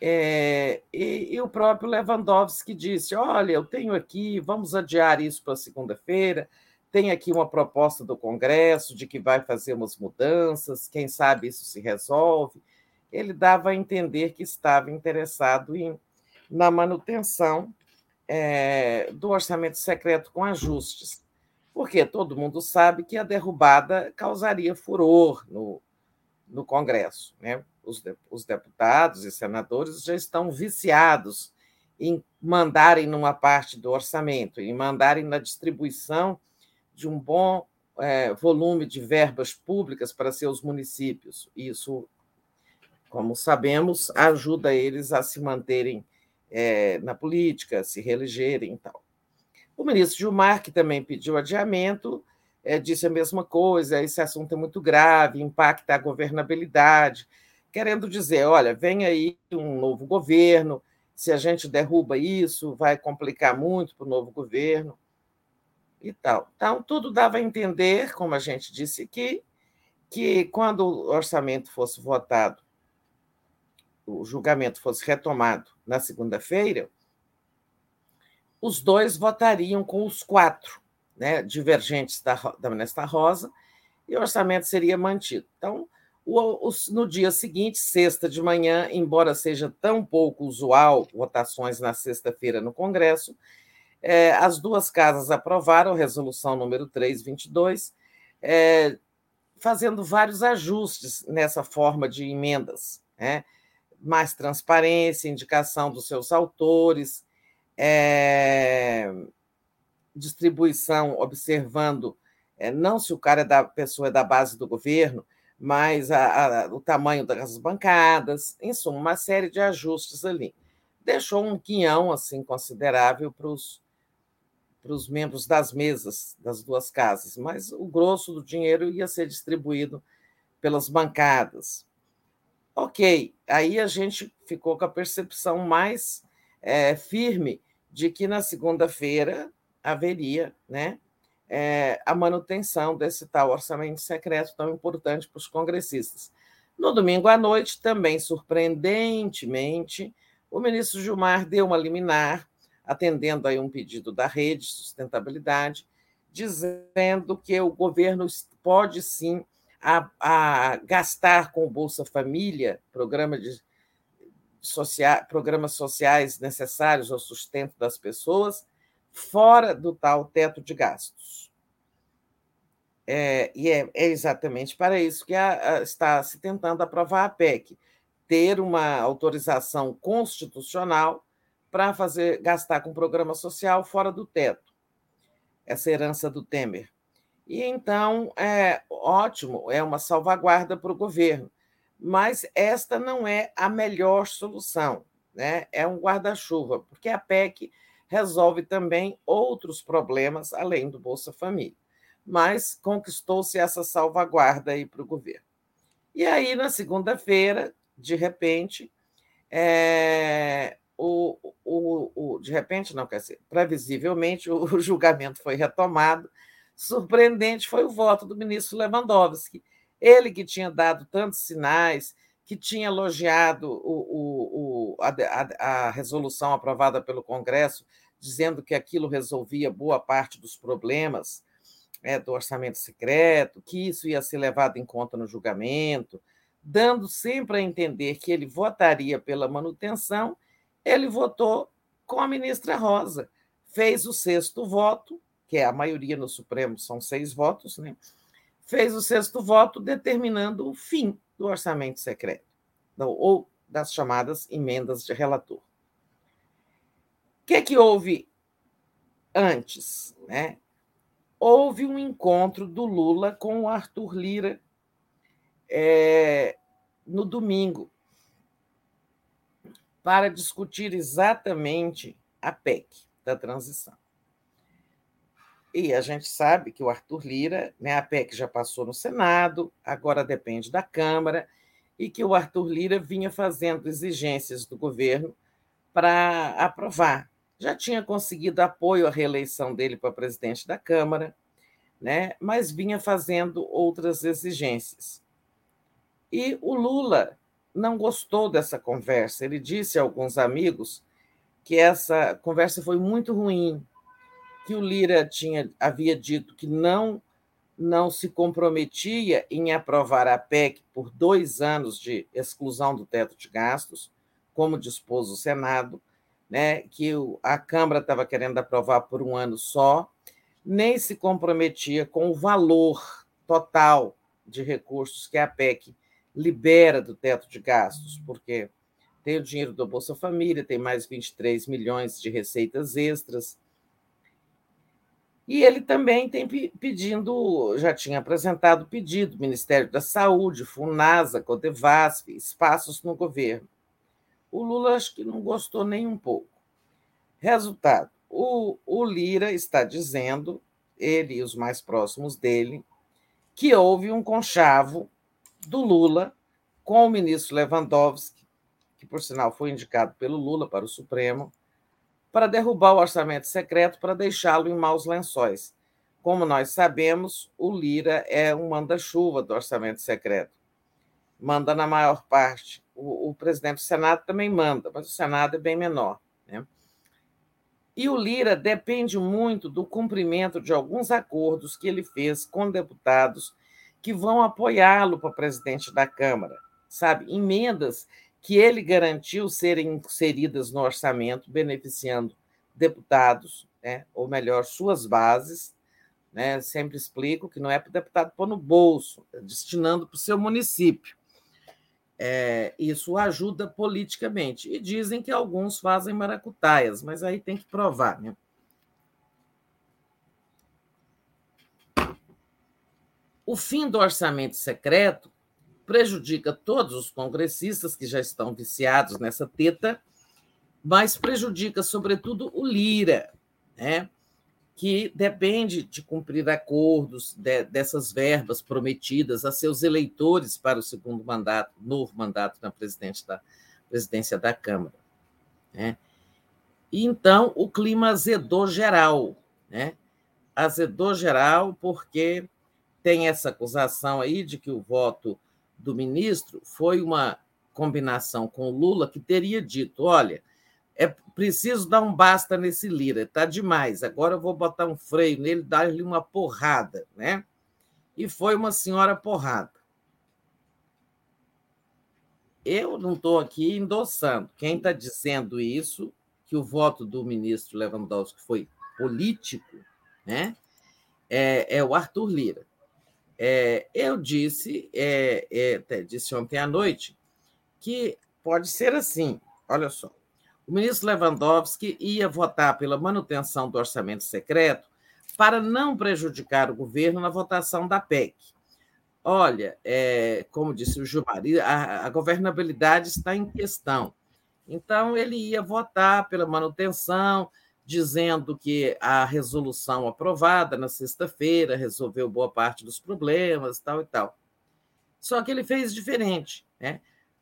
É, e, e, o próprio Lewandowski disse: Olha, eu tenho aqui, vamos adiar isso para segunda-feira, tem aqui uma proposta do Congresso de que vai fazer umas mudanças, quem sabe isso se resolve. Ele dava a entender que estava interessado em, na manutenção é, do orçamento secreto com ajustes, porque todo mundo sabe que a derrubada causaria furor no, no Congresso. Né? Os, os deputados e senadores já estão viciados em mandarem numa parte do orçamento, em mandarem na distribuição de um bom é, volume de verbas públicas para seus municípios. Isso, como sabemos, ajuda eles a se manterem é, na política, se reelegerem e tal. O ministro Gilmar, que também pediu adiamento, é, disse a mesma coisa: esse assunto é muito grave, impacta a governabilidade, querendo dizer: olha, vem aí um novo governo, se a gente derruba isso, vai complicar muito para o novo governo e tal. Então, tudo dava a entender, como a gente disse aqui, que quando o orçamento fosse votado, o julgamento fosse retomado na segunda-feira, os dois votariam com os quatro né, divergentes da, da Nesta Rosa e o orçamento seria mantido. Então, o, no dia seguinte, sexta de manhã, embora seja tão pouco usual votações na sexta-feira no Congresso, é, as duas casas aprovaram a resolução número 322, é, fazendo vários ajustes nessa forma de emendas, né? mais transparência, indicação dos seus autores, é, distribuição, observando é, não se o cara é da pessoa é da base do governo, mas a, a, o tamanho das bancadas, em suma, uma série de ajustes ali. Deixou um quinhão assim considerável para os para os membros das mesas das duas casas, mas o grosso do dinheiro ia ser distribuído pelas bancadas. Ok, aí a gente ficou com a percepção mais é, firme de que na segunda-feira haveria né, é, a manutenção desse tal orçamento secreto tão importante para os congressistas. No domingo à noite, também surpreendentemente, o ministro Gilmar deu uma liminar atendendo aí um pedido da Rede Sustentabilidade, dizendo que o governo pode sim a, a gastar com o Bolsa Família, programa de programas sociais necessários ao sustento das pessoas, fora do tal teto de gastos. É, e é, é, exatamente para isso que a, a, está se tentando aprovar a PEC, ter uma autorização constitucional para fazer gastar com programa social fora do teto, essa herança do Temer. E então é ótimo, é uma salvaguarda para o governo, mas esta não é a melhor solução, né? É um guarda-chuva, porque a PEC resolve também outros problemas além do Bolsa Família. Mas conquistou-se essa salvaguarda aí para o governo. E aí, na segunda-feira, de repente, é, o, o, o, de repente, não quer dizer, previsivelmente, o, o julgamento foi retomado. Surpreendente foi o voto do ministro Lewandowski. Ele que tinha dado tantos sinais, que tinha elogiado o, o, a, a, a resolução aprovada pelo Congresso, dizendo que aquilo resolvia boa parte dos problemas é, do orçamento secreto, que isso ia ser levado em conta no julgamento, dando sempre a entender que ele votaria pela manutenção ele votou com a ministra Rosa. Fez o sexto voto, que é a maioria no Supremo, são seis votos, né? Fez o sexto voto determinando o fim do orçamento secreto, ou das chamadas emendas de relator. O que, é que houve antes? Né? Houve um encontro do Lula com o Arthur Lira é, no domingo, para discutir exatamente a PEC da transição. E a gente sabe que o Arthur Lira, né, a PEC já passou no Senado, agora depende da Câmara, e que o Arthur Lira vinha fazendo exigências do governo para aprovar. Já tinha conseguido apoio à reeleição dele para presidente da Câmara, né, mas vinha fazendo outras exigências. E o Lula não gostou dessa conversa. Ele disse a alguns amigos que essa conversa foi muito ruim, que o Lira tinha, havia dito que não, não se comprometia em aprovar a PEC por dois anos de exclusão do teto de gastos, como dispôs o Senado, né, que a Câmara estava querendo aprovar por um ano só, nem se comprometia com o valor total de recursos que a PEC libera do teto de gastos, porque tem o dinheiro do Bolsa Família, tem mais 23 milhões de receitas extras. E ele também tem pedindo, já tinha apresentado pedido, Ministério da Saúde, FUNASA, Codevasf, espaços no governo. O Lula acho que não gostou nem um pouco. Resultado: o, o Lira está dizendo, ele e os mais próximos dele, que houve um conchavo do Lula com o ministro Lewandowski, que por sinal foi indicado pelo Lula para o Supremo, para derrubar o orçamento secreto para deixá-lo em maus lençóis. Como nós sabemos, o Lira é um manda-chuva do orçamento secreto. Manda na maior parte. O, o, presidente do Senado também manda, mas o Senado é bem menor. Né? E o Lira depende muito do cumprimento de alguns acordos que ele fez com deputados que vão apoiá-lo para presidente da Câmara, sabe? Emendas que ele garantiu serem inseridas no orçamento, beneficiando deputados, né? ou melhor, suas bases. Né? Sempre explico que não é para o deputado pôr no bolso, é destinando para o seu município. É, isso ajuda politicamente. E dizem que alguns fazem maracutaias, mas aí tem que provar. Né? O fim do orçamento secreto prejudica todos os congressistas que já estão viciados nessa teta, mas prejudica, sobretudo, o Lira, né? que depende de cumprir acordos de, dessas verbas prometidas a seus eleitores para o segundo mandato, novo mandato na da, presidência da Câmara. Né? E então o clima azedou geral, né? azedou geral porque tem essa acusação aí de que o voto do ministro foi uma combinação com o Lula que teria dito, olha, é preciso dar um basta nesse Lira, está demais. Agora eu vou botar um freio nele, dar-lhe uma porrada, né? E foi uma senhora porrada. Eu não estou aqui endossando. Quem está dizendo isso, que o voto do ministro Lewandowski foi político, né? É, é o Arthur Lira. É, eu disse, é, é, disse ontem à noite, que pode ser assim. Olha só. O ministro Lewandowski ia votar pela manutenção do orçamento secreto para não prejudicar o governo na votação da PEC. Olha, é, como disse o Gilmar, a, a governabilidade está em questão. Então, ele ia votar pela manutenção, dizendo que a resolução aprovada na sexta-feira resolveu boa parte dos problemas, tal e tal. Só que ele fez diferente. Né?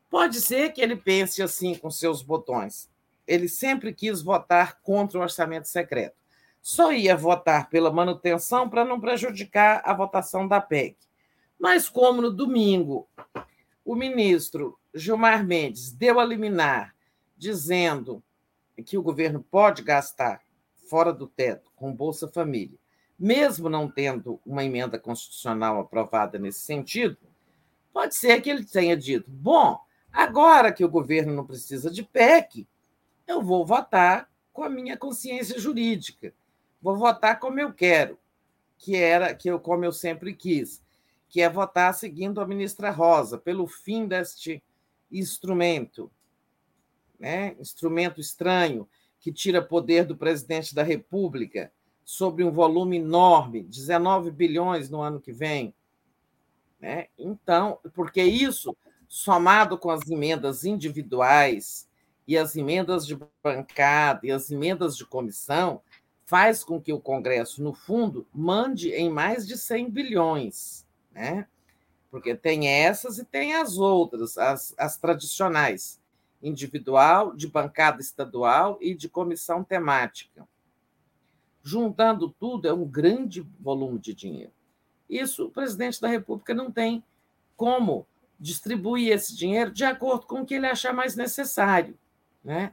Pode ser que ele pense assim com seus botões ele sempre quis votar contra o orçamento secreto. Só ia votar pela manutenção para não prejudicar a votação da PEC. Mas, como no domingo o ministro Gilmar Mendes deu a liminar dizendo que o governo pode gastar fora do teto com Bolsa Família, mesmo não tendo uma emenda constitucional aprovada nesse sentido, pode ser que ele tenha dito: bom, agora que o governo não precisa de PEC, eu vou votar com a minha consciência jurídica. Vou votar como eu quero, que era que eu como eu sempre quis, que é votar seguindo a ministra Rosa pelo fim deste instrumento, né? Instrumento estranho que tira poder do presidente da República sobre um volume enorme, 19 bilhões no ano que vem. Né? Então, porque isso, somado com as emendas individuais, e as emendas de bancada e as emendas de comissão faz com que o Congresso, no fundo, mande em mais de 100 bilhões, né? Porque tem essas e tem as outras, as, as tradicionais, individual, de bancada estadual e de comissão temática. Juntando tudo, é um grande volume de dinheiro. Isso o presidente da República não tem como distribuir esse dinheiro de acordo com o que ele achar mais necessário. Né?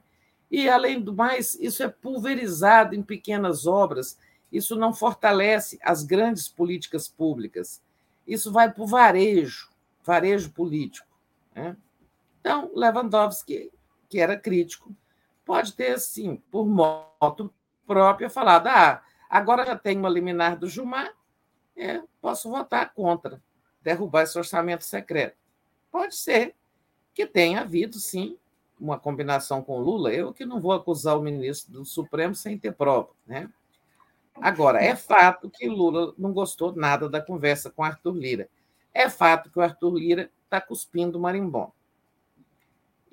E, além do mais, isso é pulverizado em pequenas obras Isso não fortalece as grandes políticas públicas. Isso vai para o varejo, varejo político. Né? Então, Lewandowski, que era crítico, pode ter, sim, por moto própria, falado: ah, agora já tem uma liminar do Gilmar, é, posso votar contra, derrubar esse orçamento secreto. Pode ser que tenha havido, sim, uma combinação com Lula. Eu que não vou acusar o ministro do Supremo sem ter prova, né? Agora, é fato que Lula não gostou nada da conversa com Arthur Lira. É fato que o Arthur Lira está cuspindo marimbondo.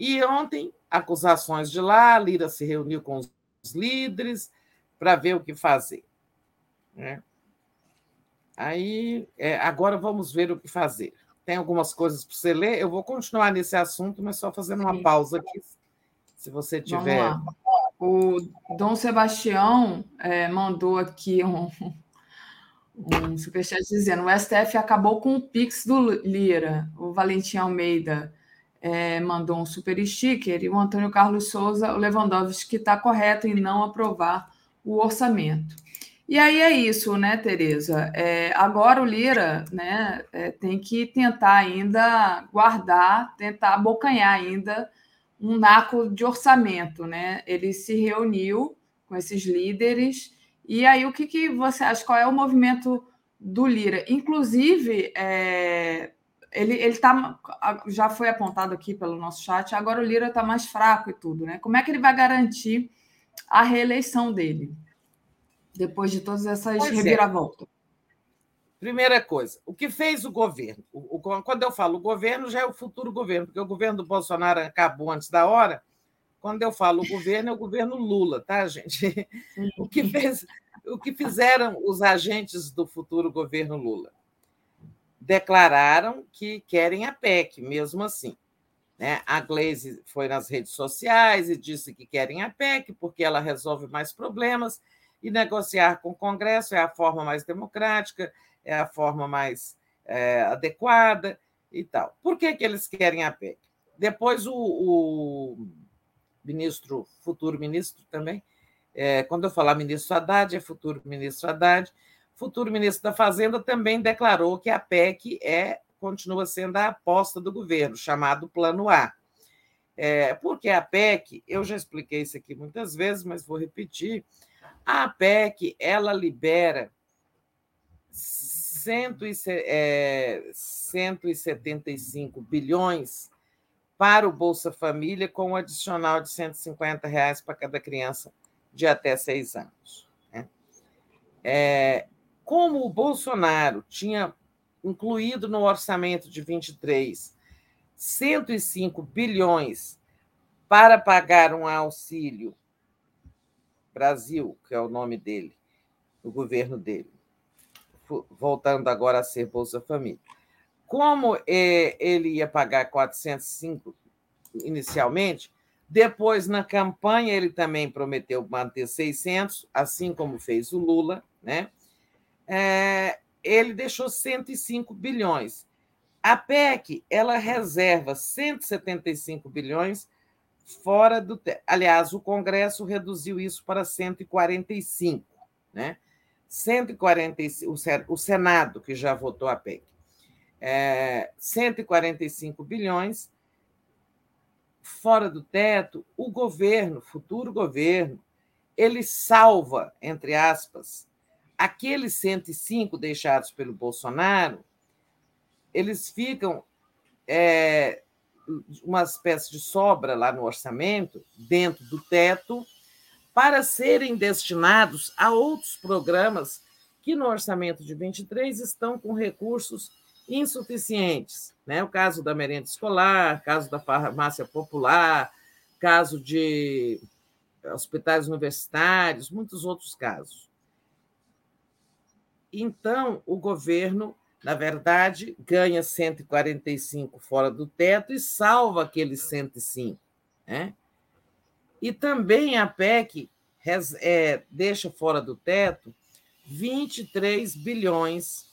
E ontem, acusações de lá, Lira se reuniu com os líderes para ver o que fazer. Né? Aí, é, agora vamos ver o que fazer. Tem algumas coisas para você ler. Eu vou continuar nesse assunto, mas só fazendo uma pausa aqui, se você tiver. O Dom Sebastião é, mandou aqui um, um superchat dizendo: o STF acabou com o Pix do Lira. O Valentim Almeida é, mandou um super sticker e o Antônio Carlos Souza, o Lewandowski, está correto em não aprovar o orçamento. E aí é isso, né, Tereza? É, agora o Lira né, é, tem que tentar ainda guardar, tentar abocanhar ainda um naco de orçamento, né? Ele se reuniu com esses líderes. E aí, o que, que você acha? Qual é o movimento do Lira? Inclusive, é, ele, ele tá, já foi apontado aqui pelo nosso chat, agora o Lira está mais fraco e tudo, né? Como é que ele vai garantir a reeleição dele? Depois de todas essas pois é. reviravoltas. É. Primeira coisa, o que fez o governo? O, o, quando eu falo governo, já é o futuro governo, porque o governo do Bolsonaro acabou antes da hora. Quando eu falo governo, é o governo Lula, tá, gente? O que, fez, o que fizeram os agentes do futuro governo Lula? Declararam que querem a PEC, mesmo assim. Né? A Glaze foi nas redes sociais e disse que querem a PEC porque ela resolve mais problemas e negociar com o Congresso é a forma mais democrática é a forma mais é, adequada e tal. Por que, que eles querem a PEC? Depois o, o ministro, futuro ministro também, é, quando eu falar ministro Haddad, é futuro ministro Haddad, futuro ministro da Fazenda também declarou que a PEC é continua sendo a aposta do governo, chamado Plano A. É, porque a PEC, eu já expliquei isso aqui muitas vezes, mas vou repetir, a PEC ela libera 175 é, bilhões para o Bolsa Família, com um adicional de 150 reais para cada criança de até seis anos. Né? É, como o Bolsonaro tinha incluído no orçamento de 23 105 bilhões para pagar um auxílio Brasil, que é o nome dele, o governo dele, voltando agora a ser Bolsa Família. Como é, ele ia pagar 405 inicialmente, depois, na campanha, ele também prometeu manter 600, assim como fez o Lula, né? É, ele deixou 105 bilhões. A PEC, ela reserva 175 bilhões fora do. Aliás, o Congresso reduziu isso para 145, né? 145, o Senado, que já votou a PEC, é, 145 bilhões fora do teto, o governo, futuro governo, ele salva, entre aspas, aqueles 105 deixados pelo Bolsonaro, eles ficam é, uma espécie de sobra lá no orçamento, dentro do teto, para serem destinados a outros programas que no orçamento de 23 estão com recursos insuficientes. Né? O caso da merenda escolar, caso da farmácia popular, caso de hospitais universitários, muitos outros casos. Então, o governo, na verdade, ganha 145 fora do teto e salva aqueles 105. Né? E também a PEC é, deixa fora do teto 23 bilhões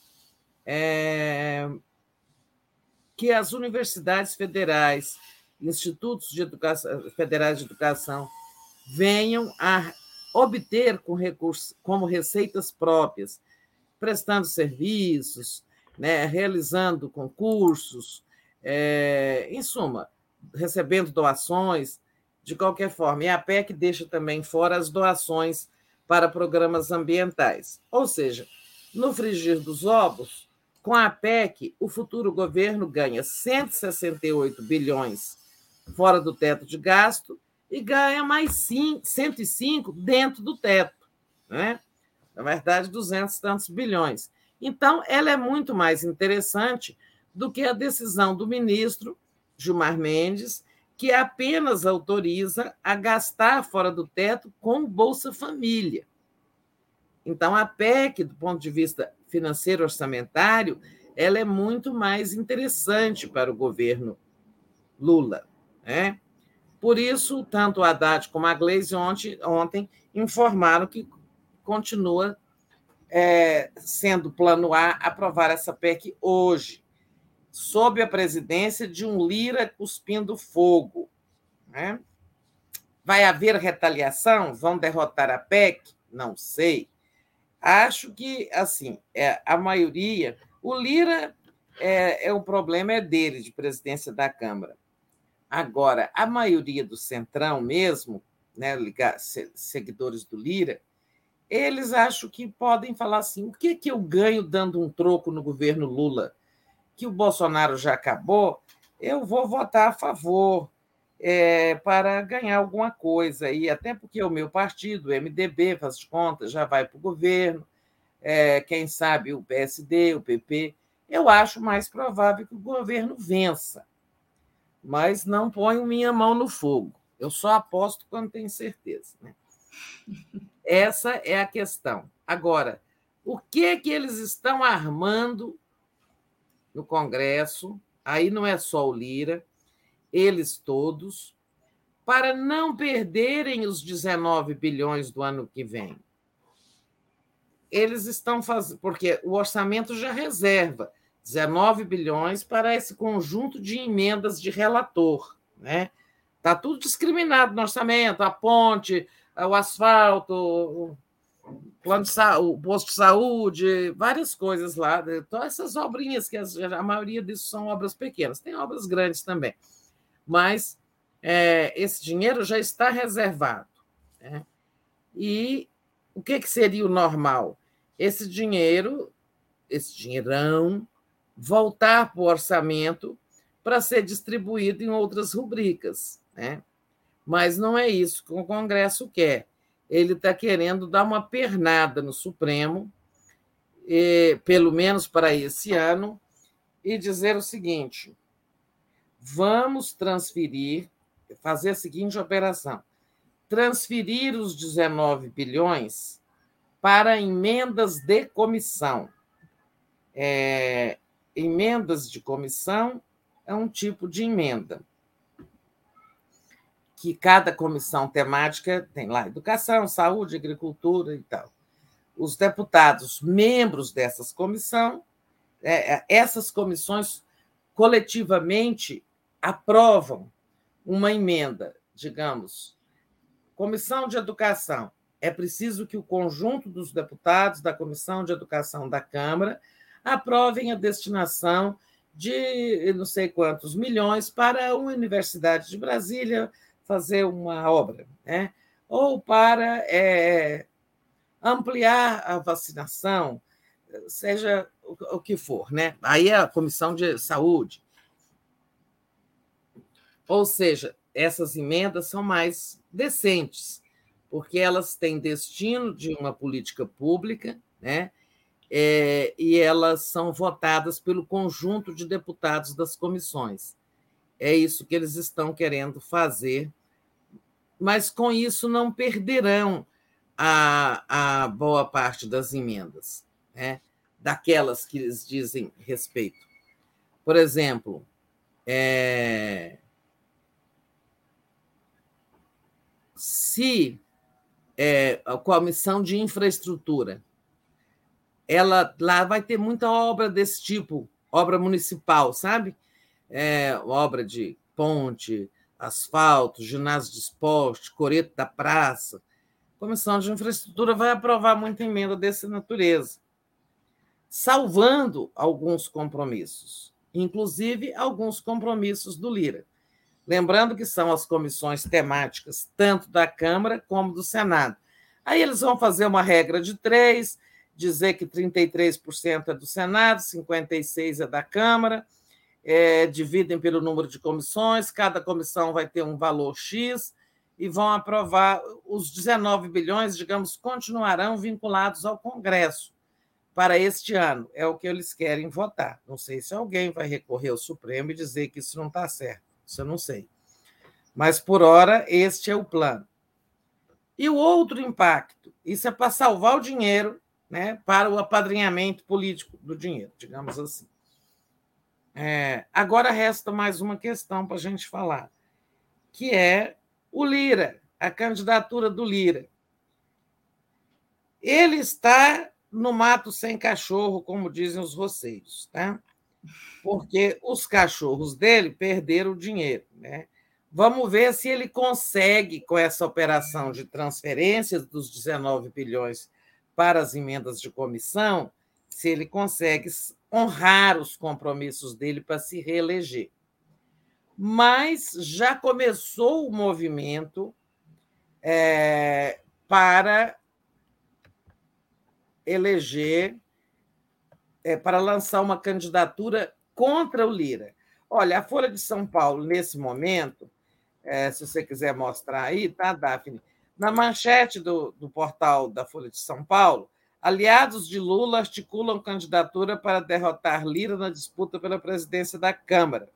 é, que as universidades federais, institutos de educação, federais de educação, venham a obter com recursos, como receitas próprias, prestando serviços, né, realizando concursos, é, em suma, recebendo doações, de qualquer forma. E a PEC deixa também fora as doações para programas ambientais. Ou seja, no frigir dos ovos, com a PEC, o futuro governo ganha 168 bilhões fora do teto de gasto e ganha mais 105 dentro do teto. Né? Na verdade, 200 e tantos bilhões. Então, ela é muito mais interessante do que a decisão do ministro Gilmar Mendes, que apenas autoriza a gastar fora do teto com Bolsa Família. Então, a PEC, do ponto de vista financeiro orçamentário, ela é muito mais interessante para o governo Lula. Né? Por isso, tanto o Haddad como a Gleisi ontem, ontem informaram que continua é, sendo plano A aprovar essa PEC hoje, sob a presidência de um Lira cuspindo fogo. Né? Vai haver retaliação? Vão derrotar a PEC? Não sei. Acho que, assim, é, a maioria. O Lira, é, é o problema é dele, de presidência da Câmara. Agora, a maioria do Centrão mesmo, né, seguidores do Lira, eles acham que podem falar assim: o que, que eu ganho dando um troco no governo Lula? Que o Bolsonaro já acabou, eu vou votar a favor é, para ganhar alguma coisa. E até porque o meu partido, o MDB, faz de conta, já vai para o governo, é, quem sabe o PSD, o PP. Eu acho mais provável que o governo vença mas não ponho minha mão no fogo. Eu só aposto quando tenho certeza. Né? Essa é a questão. Agora, o que que eles estão armando no Congresso? Aí não é só o Lira, eles todos, para não perderem os 19 bilhões do ano que vem. Eles estão fazendo, porque o orçamento já reserva 19 bilhões para esse conjunto de emendas de relator. Né? Está tudo discriminado no orçamento, a ponte, o asfalto, o, plano de o posto de saúde, várias coisas lá. Todas essas obrinhas, que a maioria disso são obras pequenas, tem obras grandes também. Mas é, esse dinheiro já está reservado. Né? E o que, que seria o normal? Esse dinheiro, esse dinheirão, voltar para o orçamento para ser distribuído em outras rubricas. Né? Mas não é isso que o Congresso quer. Ele está querendo dar uma pernada no Supremo, e, pelo menos para esse ano, e dizer o seguinte: vamos transferir, fazer a seguinte operação: transferir os 19 bilhões para emendas de comissão. É, emendas de comissão é um tipo de emenda que cada comissão temática tem lá educação, saúde, agricultura e tal. Os deputados, membros dessas comissões, é, é, essas comissões coletivamente aprovam uma emenda, digamos, comissão de educação. É preciso que o conjunto dos deputados da comissão de educação da Câmara aprovem a destinação de não sei quantos milhões para uma universidade de Brasília fazer uma obra, né? ou para é, ampliar a vacinação, seja o que for. Né? Aí é a Comissão de Saúde. Ou seja, essas emendas são mais decentes, porque elas têm destino de uma política pública, né? é, e elas são votadas pelo conjunto de deputados das comissões. É isso que eles estão querendo fazer, mas com isso não perderão a, a boa parte das emendas, né? daquelas que eles dizem respeito. Por exemplo, é, se é, a comissão de infraestrutura ela lá vai ter muita obra desse tipo, obra municipal, sabe? É, obra de ponte, asfalto, ginásio de esporte, coreto da praça. a Comissão de Infraestrutura vai aprovar muita emenda dessa natureza, salvando alguns compromissos, inclusive alguns compromissos do Lira. Lembrando que são as comissões temáticas, tanto da Câmara como do Senado. Aí eles vão fazer uma regra de três, dizer que 33% é do Senado, 56% é da Câmara, é, dividem pelo número de comissões, cada comissão vai ter um valor X e vão aprovar os 19 bilhões, digamos, continuarão vinculados ao Congresso para este ano. É o que eles querem votar. Não sei se alguém vai recorrer ao Supremo e dizer que isso não está certo. Isso eu não sei. Mas, por hora, este é o plano. E o outro impacto, isso é para salvar o dinheiro né, para o apadrinhamento político do dinheiro, digamos assim. É, agora resta mais uma questão para a gente falar, que é o Lira, a candidatura do Lira. Ele está no mato sem cachorro, como dizem os roceiros, tá? porque os cachorros dele perderam o dinheiro. Né? Vamos ver se ele consegue, com essa operação de transferências dos 19 bilhões para as emendas de comissão, se ele consegue honrar os compromissos dele para se reeleger. Mas já começou o movimento é, para eleger, é, para lançar uma candidatura contra o Lira. Olha, a Folha de São Paulo, nesse momento, é, se você quiser mostrar aí, tá, Daphne? Na manchete do, do portal da Folha de São Paulo, Aliados de Lula articulam candidatura para derrotar Lira na disputa pela presidência da Câmara.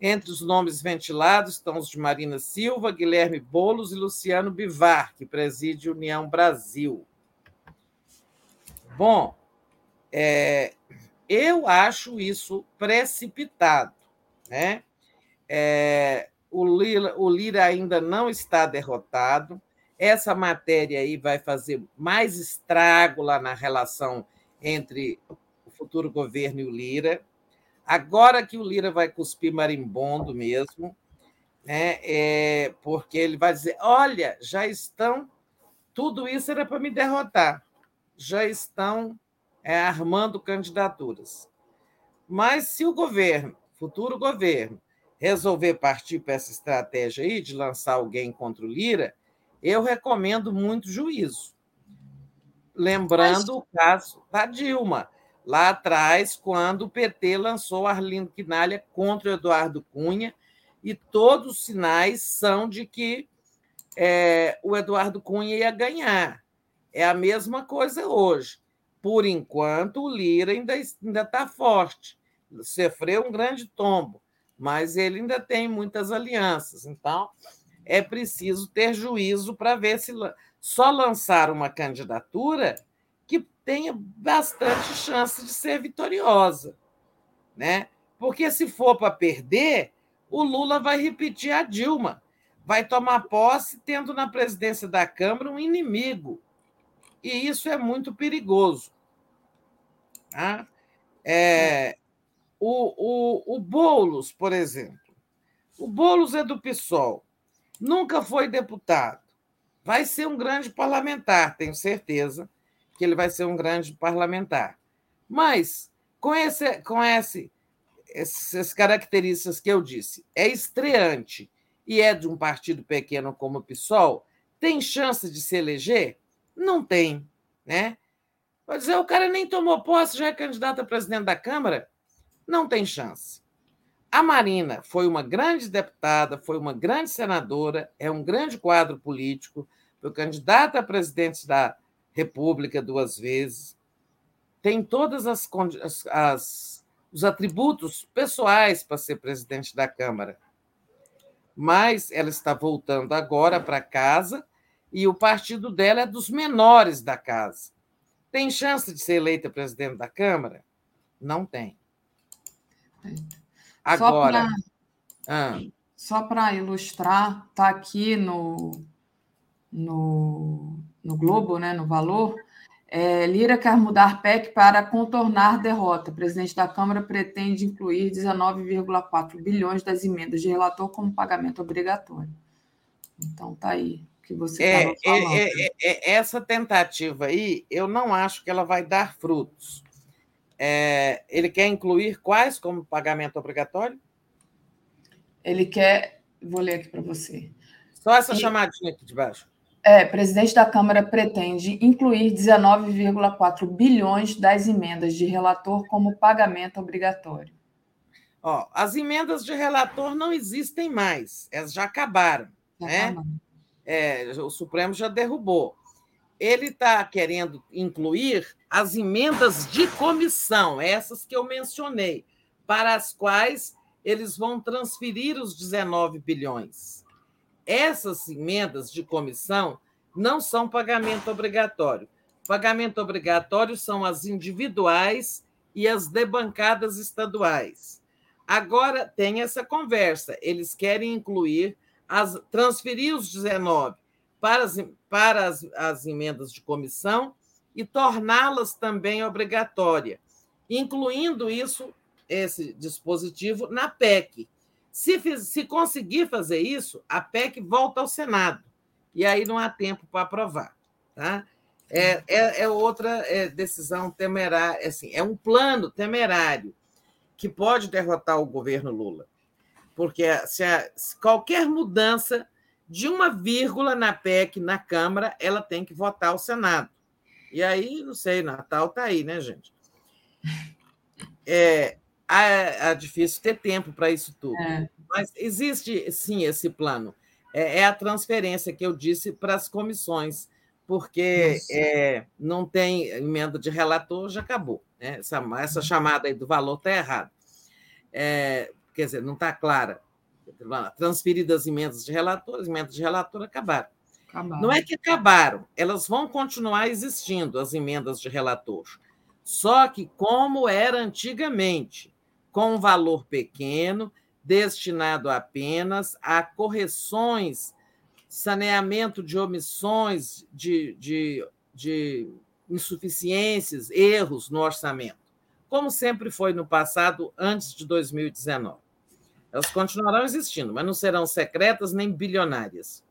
Entre os nomes ventilados estão os de Marina Silva, Guilherme Bolos e Luciano Bivar, que preside União Brasil. Bom, é, eu acho isso precipitado. Né? É, o, Lira, o Lira ainda não está derrotado. Essa matéria aí vai fazer mais estrago lá na relação entre o futuro governo e o Lira. Agora que o Lira vai cuspir marimbondo mesmo, né? É, porque ele vai dizer: olha, já estão, tudo isso era para me derrotar, já estão é, armando candidaturas. Mas se o governo, futuro governo, resolver partir para essa estratégia aí de lançar alguém contra o Lira, eu recomendo muito juízo. Lembrando Mas... o caso da Dilma, lá atrás, quando o PT lançou Arlindo Quinalha contra o Eduardo Cunha, e todos os sinais são de que é, o Eduardo Cunha ia ganhar. É a mesma coisa hoje. Por enquanto, o Lira ainda está forte, sofreu um grande tombo, mas ele ainda tem muitas alianças. Então, é preciso ter juízo para ver se só lançar uma candidatura que tenha bastante chance de ser vitoriosa, né? Porque se for para perder, o Lula vai repetir a Dilma, vai tomar posse tendo na presidência da Câmara um inimigo. E isso é muito perigoso. Tá? É, o, o, o Boulos, por exemplo. O Boulos é do PSOL nunca foi deputado. Vai ser um grande parlamentar, tenho certeza que ele vai ser um grande parlamentar. Mas, com, esse, com esse, essas características que eu disse, é estreante e é de um partido pequeno como o PSOL, tem chance de se eleger? Não tem, né? Pode dizer, o cara nem tomou posse, já é candidato a presidente da Câmara? Não tem chance. A Marina foi uma grande deputada, foi uma grande senadora, é um grande quadro político, foi candidata a presidente da República duas vezes, tem todas as, as, os atributos pessoais para ser presidente da Câmara. Mas ela está voltando agora para casa e o partido dela é dos menores da casa. Tem chance de ser eleita presidente da Câmara? Não tem. Agora. Só para ah. ilustrar, está aqui no, no, no Globo, né, no Valor. É, Lira quer mudar PEC para contornar derrota. O presidente da Câmara pretende incluir 19,4 bilhões das emendas de relator como pagamento obrigatório. Então, tá aí. que você É, estava falando. é, é, é, essa tentativa aí, eu não acho que ela vai dar frutos. É, ele quer incluir quais como pagamento obrigatório? Ele quer. Vou ler aqui para você. Só essa E- chamadinha aqui de baixo. É, presidente da Câmara pretende incluir 19,4 bilhões das emendas de relator como pagamento obrigatório. Ó, as emendas de relator não existem mais, elas já acabaram. Já É? tá, não. É, o Supremo já derrubou. Ele está querendo incluir as emendas de comissão, essas que eu mencionei, para as quais eles vão transferir os 19 bilhões. Essas emendas de comissão não são pagamento obrigatório. Pagamento obrigatório são as individuais e as debancadas estaduais. Agora tem essa conversa. Eles querem incluir as, transferir os 19 para as, para as, as emendas de comissão e torná-las também obrigatória, incluindo isso, esse dispositivo, na PEC. Se, se conseguir fazer isso, a PEC volta ao Senado. E aí não há tempo para aprovar. Tá? É, é, é outra é, decisão temerária, assim, é um plano temerário que pode derrotar o governo Lula. Porque se, a- se qualquer mudança de uma vírgula na PEC na Câmara, ela tem que votar ao Senado. E aí, não sei, Natal está aí, né, gente? É, é, é difícil ter tempo para isso tudo. É. Mas existe, sim, esse plano. É, é a transferência que eu disse para as comissões, porque é, não tem emenda de relator, já acabou. né? Essa, essa chamada aí do valor está errada. É, quer dizer, não está clara. Transferidas emendas de relator, as emendas de relator acabaram. Acabaram. Não é que acabaram, elas vão continuar existindo, as emendas de relator. Só que, como era antigamente, com um valor pequeno, destinado apenas a correções, saneamento de omissões, de, de, de insuficiências, erros no orçamento, como sempre foi no passado, antes de 2019. Elas continuarão existindo, mas não serão secretas nem bilionárias.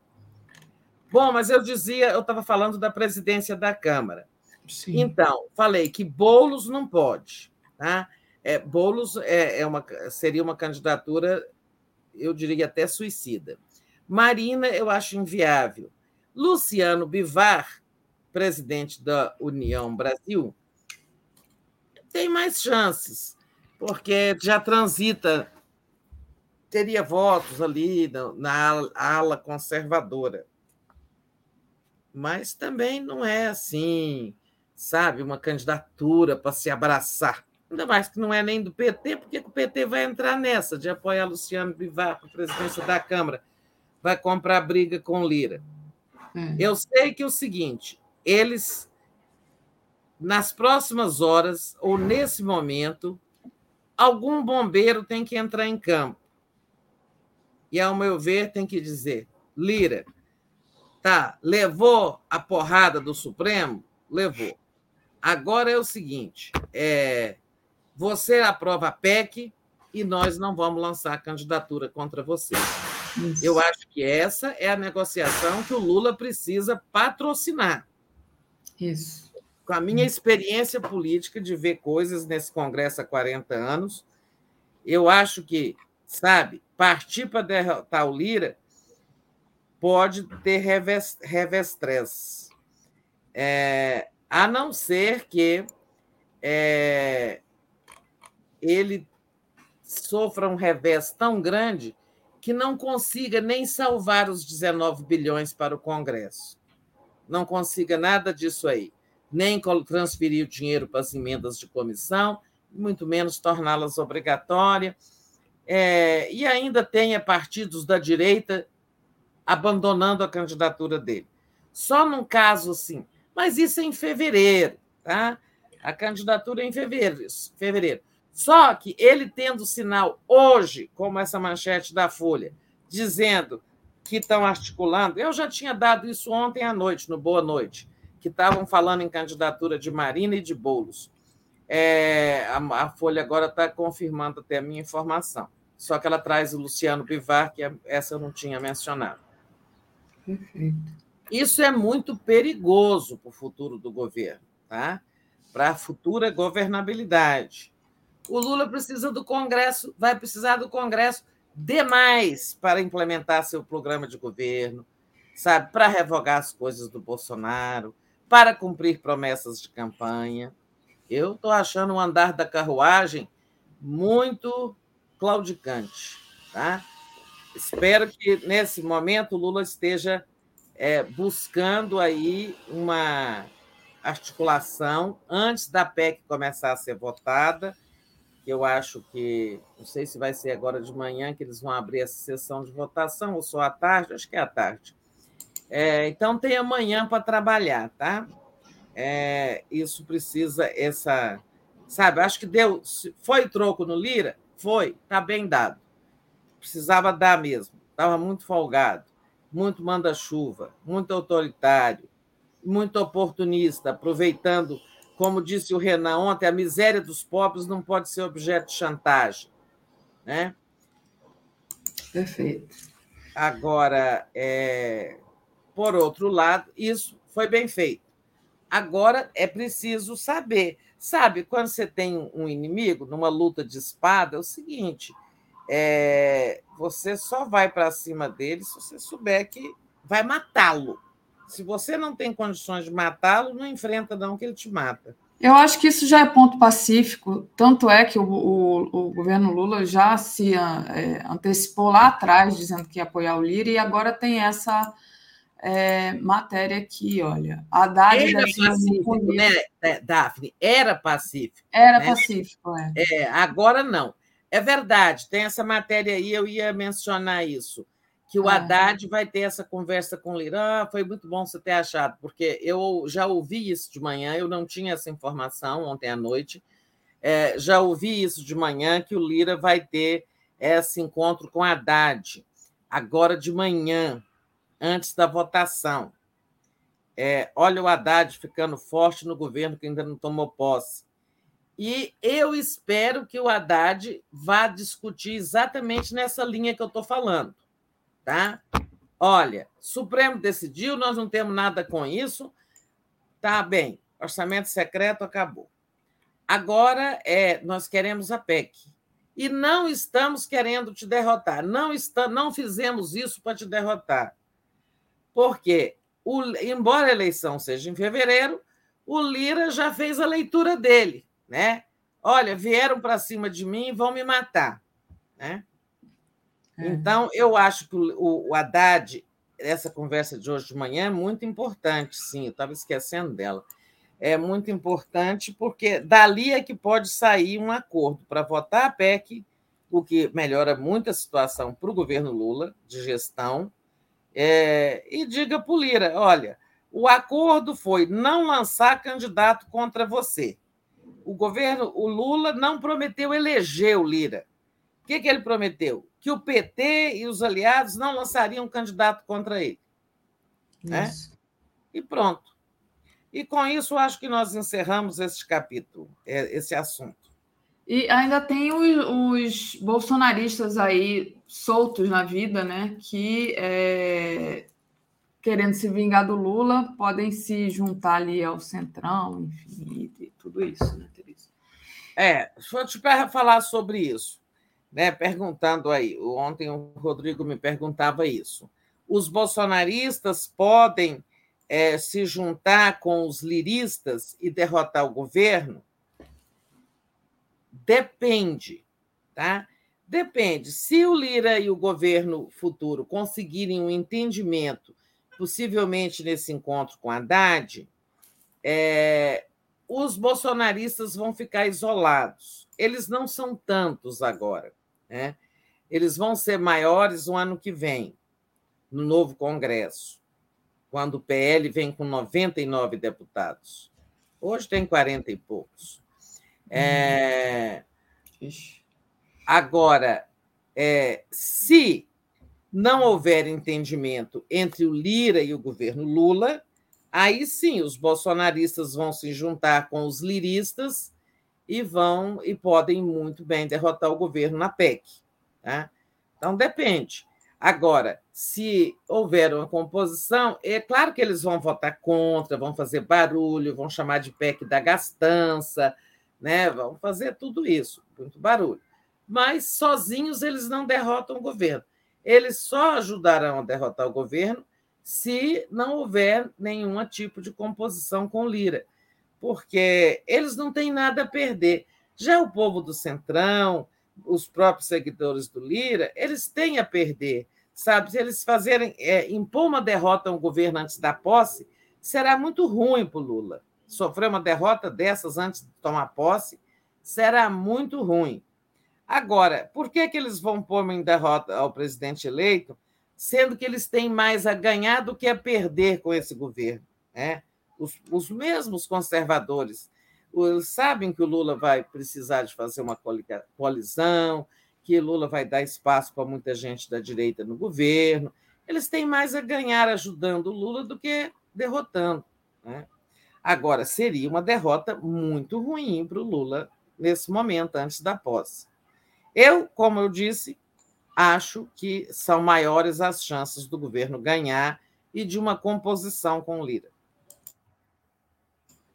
Bom, mas eu dizia, eu estava falando da presidência da Câmara. Sim. Então, falei que Boulos não pode. Tá? É, Boulos é, é uma, seria uma candidatura, eu diria até suicida. Marina, eu acho inviável. Luciano Bivar, presidente da União Brasil, tem mais chances, porque já transita, teria votos ali na ala conservadora. Mas também não é assim, sabe, uma candidatura para se abraçar. Ainda mais que não é nem do PT, porque o PT vai entrar nessa de apoiar Luciano Bivar para a presidência da Câmara. Vai comprar briga com Lira. É. Eu sei que é o seguinte, eles, nas próximas horas, ou nesse momento, algum bombeiro tem que entrar em campo. E, ao meu ver, tem que dizer: Lira, tá, levou a porrada do Supremo? Levou. Agora é o seguinte: é, você aprova a PEC e nós não vamos lançar candidatura contra você. Isso. Eu acho que essa é a negociação que o Lula precisa patrocinar. Isso. Com a minha experiência política de ver coisas nesse Congresso há 40 anos, eu acho que, sabe, partir para derrotar o Lira pode ter revestrez. É, a não ser que é, ele sofra um revés tão grande que não consiga nem salvar os 19 bilhões para o Congresso. Não consiga nada disso aí. Nem transferir o dinheiro para as emendas de comissão, muito menos torná-las obrigatórias. É, e ainda tenha partidos da direita abandonando a candidatura dele. Só num caso assim. Mas isso é em fevereiro, tá? A candidatura é em fevereiro. fevereiro. Só que ele tendo sinal hoje, como essa manchete da Folha, dizendo que estão articulando, eu já tinha dado isso ontem à noite, no Boa Noite, que estavam falando em candidatura de Marina e de Boulos. É, a, a, Folha agora está confirmando até a minha informação. Só que ela traz o Luciano Bivar, que essa eu não tinha mencionado. Perfeito. Isso é muito perigoso para o futuro do governo, tá? para a futura governabilidade. O Lula precisa do Congresso, vai precisar do Congresso demais para implementar seu programa de governo, sabe, para revogar as coisas do Bolsonaro, para cumprir promessas de campanha. Eu estou achando o andar da carruagem muito claudicante. Tá? Espero que, nesse momento, o Lula esteja é, buscando aí uma articulação antes da PEC começar a ser votada. Eu acho que, não sei se vai ser agora de manhã que eles vão abrir essa sessão de votação, ou só à tarde, acho que é à tarde. É, então, tem amanhã para trabalhar, tá? É, isso precisa, essa. Sabe, acho que deu. Foi troco no Lira? Foi, está bem dado. Precisava dar mesmo. Estava muito folgado, muito manda-chuva, muito autoritário, muito oportunista, aproveitando, como disse o Renan ontem, a miséria dos pobres não pode ser objeto de chantagem. Né? Perfeito. Agora, é... por outro lado, isso foi bem feito. Agora é preciso saber. Sabe, quando você tem um inimigo numa luta de espada, é o seguinte: é... você só vai para cima dele se você souber que vai matá-lo. Se você não tem condições de matá-lo, não enfrenta, não, que ele te mata. Eu acho que isso já é ponto pacífico. Tanto é que o, o, o governo Lula já se é, antecipou lá atrás, dizendo que ia apoiar o Lira, e agora tem essa é, matéria aqui, olha. A Haddad era pacífico, né, Daphne? Era pacífico. Era né? pacífico, é. é. Agora não. É verdade, tem essa matéria aí, eu ia mencionar isso que o é. Haddad vai ter essa conversa com o Lira. Ah, foi muito bom você ter achado, porque eu já ouvi isso de manhã, eu não tinha essa informação ontem à noite. É, já ouvi isso de manhã, que o Lira vai ter esse encontro com Haddad, agora de manhã, antes da votação. É, olha o Haddad ficando forte no governo que ainda não tomou posse. E eu espero que o Haddad vá discutir exatamente nessa linha que eu estou falando tá? Olha, Supremo decidiu, nós não temos nada com isso. Tá bem, orçamento secreto acabou. Agora é, nós queremos a PEC. E não estamos querendo te derrotar. Não, está, não fizemos isso para te derrotar. Porque, o, embora a eleição seja em fevereiro, o Lira já fez a leitura dele. Né? Olha, vieram para cima de mim e vão me matar. Né? É. Então, eu acho que o, o Haddad, essa conversa de hoje de manhã é muito importante, sim, eu estava esquecendo dela. É muito importante porque dali é que pode sair um acordo para votar a PEC, o que melhora muito a situação para o governo Lula de gestão. É, e diga para o Lira: olha, o acordo foi não lançar candidato contra você. O governo, o Lula não prometeu eleger o Lira. O que, que ele prometeu? que o PT e os aliados não lançariam candidato contra ele. Né? E pronto. E com isso, acho que nós encerramos esse capítulo, é, esse assunto. E ainda tem os, os bolsonaristas aí soltos na vida, né? Que, é, querendo se vingar do Lula, podem se juntar ali ao Centrão, enfim, e tudo isso, né, Teresa? É, deixa eu te falar sobre isso né, perguntando aí, ontem o Rodrigo me perguntava isso. Os bolsonaristas podem é, se juntar com os liristas e derrotar o governo? Depende, tá? Depende. Se o Lira e o governo futuro conseguirem um entendimento, possivelmente nesse encontro com Haddad, é, os bolsonaristas vão ficar isolados. Eles não são tantos agora. Né? Eles vão ser maiores o ano que vem, no novo Congresso, quando o PL vem com 99 deputados. Hoje tem 40 e poucos. É... Agora, é, se não houver entendimento entre o Lira e o governo Lula, aí sim os bolsonaristas vão se juntar com os liristas e vão e podem muito bem derrotar o governo na PEC. Tá? Então, depende. Agora, se houver uma composição, é claro que eles vão votar contra, vão fazer barulho, vão chamar de PEC da gastança, né? vão fazer tudo isso, muito barulho. Mas sozinhos eles não derrotam o governo. Eles só ajudarão a derrotar o governo se não houver nenhum tipo de composição com Lira, porque eles não têm nada a perder. Já o povo do Centrão, os próprios seguidores do Lira, eles têm a perder sabe? Se eles fazerem é, impor uma derrota ao governo antes da posse, será muito ruim para o Lula. Sofrer uma derrota dessas antes de tomar posse será muito ruim. Agora, por que, que eles vão pôr uma derrota ao presidente eleito, sendo que eles têm mais a ganhar do que a perder com esse governo? Né? Os, os mesmos conservadores eles sabem que o Lula vai precisar de fazer uma colisão, que Lula vai dar espaço para muita gente da direita no governo. Eles têm mais a ganhar ajudando o Lula do que derrotando. Né? Agora, seria uma derrota muito ruim para o Lula nesse momento, antes da posse. Eu, como eu disse, acho que são maiores as chances do governo ganhar e de uma composição com o Lira.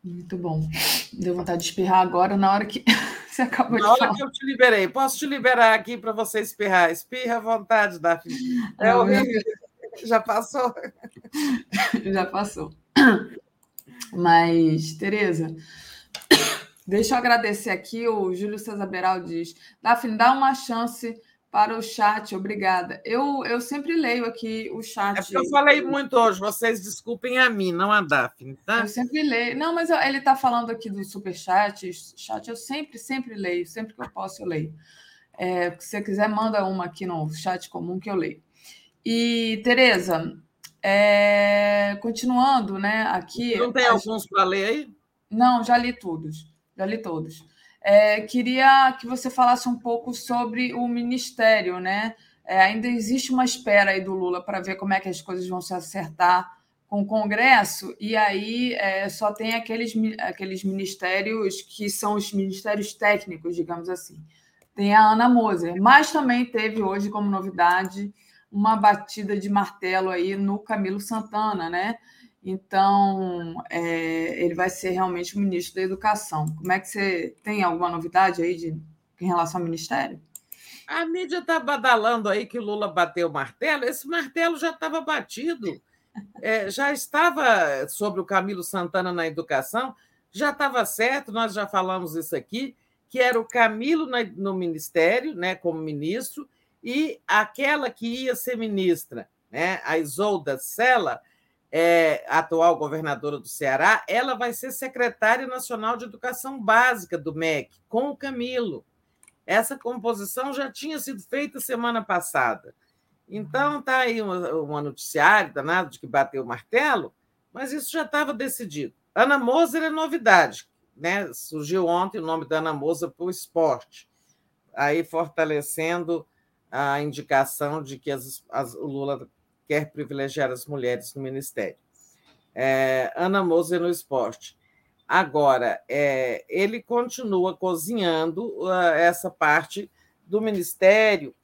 Muito bom. Deu vontade de espirrar agora na hora que você acabou Na hora que eu te liberei. Posso te liberar aqui para você espirrar? Espirra à vontade, Daphne. É horrível. Já passou? Já passou. Mas, Tereza, deixa eu agradecer aqui. O Júlio César Beral diz: Daphne, dá uma chance para o chat, obrigada. Eu, eu sempre leio aqui o chat. É porque eu falei muito hoje, vocês desculpem a mim, não a Daphne, tá? Eu sempre leio. Não, mas ele está falando aqui do superchat, chat, eu sempre, sempre leio, sempre que eu posso eu leio. É, se você quiser, manda uma aqui no chat comum que eu leio. E, Tereza, é, continuando, né, aqui... Não tem alguns para ler aí? Não, já li todos, já li todos. É, queria que você falasse um pouco sobre o ministério, né? É, ainda existe uma espera aí do Lula para ver como é que as coisas vão se acertar com o Congresso, e aí é, só tem aqueles, aqueles ministérios que são os ministérios técnicos, digamos assim. Tem a Ana Moser, mas também teve hoje como novidade uma batida de martelo aí no Camilo Santana, né? Então, é, ele vai ser realmente o ministro da Educação. Como é que você tem alguma novidade aí de, em relação ao ministério? A mídia está badalando aí que o Lula bateu o martelo. Esse martelo já estava batido, é, já estava sobre o Camilo Santana na educação, já estava certo, nós já falamos isso aqui, que era o Camilo no ministério, né, como ministro, e aquela que ia ser ministra, né, a Isolda Sela, é, atual governadora do Ceará, ela vai ser secretária nacional de educação básica do MEC, com o Camilo. Essa composição já tinha sido feita semana passada. Então, está aí um, noticiário danado de que bateu o martelo, mas isso já estava decidido. Ana Moser é novidade. Né? Surgiu ontem o nome da Ana Moser para o esporte, aí fortalecendo a indicação de que as, as, o Lula quer privilegiar as mulheres no ministério. É, Ana Moser no esporte. Agora, é, ele continua cozinhando uh, essa parte do ministério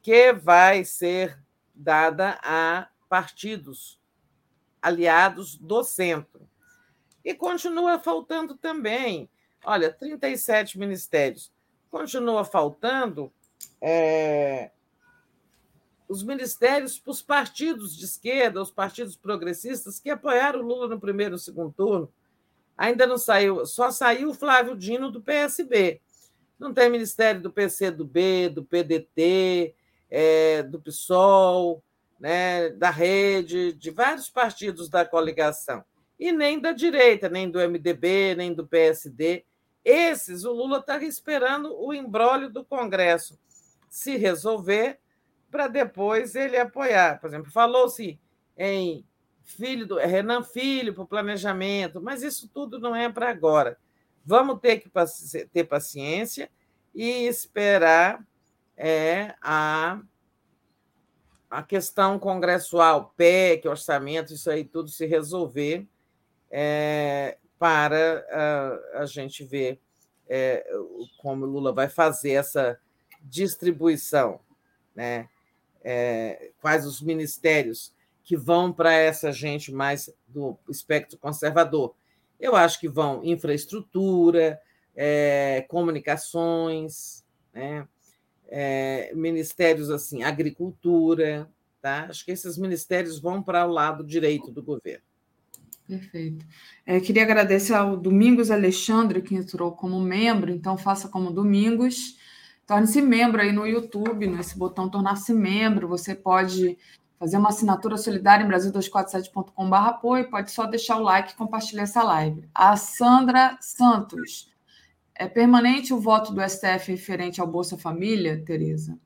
que vai ser dada a partidos aliados do centro. E continua faltando também, olha, 37 ministérios. Continua faltando é, os ministérios para os partidos de esquerda, os partidos progressistas que apoiaram o Lula no primeiro e segundo turno. Ainda não saiu, só saiu o Flávio Dino do PSB. Não tem ministério do PCdoB, do PDT, é, do PSOL, né, da rede, de vários partidos da coligação. E nem da direita, nem do MDB, nem do PSD. Esses, o Lula está esperando o embrólio do Congresso se resolver para depois ele apoiar. Por exemplo, falou-se em filho do Renan Filho para o planejamento, mas isso tudo não é para agora. Vamos ter que ter paciência e esperar é, a, a questão congressual, PEC, orçamento, isso aí tudo se resolver é, para a, a, gente ver é, como Lula vai fazer essa distribuição. Né? É, quais os ministérios que vão para essa gente mais do espectro conservador. Eu acho que vão infraestrutura, é, comunicações, né? É, ministérios assim, agricultura, tá? Acho que esses ministérios vão para o lado direito do governo. Perfeito. É, queria agradecer ao Domingos Alexandre, que entrou como membro, então faça como Domingos. Torne-se membro aí no YouTube, nesse botão tornar-se membro. Você pode fazer uma assinatura solidária em Brasil247.com.br apoio, pode só deixar o like e compartilhar essa live. A Sandra Santos. É permanente o voto do STF referente ao Bolsa Família, Tereza?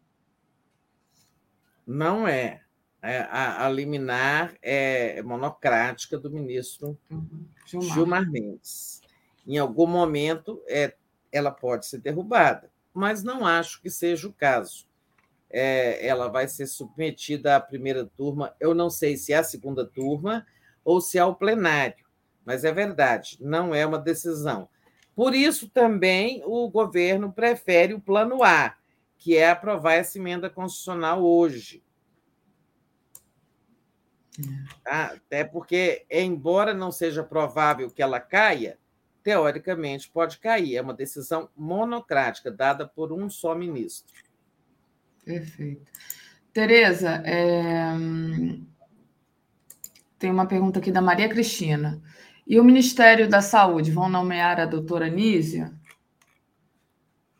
Não é. é a, a, liminar é monocrática do ministro uhum. Gilmar. Gilmar Mendes. Em algum momento, é, ela pode ser derrubada mas não acho que seja o caso. É, ela vai ser submetida à primeira turma, eu não sei se é a segunda turma ou se é ao plenário, mas é verdade, não é uma decisão. Por isso também o governo prefere o plano A, que é aprovar essa emenda constitucional hoje. Tá? Até porque, embora não seja provável que ela caia, teoricamente, pode cair. É uma decisão monocrática, dada por um só ministro. Perfeito. Tereza, é... tem uma pergunta aqui da Maria Cristina. E o Ministério da Saúde vão nomear a doutora Nízia?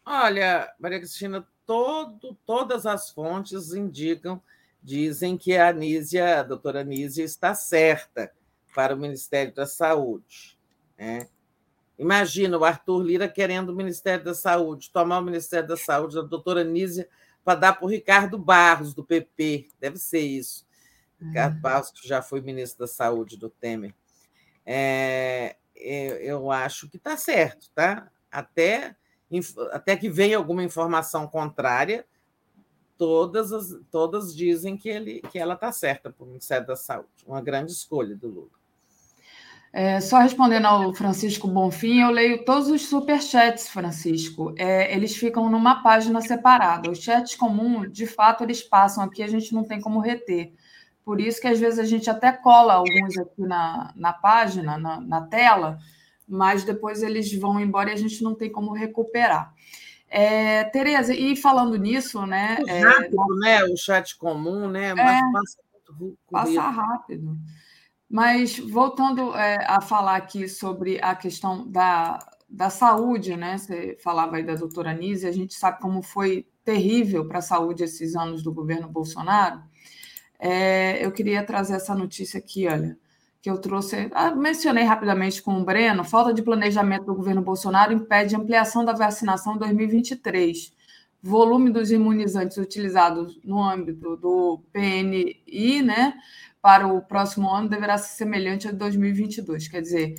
Olha, Maria Cristina, todo, todas as fontes indicam, dizem que a Nízia, a doutora Nízia, está certa para o Ministério da Saúde. Né? Imagina o Arthur Lira querendo o Ministério da Saúde, tomar o Ministério da Saúde da doutora Nízia para dar para o Ricardo Barros, do PP. Deve ser isso. Ricardo uhum. Barros, que já foi ministro da Saúde do Temer. É, eu acho que está certo, tá? Até, até que venha alguma informação contrária, todas, as, todas dizem que, ele, que ela está certa para o Ministério da Saúde. Uma grande escolha do Lula. É, só respondendo ao Francisco Bonfim, eu leio todos os superchats, Francisco. É, eles ficam numa página separada. Os chats comuns, de fato, eles passam aqui, a gente não tem como reter. Por isso que às vezes a gente até cola alguns aqui na, na página, na, na tela, mas depois eles vão embora e a gente não tem como recuperar. É, Tereza, e falando nisso, né? É, rápido, né? O chat comum, né? Mas é, passa muito Passa rápido. Mas voltando é, a falar aqui sobre a questão da, da saúde, né? Você falava aí da doutora Nise, a gente sabe como foi terrível para a saúde esses anos do governo Bolsonaro. É, eu queria trazer essa notícia aqui, olha, que eu trouxe, ah, mencionei rapidamente com o Breno, falta de planejamento do governo Bolsonaro impede ampliação da vacinação em 2023. Volume dos imunizantes utilizados no âmbito do PNI, né, para o próximo ano deverá ser semelhante a 2022. Quer dizer,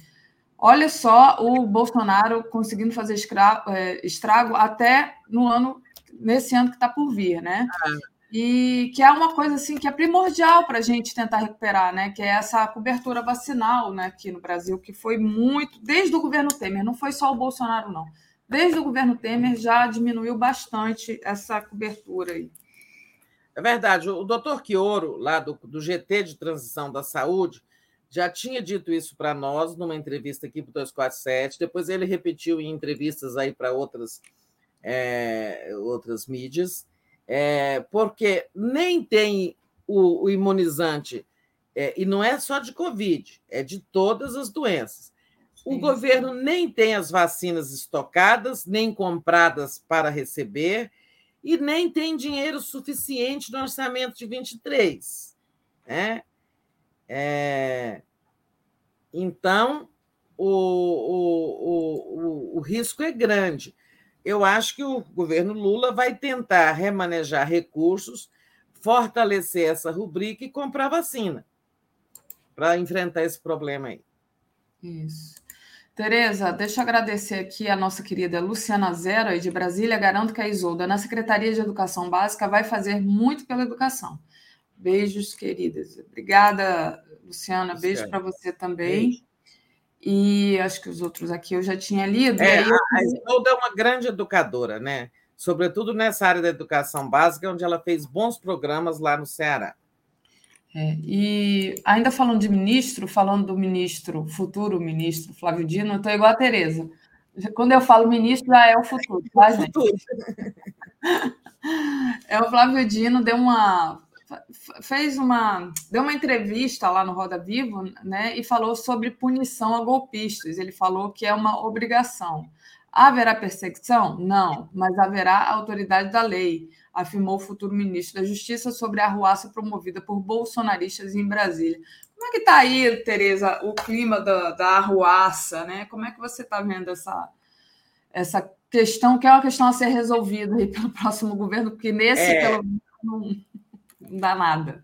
olha só o Bolsonaro conseguindo fazer é, estrago até no ano, nesse ano que está por vir, né? E que é uma coisa assim que é primordial para a gente tentar recuperar, né? Que é essa cobertura vacinal, né? Aqui no Brasil, que foi muito desde o governo Temer, não foi só o Bolsonaro, não. Desde o governo Temer já diminuiu bastante essa cobertura aí. É verdade. O doutor Quioro, lá do, do GT de Transição da Saúde, já tinha dito isso para nós numa entrevista aqui para o 247. Depois ele repetiu em entrevistas aí para outras, é, outras mídias, é, porque nem tem o, o imunizante, é, e não é só de Covid, é de todas as doenças. O Sim. governo nem tem as vacinas estocadas, nem compradas para receber, e nem tem dinheiro suficiente no orçamento de 23. Né? É... Então, o, o, o, o risco é grande. Eu acho que o governo Lula vai tentar remanejar recursos, fortalecer essa rubrica e comprar vacina para enfrentar esse problema aí. Isso. Tereza, deixa eu agradecer aqui a nossa querida Luciana Zero, de Brasília. Garanto que a Isolda, na Secretaria de Educação Básica, vai fazer muito pela educação. Beijos, queridas. Obrigada, Luciana. Beijo para você também. Beijo. E acho que os outros aqui eu já tinha lido. É, eu... A Isolda é uma grande educadora, né? sobretudo nessa área da educação básica, onde ela fez bons programas lá no Ceará. É, e ainda falando de ministro, falando do ministro, futuro ministro Flávio Dino, eu estou igual a Tereza. Quando eu falo ministro, já é o futuro, tá, gente? É, o Flávio Dino deu uma fez uma deu uma entrevista lá no Roda Vivo, né, e falou sobre punição a golpistas. Ele falou que é uma obrigação. Haverá perseguição? Não, mas haverá autoridade da lei, afirmou o futuro ministro da Justiça sobre a arruaça promovida por bolsonaristas em Brasília. Como é que está aí, Tereza, o clima da, da arruaça, né? Como é que você está vendo essa, essa questão, que é uma questão a ser resolvida aí pelo próximo governo, porque nesse, é... pelo menos, não, dá nada.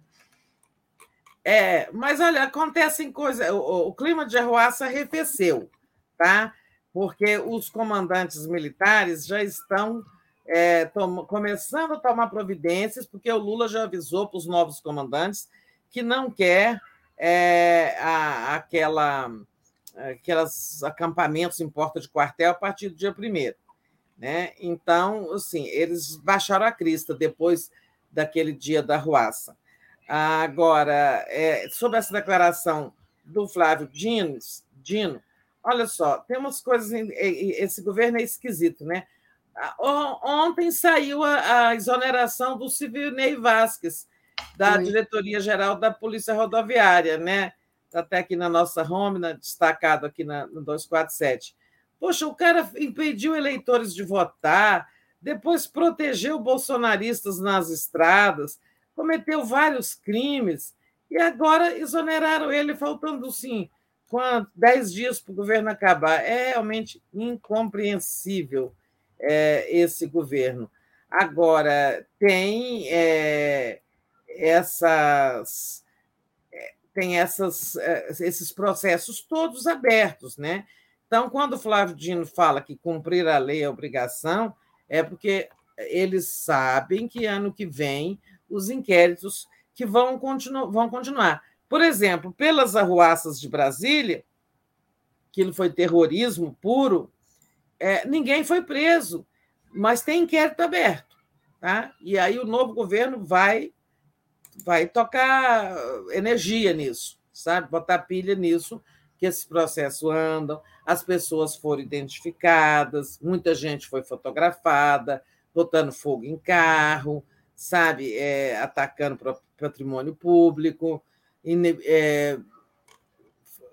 É, mas olha, acontecem coisas. O, o, clima de arruaça arrefeceu, tá? Porque os comandantes militares já estão é, começando a tomar providências, porque o Lula já avisou para os novos comandantes que não quer é, a, aquela, aquelas acampamentos em porta de quartel a partir do dia primeiro. Né? Então, assim, eles baixaram a crista depois daquele dia da ruaça. Agora, é, sobre essa declaração do Flávio Dino, Dino, olha só, tem umas coisas. Esse governo é esquisito, né? Ontem saiu a, a exoneração do Ney Vasquez, da Diretoria-Geral da Polícia Rodoviária, né? Está até aqui na nossa home, destacado aqui na, no 247. Poxa, o cara impediu eleitores de votar, depois protegeu bolsonaristas nas estradas, cometeu vários crimes e agora exoneraram ele, faltando sim quanto, dez dias para o governo acabar. É realmente incompreensível é, esse governo. Agora, tem é, essas é, tem essas, é, esses processos todos abertos, né? Então, quando o Flávio Dino fala que cumprir a lei é obrigação, é porque eles sabem que ano que vem os inquéritos que vão, continu vão continuar. Por exemplo, pelas arruaças de Brasília, aquilo foi terrorismo puro, é, ninguém foi preso, mas tem inquérito aberto. Tá? E aí o novo governo vai vai tocar energia nisso, sabe? Botar pilha nisso, que esse processo andam, as pessoas foram identificadas, muita gente foi fotografada, botando fogo em carro, sabe, é, atacando patrimônio público, é,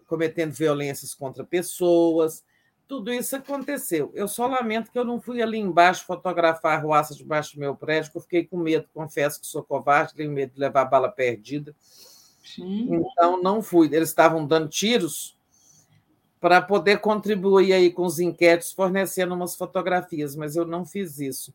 cometendo violências contra pessoas. Tudo isso aconteceu. Eu só lamento que eu não fui ali embaixo fotografar a ruaça debaixo do meu prédio, porque eu fiquei com medo, confesso que sou covarde, tenho medo de levar bala perdida. Sim. Então, não fui. Eles estavam dando tiros para poder contribuir aí com os inquéritos, fornecendo umas fotografias, mas eu não fiz isso.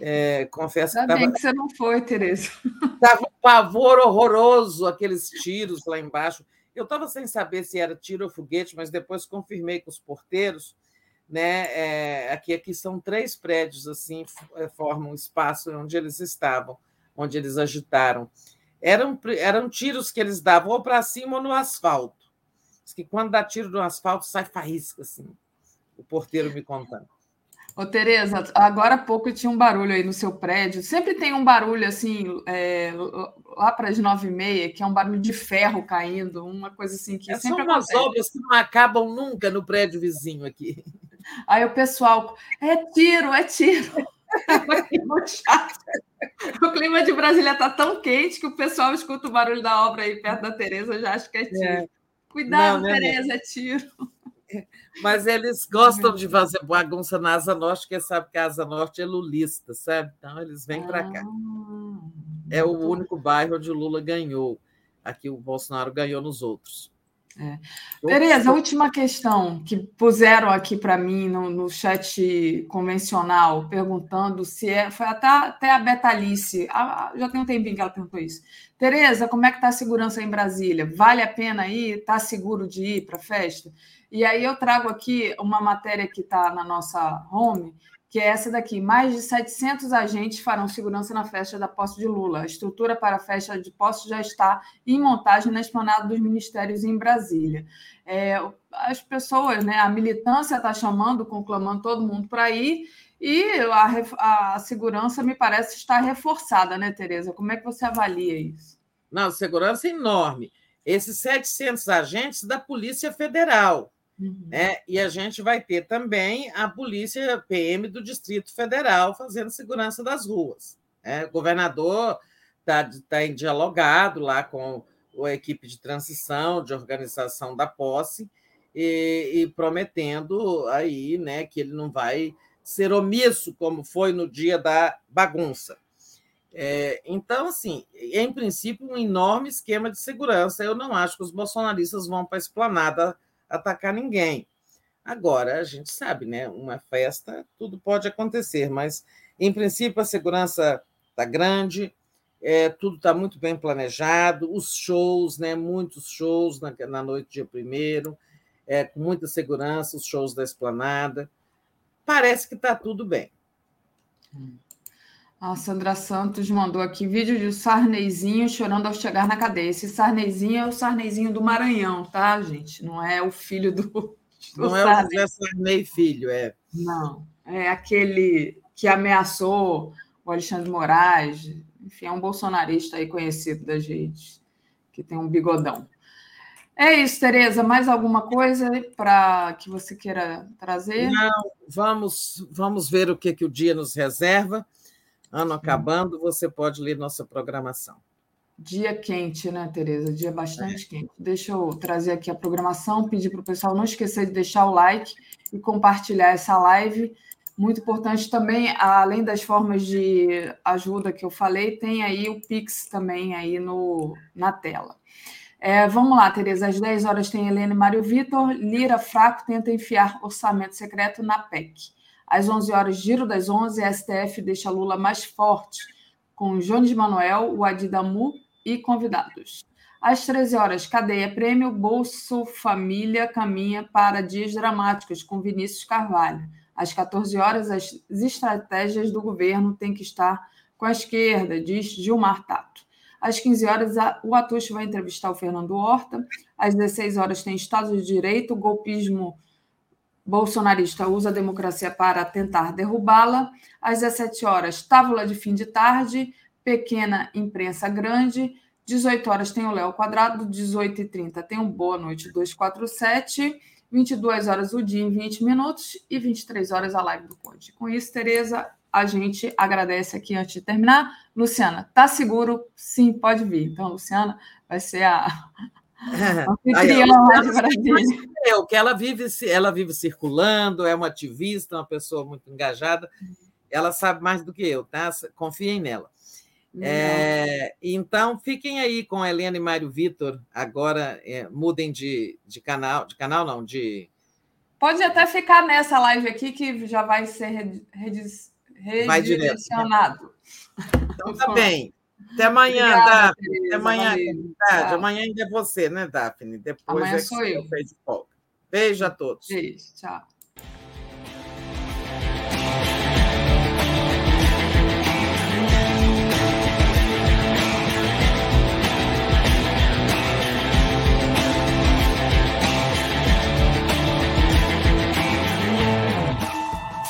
É, confesso Ainda que estava. que você não foi, Tereza. Estava um pavor horroroso, aqueles tiros lá embaixo. Eu estava sem saber se era tiro ou foguete, mas depois confirmei com os porteiros. Né? É, aqui, aqui são três prédios assim, é, formam um espaço onde eles estavam, onde eles agitaram. Eram, eram tiros que eles davam ou para cima ou no asfalto. Diz que quando dá tiro no asfalto sai faísca, assim. O porteiro me contando. Ô, Tereza, agora há pouco tinha um barulho aí no seu prédio. Sempre tem um barulho assim, é, lá para as nove e meia, que é um barulho de ferro caindo, uma coisa assim que é, sempre São umas obras que não acabam nunca no prédio vizinho aqui. Aí o pessoal, é tiro, é tiro. o clima de Brasília está tão quente que o pessoal escuta o barulho da obra aí perto da Tereza, já acha que é tiro. É. Cuidado, não, Tereza, é tiro. Mas eles gostam de fazer bagunça na Asa Norte, porque sabe que a Asa Norte é lulista, sabe? Então eles vêm para cá. Ah, é o único bairro onde o Lula ganhou. Aqui o Bolsonaro ganhou nos outros. É. Tereza, a última questão que puseram aqui para mim no, no, chat convencional, perguntando se é. Foi até, até a Betalice, já tem um tempinho que ela perguntou isso. Tereza, como é que está a segurança em Brasília? Vale a pena ir? Está seguro de ir para a festa? E aí eu trago aqui uma matéria que está na nossa home, que é essa daqui. Mais de 700 agentes farão segurança na festa da posse de Lula. A estrutura para a festa de posse já está em montagem na esplanada dos ministérios em Brasília. É, as pessoas, né, a militância está chamando, conclamando todo mundo para ir, E a, a segurança me parece estar reforçada, né, Tereza? Como é que você avalia isso? Não, segurança enorme. Esses 700 agentes da Polícia Federal. Uhum. Né? E a gente vai ter também a Polícia PM do Distrito Federal fazendo segurança das ruas. Né? O governador está tá dialogado lá com a equipe de transição, de organização da posse, e, e prometendo aí né, que ele não vai ser omisso, como foi no dia da bagunça. É, então, assim, em princípio, um enorme esquema de segurança. Eu não acho que os bolsonaristas vão para a esplanada atacar ninguém. Agora, a gente sabe, né? Uma festa, tudo pode acontecer, mas, em princípio, a segurança está grande, é, tudo está muito bem planejado, os shows, né? Muitos shows na, na noite dia primeiro, é, com muita segurança, os shows da esplanada parece que está tudo bem. A Sandra Santos mandou aqui vídeo de Sarneizinho chorando ao chegar na cadeia. Esse Sarneizinho é o Sarneizinho do Maranhão, tá, gente? Não é o filho do. do Não Sarney. é o José Sarney filho, é. Não, é aquele que ameaçou o Alexandre Moraes. Enfim, é um bolsonarista aí conhecido da gente, que tem um bigodão. É isso, Tereza. Mais alguma coisa para que você queira trazer? Não, vamos, vamos ver o que, que o dia nos reserva. Ano acabando, você pode ler nossa programação. Dia quente, né, Tereza? Dia bastante é. quente. Deixa eu trazer aqui a programação, pedir para o pessoal não esquecer de deixar o like e compartilhar essa live. Muito importante também, além das formas de ajuda que eu falei, tem aí o Pix também aí no, na tela. É, vamos lá, Tereza. Às 10 horas tem Helena e Mário Vitor. Lira fraco tenta enfiar orçamento secreto na PEC. Às 11 horas, giro das 11, a STF deixa Lula mais forte, com Jones Manuel, o Adidamu e convidados. Às 13 horas, cadeia prêmio Bolso Família caminha para dias dramáticos, com Vinícius Carvalho. Às 14 horas, as estratégias do governo têm que estar com a esquerda, diz Gilmar Tato. Às 15 horas, o Atucho vai entrevistar o Fernando Horta. Às 16 horas, tem Estado de Direito, golpismo bolsonarista usa a democracia para tentar derrubá-la. Às 17 horas, tábula de fim de tarde, pequena imprensa grande. 18 horas tem o Léo Quadrado, 18 h 30 tem o Boa Noite 247, 22 horas o dia em 20 minutos e 23 horas a live do Conde. Com isso, Tereza, a gente agradece aqui antes de terminar. Luciana, tá seguro? Sim, pode vir. Então, Luciana vai ser a Eu, que ela vive, ela vive circulando, é uma ativista, uma pessoa muito engajada. Ela sabe mais do que eu, tá? Confiem nela. É, então, fiquem aí com a Helena e Mário Vitor. Agora é, mudem de, de canal, de canal não, de. Pode até ficar nessa live aqui que já vai ser redis, redirecionado. Então tá bem. Até amanhã, Obrigada, Daphne. Até amanhã. Tarde. Amanhã ainda é você, né, Daphne? Depois amanhã é sou eu. Beijo a todos. Beijo, tchau.